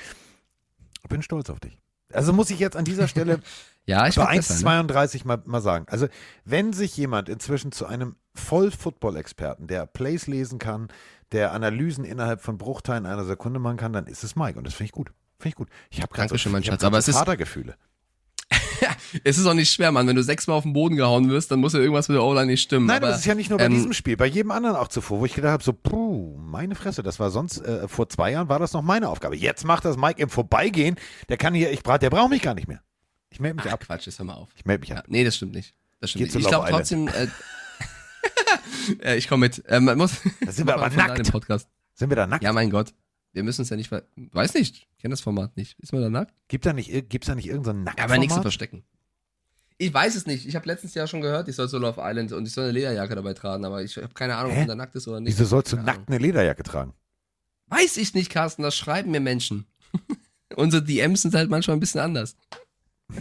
ich bin stolz auf dich. Also muss ich jetzt an dieser Stelle Ja, ich bei ne? 1,32 mal, mal sagen. Also, wenn sich jemand inzwischen zu einem Voll-Football-Experten, der Plays lesen kann, der Analysen innerhalb von Bruchteilen einer Sekunde machen kann, dann ist es Mike. Und das finde ich gut. Finde ich gut. Ich habe gerade so, Dankeschön, mein Schatz, aber es ist- Vatergefühle. Es ist auch nicht schwer, Mann. Wenn du sechsmal auf den Boden gehauen wirst, dann muss ja irgendwas mit der O-Line nicht stimmen. Nein, aber, das ist ja nicht nur bei ähm, diesem Spiel, bei jedem anderen auch zuvor, wo ich gedacht habe, so, puh, meine Fresse, das war sonst, äh, vor zwei Jahren war das noch meine Aufgabe. Jetzt macht das Mike im Vorbeigehen, der kann hier, ich der braucht mich gar nicht mehr. Ich melde mich Ach, ab. Quatsch, jetzt hör mal auf. Ich melde mich ab. Nee, das stimmt nicht. Das stimmt nicht. Ich glaube trotzdem, äh, äh, ich komme mit. Ähm, man muss, Da sind wir aber nackt. Podcast. Sind wir da nackt? Ja, mein Gott. Wir müssen es ja nicht, weiß nicht, ich kenne das Format nicht. Ist man da nackt? Gibt da nicht, gibt's da nicht irgendein so nackt Ja, aber nichts zu verstecken. Ich weiß es nicht. Ich habe letztens ja schon gehört, ich soll so Love Island und ich soll eine Lederjacke dabei tragen, aber ich habe keine Ahnung, ob Hä? man da nackt ist oder nicht. Wieso sollst du nackt eine Lederjacke tragen? Weiß ich nicht, Carsten, das schreiben mir Menschen. Unsere DMs sind halt manchmal ein bisschen anders.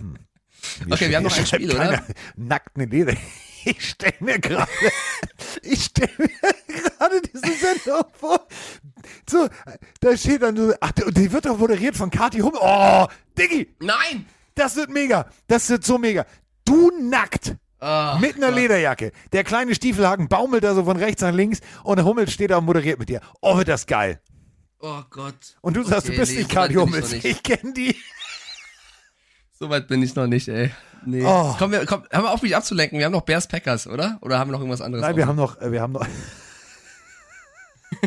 Okay, wir haben noch ein Spiel, oder? Nackt eine Leder. Ich stelle mir gerade, ich stelle mir gerade diese Sendung vor. So, da steht dann so, ach, die wird doch moderiert von Kathi Hummel. Oh, Diggi, Nein! das wird mega. Das wird so mega. Du nackt. Ah, mit einer Gott. Lederjacke. Der kleine Stiefelhaken baumelt da so von rechts nach links und der Hummel steht da und moderiert mit dir. Oh, wird das geil. Oh Gott. Und du sagst, du Okay, bist nee, nicht so Kathi bin ich. Ich kenne die. So weit bin ich noch nicht, ey. Nee. Oh. Komm, wir, komm, hör mal auf, mich abzulenken. Wir haben noch Bears Packers, oder? Oder haben wir noch irgendwas anderes? Nein, wir haben noch, äh, wir haben noch.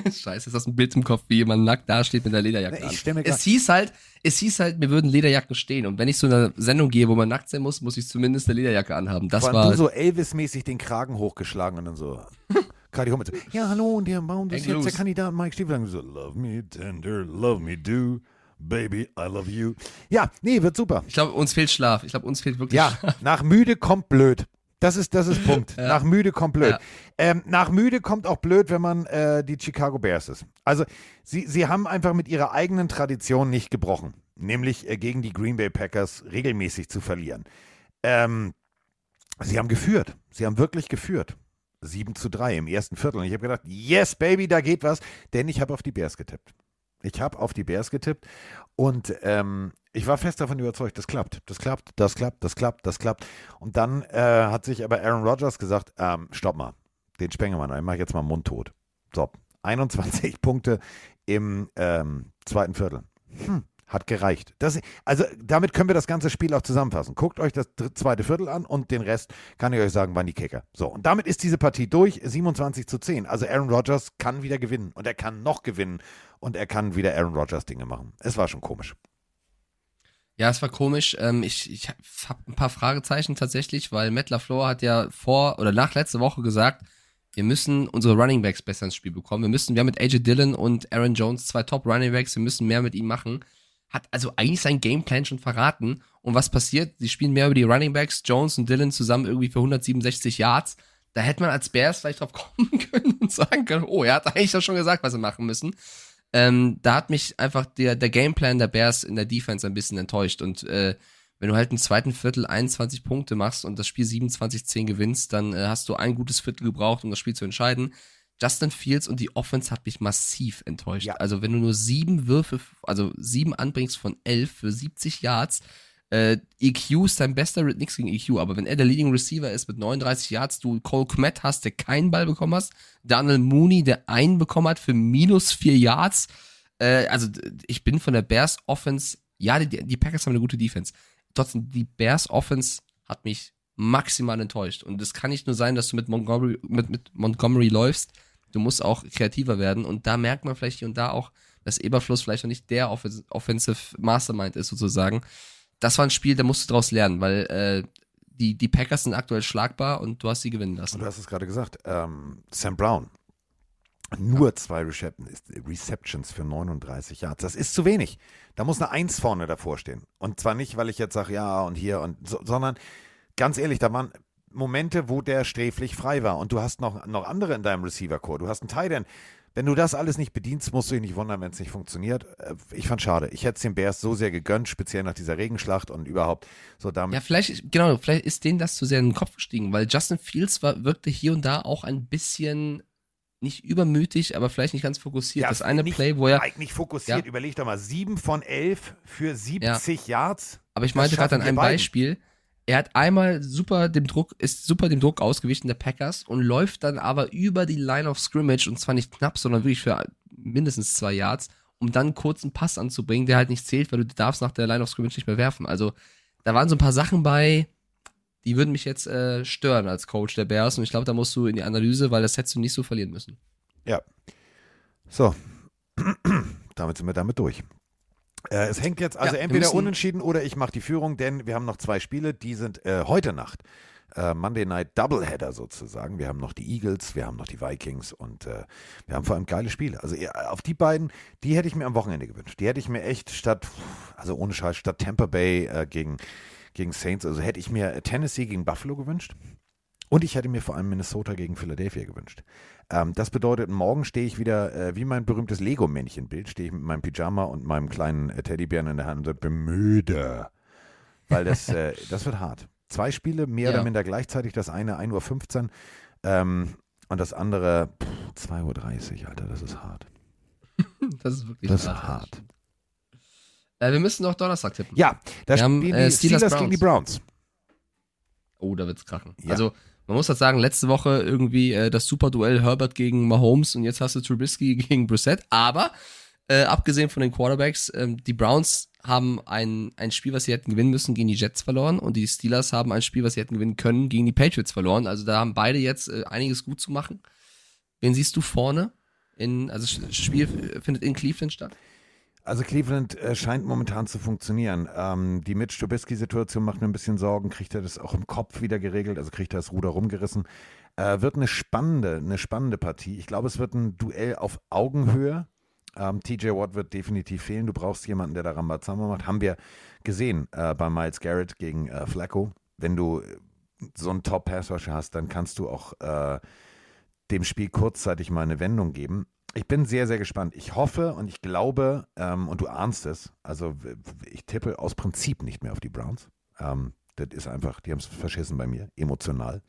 Scheiße, ist das ein Bild im Kopf, wie jemand nackt dasteht mit der Lederjacke an. ich grad- es hieß halt, es hieß halt, mir würden Lederjacken stehen. Und wenn ich zu einer Sendung gehe, wo man nackt sein muss, muss ich zumindest eine Lederjacke anhaben. Das allem war, du so Elvis-mäßig den Kragen hochgeschlagen und dann so. Heidi Hummels. Ja, hallo, und der Baum ist jetzt der. Kandidat Mike Stiefel. So, love me tender, love me do, baby, I love you. Ja, nee, wird super. Ich glaube, uns fehlt Schlaf. Ich glaube, uns fehlt wirklich Ja, Schlaf. nach müde kommt blöd. Das ist, das ist Punkt. Ja. Nach müde kommt blöd. Ja. Ähm, nach müde kommt auch blöd, wenn man äh, die Chicago Bears ist. Also, sie, sie haben einfach mit ihrer eigenen Tradition nicht gebrochen. Nämlich äh, gegen die Green Bay Packers regelmäßig zu verlieren. Ähm, sie haben geführt. Sie haben wirklich geführt. 7 zu 3 im ersten Viertel. Und ich habe gedacht, yes, Baby, da geht was. Denn ich habe auf die Bears getippt. Ich habe auf die Bears getippt und ähm, ich war fest davon überzeugt, das klappt, das klappt, das klappt, das klappt, das klappt. Und dann äh, hat sich aber Aaron Rodgers gesagt, ähm, stopp mal, den Spengemann, ich mache jetzt mal mundtot. So, 21 Punkte im ähm, zweiten Viertel. Hm, hat gereicht. Das, also damit können wir das ganze Spiel auch zusammenfassen. Guckt euch das zweite Viertel an und den Rest kann ich euch sagen, waren die Kicker. So, und damit ist diese Partie durch, 27 zu 10. Also Aaron Rodgers kann wieder gewinnen und er kann noch gewinnen und er kann wieder Aaron Rodgers Dinge machen. Es war schon komisch. Ja, es war komisch. Ähm, ich ich habe ein paar Fragezeichen tatsächlich, weil Matt LaFleur hat ja vor oder nach letzter Woche gesagt, wir müssen unsere Running Backs besser ins Spiel bekommen. Wir müssen, wir haben mit AJ Dillon und Aaron Jones zwei Top Running Backs, wir müssen mehr mit ihm machen. Hat also eigentlich sein Gameplan schon verraten. Und was passiert? Sie spielen mehr über die Running Backs, Jones und Dillon zusammen irgendwie für 167 Yards. Da hätte man als Bears vielleicht drauf kommen können und sagen können, oh, er hat eigentlich doch schon gesagt, was sie machen müssen. Ähm, da hat mich einfach der, der Gameplan der Bears in der Defense ein bisschen enttäuscht. Und äh, wenn du halt im zweiten Viertel 21 Punkte machst und das Spiel 27-10 gewinnst, dann äh, hast du ein gutes Viertel gebraucht, um das Spiel zu entscheiden. Justin Fields und die Offense hat mich massiv enttäuscht. Also wenn du nur sieben Würfe, also sieben anbringst von elf für 70 Yards, äh, EQ ist dein bester, nix gegen EQ, aber wenn er der Leading Receiver ist mit 39 Yards, du Cole Kmet hast, der keinen Ball bekommen hast, Daniel Mooney, der einen bekommen hat für minus vier Yards, äh, also ich bin von der Bears Offense, ja, die, die Packers haben eine gute Defense, trotzdem die Bears Offense hat mich maximal enttäuscht. Und es kann nicht nur sein, dass du mit Montgomery, mit, mit Montgomery läufst, du musst auch kreativer werden. Und da merkt man vielleicht hier und da auch, dass Eberfluss vielleicht noch nicht der Offens- Offensive Mastermind ist sozusagen. Das war ein Spiel, da musst du draus lernen, weil äh, die, die Packers sind aktuell schlagbar und du hast sie gewinnen lassen. Und du hast es gerade gesagt, ähm, Sam Brown. Nur zwei Recep- Receptions für 39 Yards. Das ist zu wenig. Da muss eine Eins vorne davor stehen. Und zwar nicht, weil ich jetzt sage, ja und hier und so, sondern ganz ehrlich, da waren Momente, wo der sträflich frei war. Und du hast noch, noch andere in deinem Receiver-Core. Du hast einen Tight End. Wenn du das alles nicht bedienst, musst du dich nicht wundern, wenn es nicht funktioniert. Äh, Ich fand schade. Ich hätte es den Bears so sehr gegönnt, speziell nach dieser Regenschlacht und überhaupt so damit. Ja, vielleicht, genau, vielleicht ist denen das zu sehr in den Kopf gestiegen, weil Justin Fields war, wirkte hier und da auch ein bisschen nicht übermütig, aber vielleicht nicht ganz fokussiert. Ja, das eine nicht, Play, wo er. Eigentlich fokussiert, Ja. überleg doch mal, sieben von elf für 70 Yards. Aber ich meinte gerade an einem beiden. Beispiel. Er hat einmal super dem Druck, ist super dem Druck ausgewichen der Packers und läuft dann aber über die Line of Scrimmage und zwar nicht knapp, sondern wirklich für mindestens zwei Yards, um dann einen kurzen Pass anzubringen, der halt nicht zählt, weil du darfst nach der Line of Scrimmage nicht mehr werfen. Also da waren so ein paar Sachen bei, die würden mich jetzt äh, stören als Coach der Bears und ich glaube, da musst du in die Analyse, weil das hättest du nicht so verlieren müssen. Ja. So. damit sind wir damit durch. Äh, es hängt jetzt also Ja, entweder unentschieden oder ich mache die Führung, denn wir haben noch zwei Spiele, die sind äh, heute Nacht. Äh, Monday Night Doubleheader sozusagen. Wir haben noch die Eagles, wir haben noch die Vikings und äh, wir haben vor allem geile Spiele. Also auf die beiden, die hätte ich mir am Wochenende gewünscht. Die hätte ich mir echt statt, also ohne Scheiß, statt Tampa Bay äh, gegen, gegen Saints, also hätte ich mir Tennessee gegen Buffalo gewünscht. Und ich hätte mir vor allem Minnesota gegen Philadelphia gewünscht. Ähm, das bedeutet, morgen stehe ich wieder äh, wie mein berühmtes Lego-Männchen-Bild, stehe ich mit meinem Pyjama und meinem kleinen äh, Teddybären in der Hand und bin müde. Weil das, äh, das wird hart. Zwei Spiele, mehr Ja. oder minder gleichzeitig. Das eine 1.15 Uhr ähm, und das andere pff, 2.30 Uhr, Alter, das ist hart. Das ist wirklich Das ist hart. hart. Äh, wir müssen noch Donnerstag tippen. Ja, da Wir haben, spielen äh, die Steelers Steelers gegen die Browns. Oh, da wird's krachen. Ja. Also, man muss halt sagen, letzte Woche irgendwie äh, das Superduell Herbert gegen Mahomes und jetzt hast du Trubisky gegen Brissett. Aber äh, abgesehen von den Quarterbacks, ähm, die Browns haben ein, ein Spiel, was sie hätten gewinnen müssen, gegen die Jets verloren und die Steelers haben ein Spiel, was sie hätten gewinnen können, gegen die Patriots verloren. Also da haben beide jetzt äh, einiges gut zu machen. Wen siehst du vorne? In, also das Spiel findet in Cleveland statt. Also Cleveland äh, scheint momentan zu funktionieren. Ähm, die Mitch Trubisky-Situation macht mir ein bisschen Sorgen. Kriegt er das auch im Kopf wieder geregelt? Also kriegt er das Ruder rumgerissen? Äh, wird eine spannende, eine spannende Partie. Ich glaube, es wird ein Duell auf Augenhöhe. Ähm, TJ Watt wird definitiv fehlen. Du brauchst jemanden, der da Rambazamba macht. Haben wir gesehen äh, bei Miles Garrett gegen äh, Flacco. Wenn du so einen Top-Pass-Rusher hast, dann kannst du auch äh, dem Spiel kurzzeitig mal eine Wendung geben. Ich bin sehr, sehr gespannt. Ich hoffe und ich glaube, ähm, und du ahnst es, also ich tippe aus Prinzip nicht mehr auf die Browns. Ähm, das ist einfach, die haben es verschissen bei mir, emotional.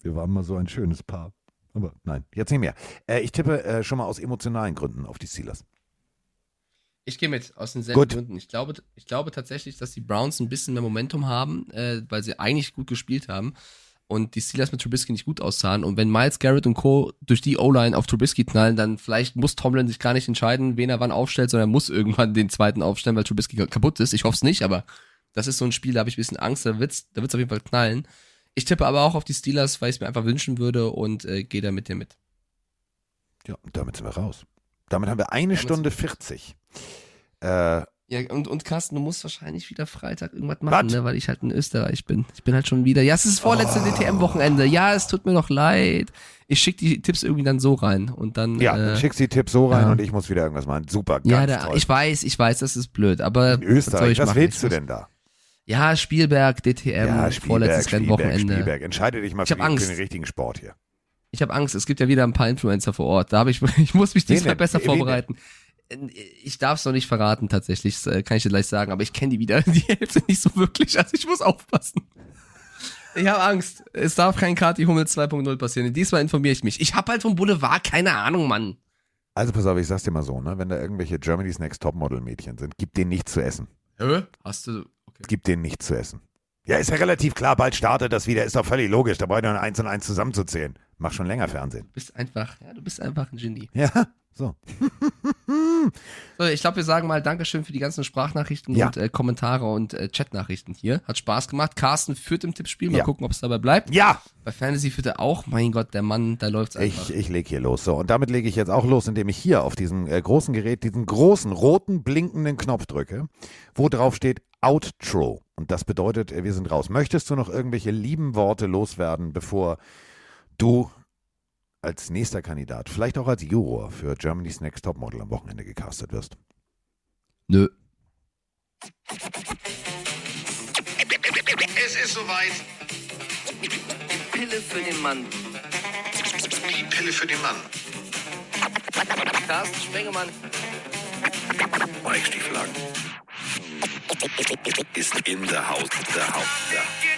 Wir waren mal so ein schönes Paar. Aber nein, jetzt nicht mehr. Äh, ich tippe äh, schon mal aus emotionalen Gründen auf die Steelers. Ich gehe mit, aus denselben Gut. Gründen. Ich glaube, ich glaube tatsächlich, dass die Browns ein bisschen mehr Momentum haben, äh, weil sie eigentlich gut gespielt haben und die Steelers mit Trubisky nicht gut aussahen. Und wenn Miles Garrett und Co. durch die O-Line auf Trubisky knallen, dann vielleicht muss Tomlin sich gar nicht entscheiden, wen er wann aufstellt, sondern er muss irgendwann den zweiten aufstellen, weil Trubisky kaputt ist. Ich hoffe es nicht, aber das ist so ein Spiel, da habe ich ein bisschen Angst, da wird's, da wird's auf jeden Fall knallen. Ich tippe aber auch auf die Steelers, weil ich es mir einfach wünschen würde und äh, gehe da mit dir mit. Ja, damit sind wir raus. Damit haben wir eine Damit Stunde 40. Äh, Ja, und, und Carsten, du musst wahrscheinlich wieder Freitag irgendwas machen, Was? ne, weil ich halt in Österreich bin. Ich bin halt schon wieder. Ja, es ist das vorletzte Oh. DTM-Wochenende. Ja, es tut mir noch leid. Ich schicke die Tipps irgendwie dann so rein und dann. ja, äh, schickst die Tipps so rein ja. und ich muss wieder irgendwas machen. Super, ganz ja, da, toll. ich weiß, ich weiß, das ist blöd, aber In was Österreich, ich was machen? willst du denn da? Ja, Spielberg, DTM, ja, vorletztes Spielberg, Spielberg, Rennwochenende. Spielberg. Entscheide dich mal Ich für, den- für den richtigen Sport hier. Ich habe Angst, es gibt ja wieder ein paar Influencer vor Ort. Da habe ich, ich muss mich Wen diesmal denn? besser Wen vorbereiten. Ich darf es noch nicht verraten, tatsächlich, das äh, kann ich dir gleich sagen, aber ich kenne die wieder, die Hälfte nicht so wirklich, also ich muss aufpassen. Ich habe Angst. Es darf kein Kati Hummel 2.0 passieren. Diesmal informiere ich mich. Ich habe halt vom Boulevard keine Ahnung, Mann. Also pass auf, ich sag's dir mal so, ne? wenn da irgendwelche Germany's Next Topmodel Mädchen sind, gib denen nichts zu essen. Hä? Hast du. Okay. Gib denen nichts zu essen. Ja, ist ja relativ klar, bald startet das wieder, ist doch völlig logisch. Da brauche ich nur eins und eins zusammenzuzählen. Mach schon länger Fernsehen. Du bist einfach, ja, du bist einfach ein Genie. Ja, so. So, ich glaube, wir sagen mal Dankeschön für die ganzen Sprachnachrichten Ja. und äh, Kommentare und äh, Chatnachrichten hier. Hat Spaß gemacht. Carsten führt im Tippspiel. Mal Ja. gucken, ob es dabei bleibt. Ja! Bei Fantasy führt er auch. Mein Gott, der Mann, da läuft's einfach. Ich, ich leg hier los. So, und damit lege ich jetzt auch los, indem ich hier auf diesem äh, großen Gerät diesen großen roten blinkenden Knopf drücke, wo drauf steht Outro. Und das bedeutet, äh, wir sind raus. Möchtest du noch irgendwelche lieben Worte loswerden, bevor du als nächster Kandidat, vielleicht auch als Juror für Germany's Next Topmodel am Wochenende gecastet wirst? Nö. Es ist soweit. Pille für den Mann. Die Pille für den Mann. Carsten Spengemann. Mike Stieflagen ist in der Haus, der Haus, der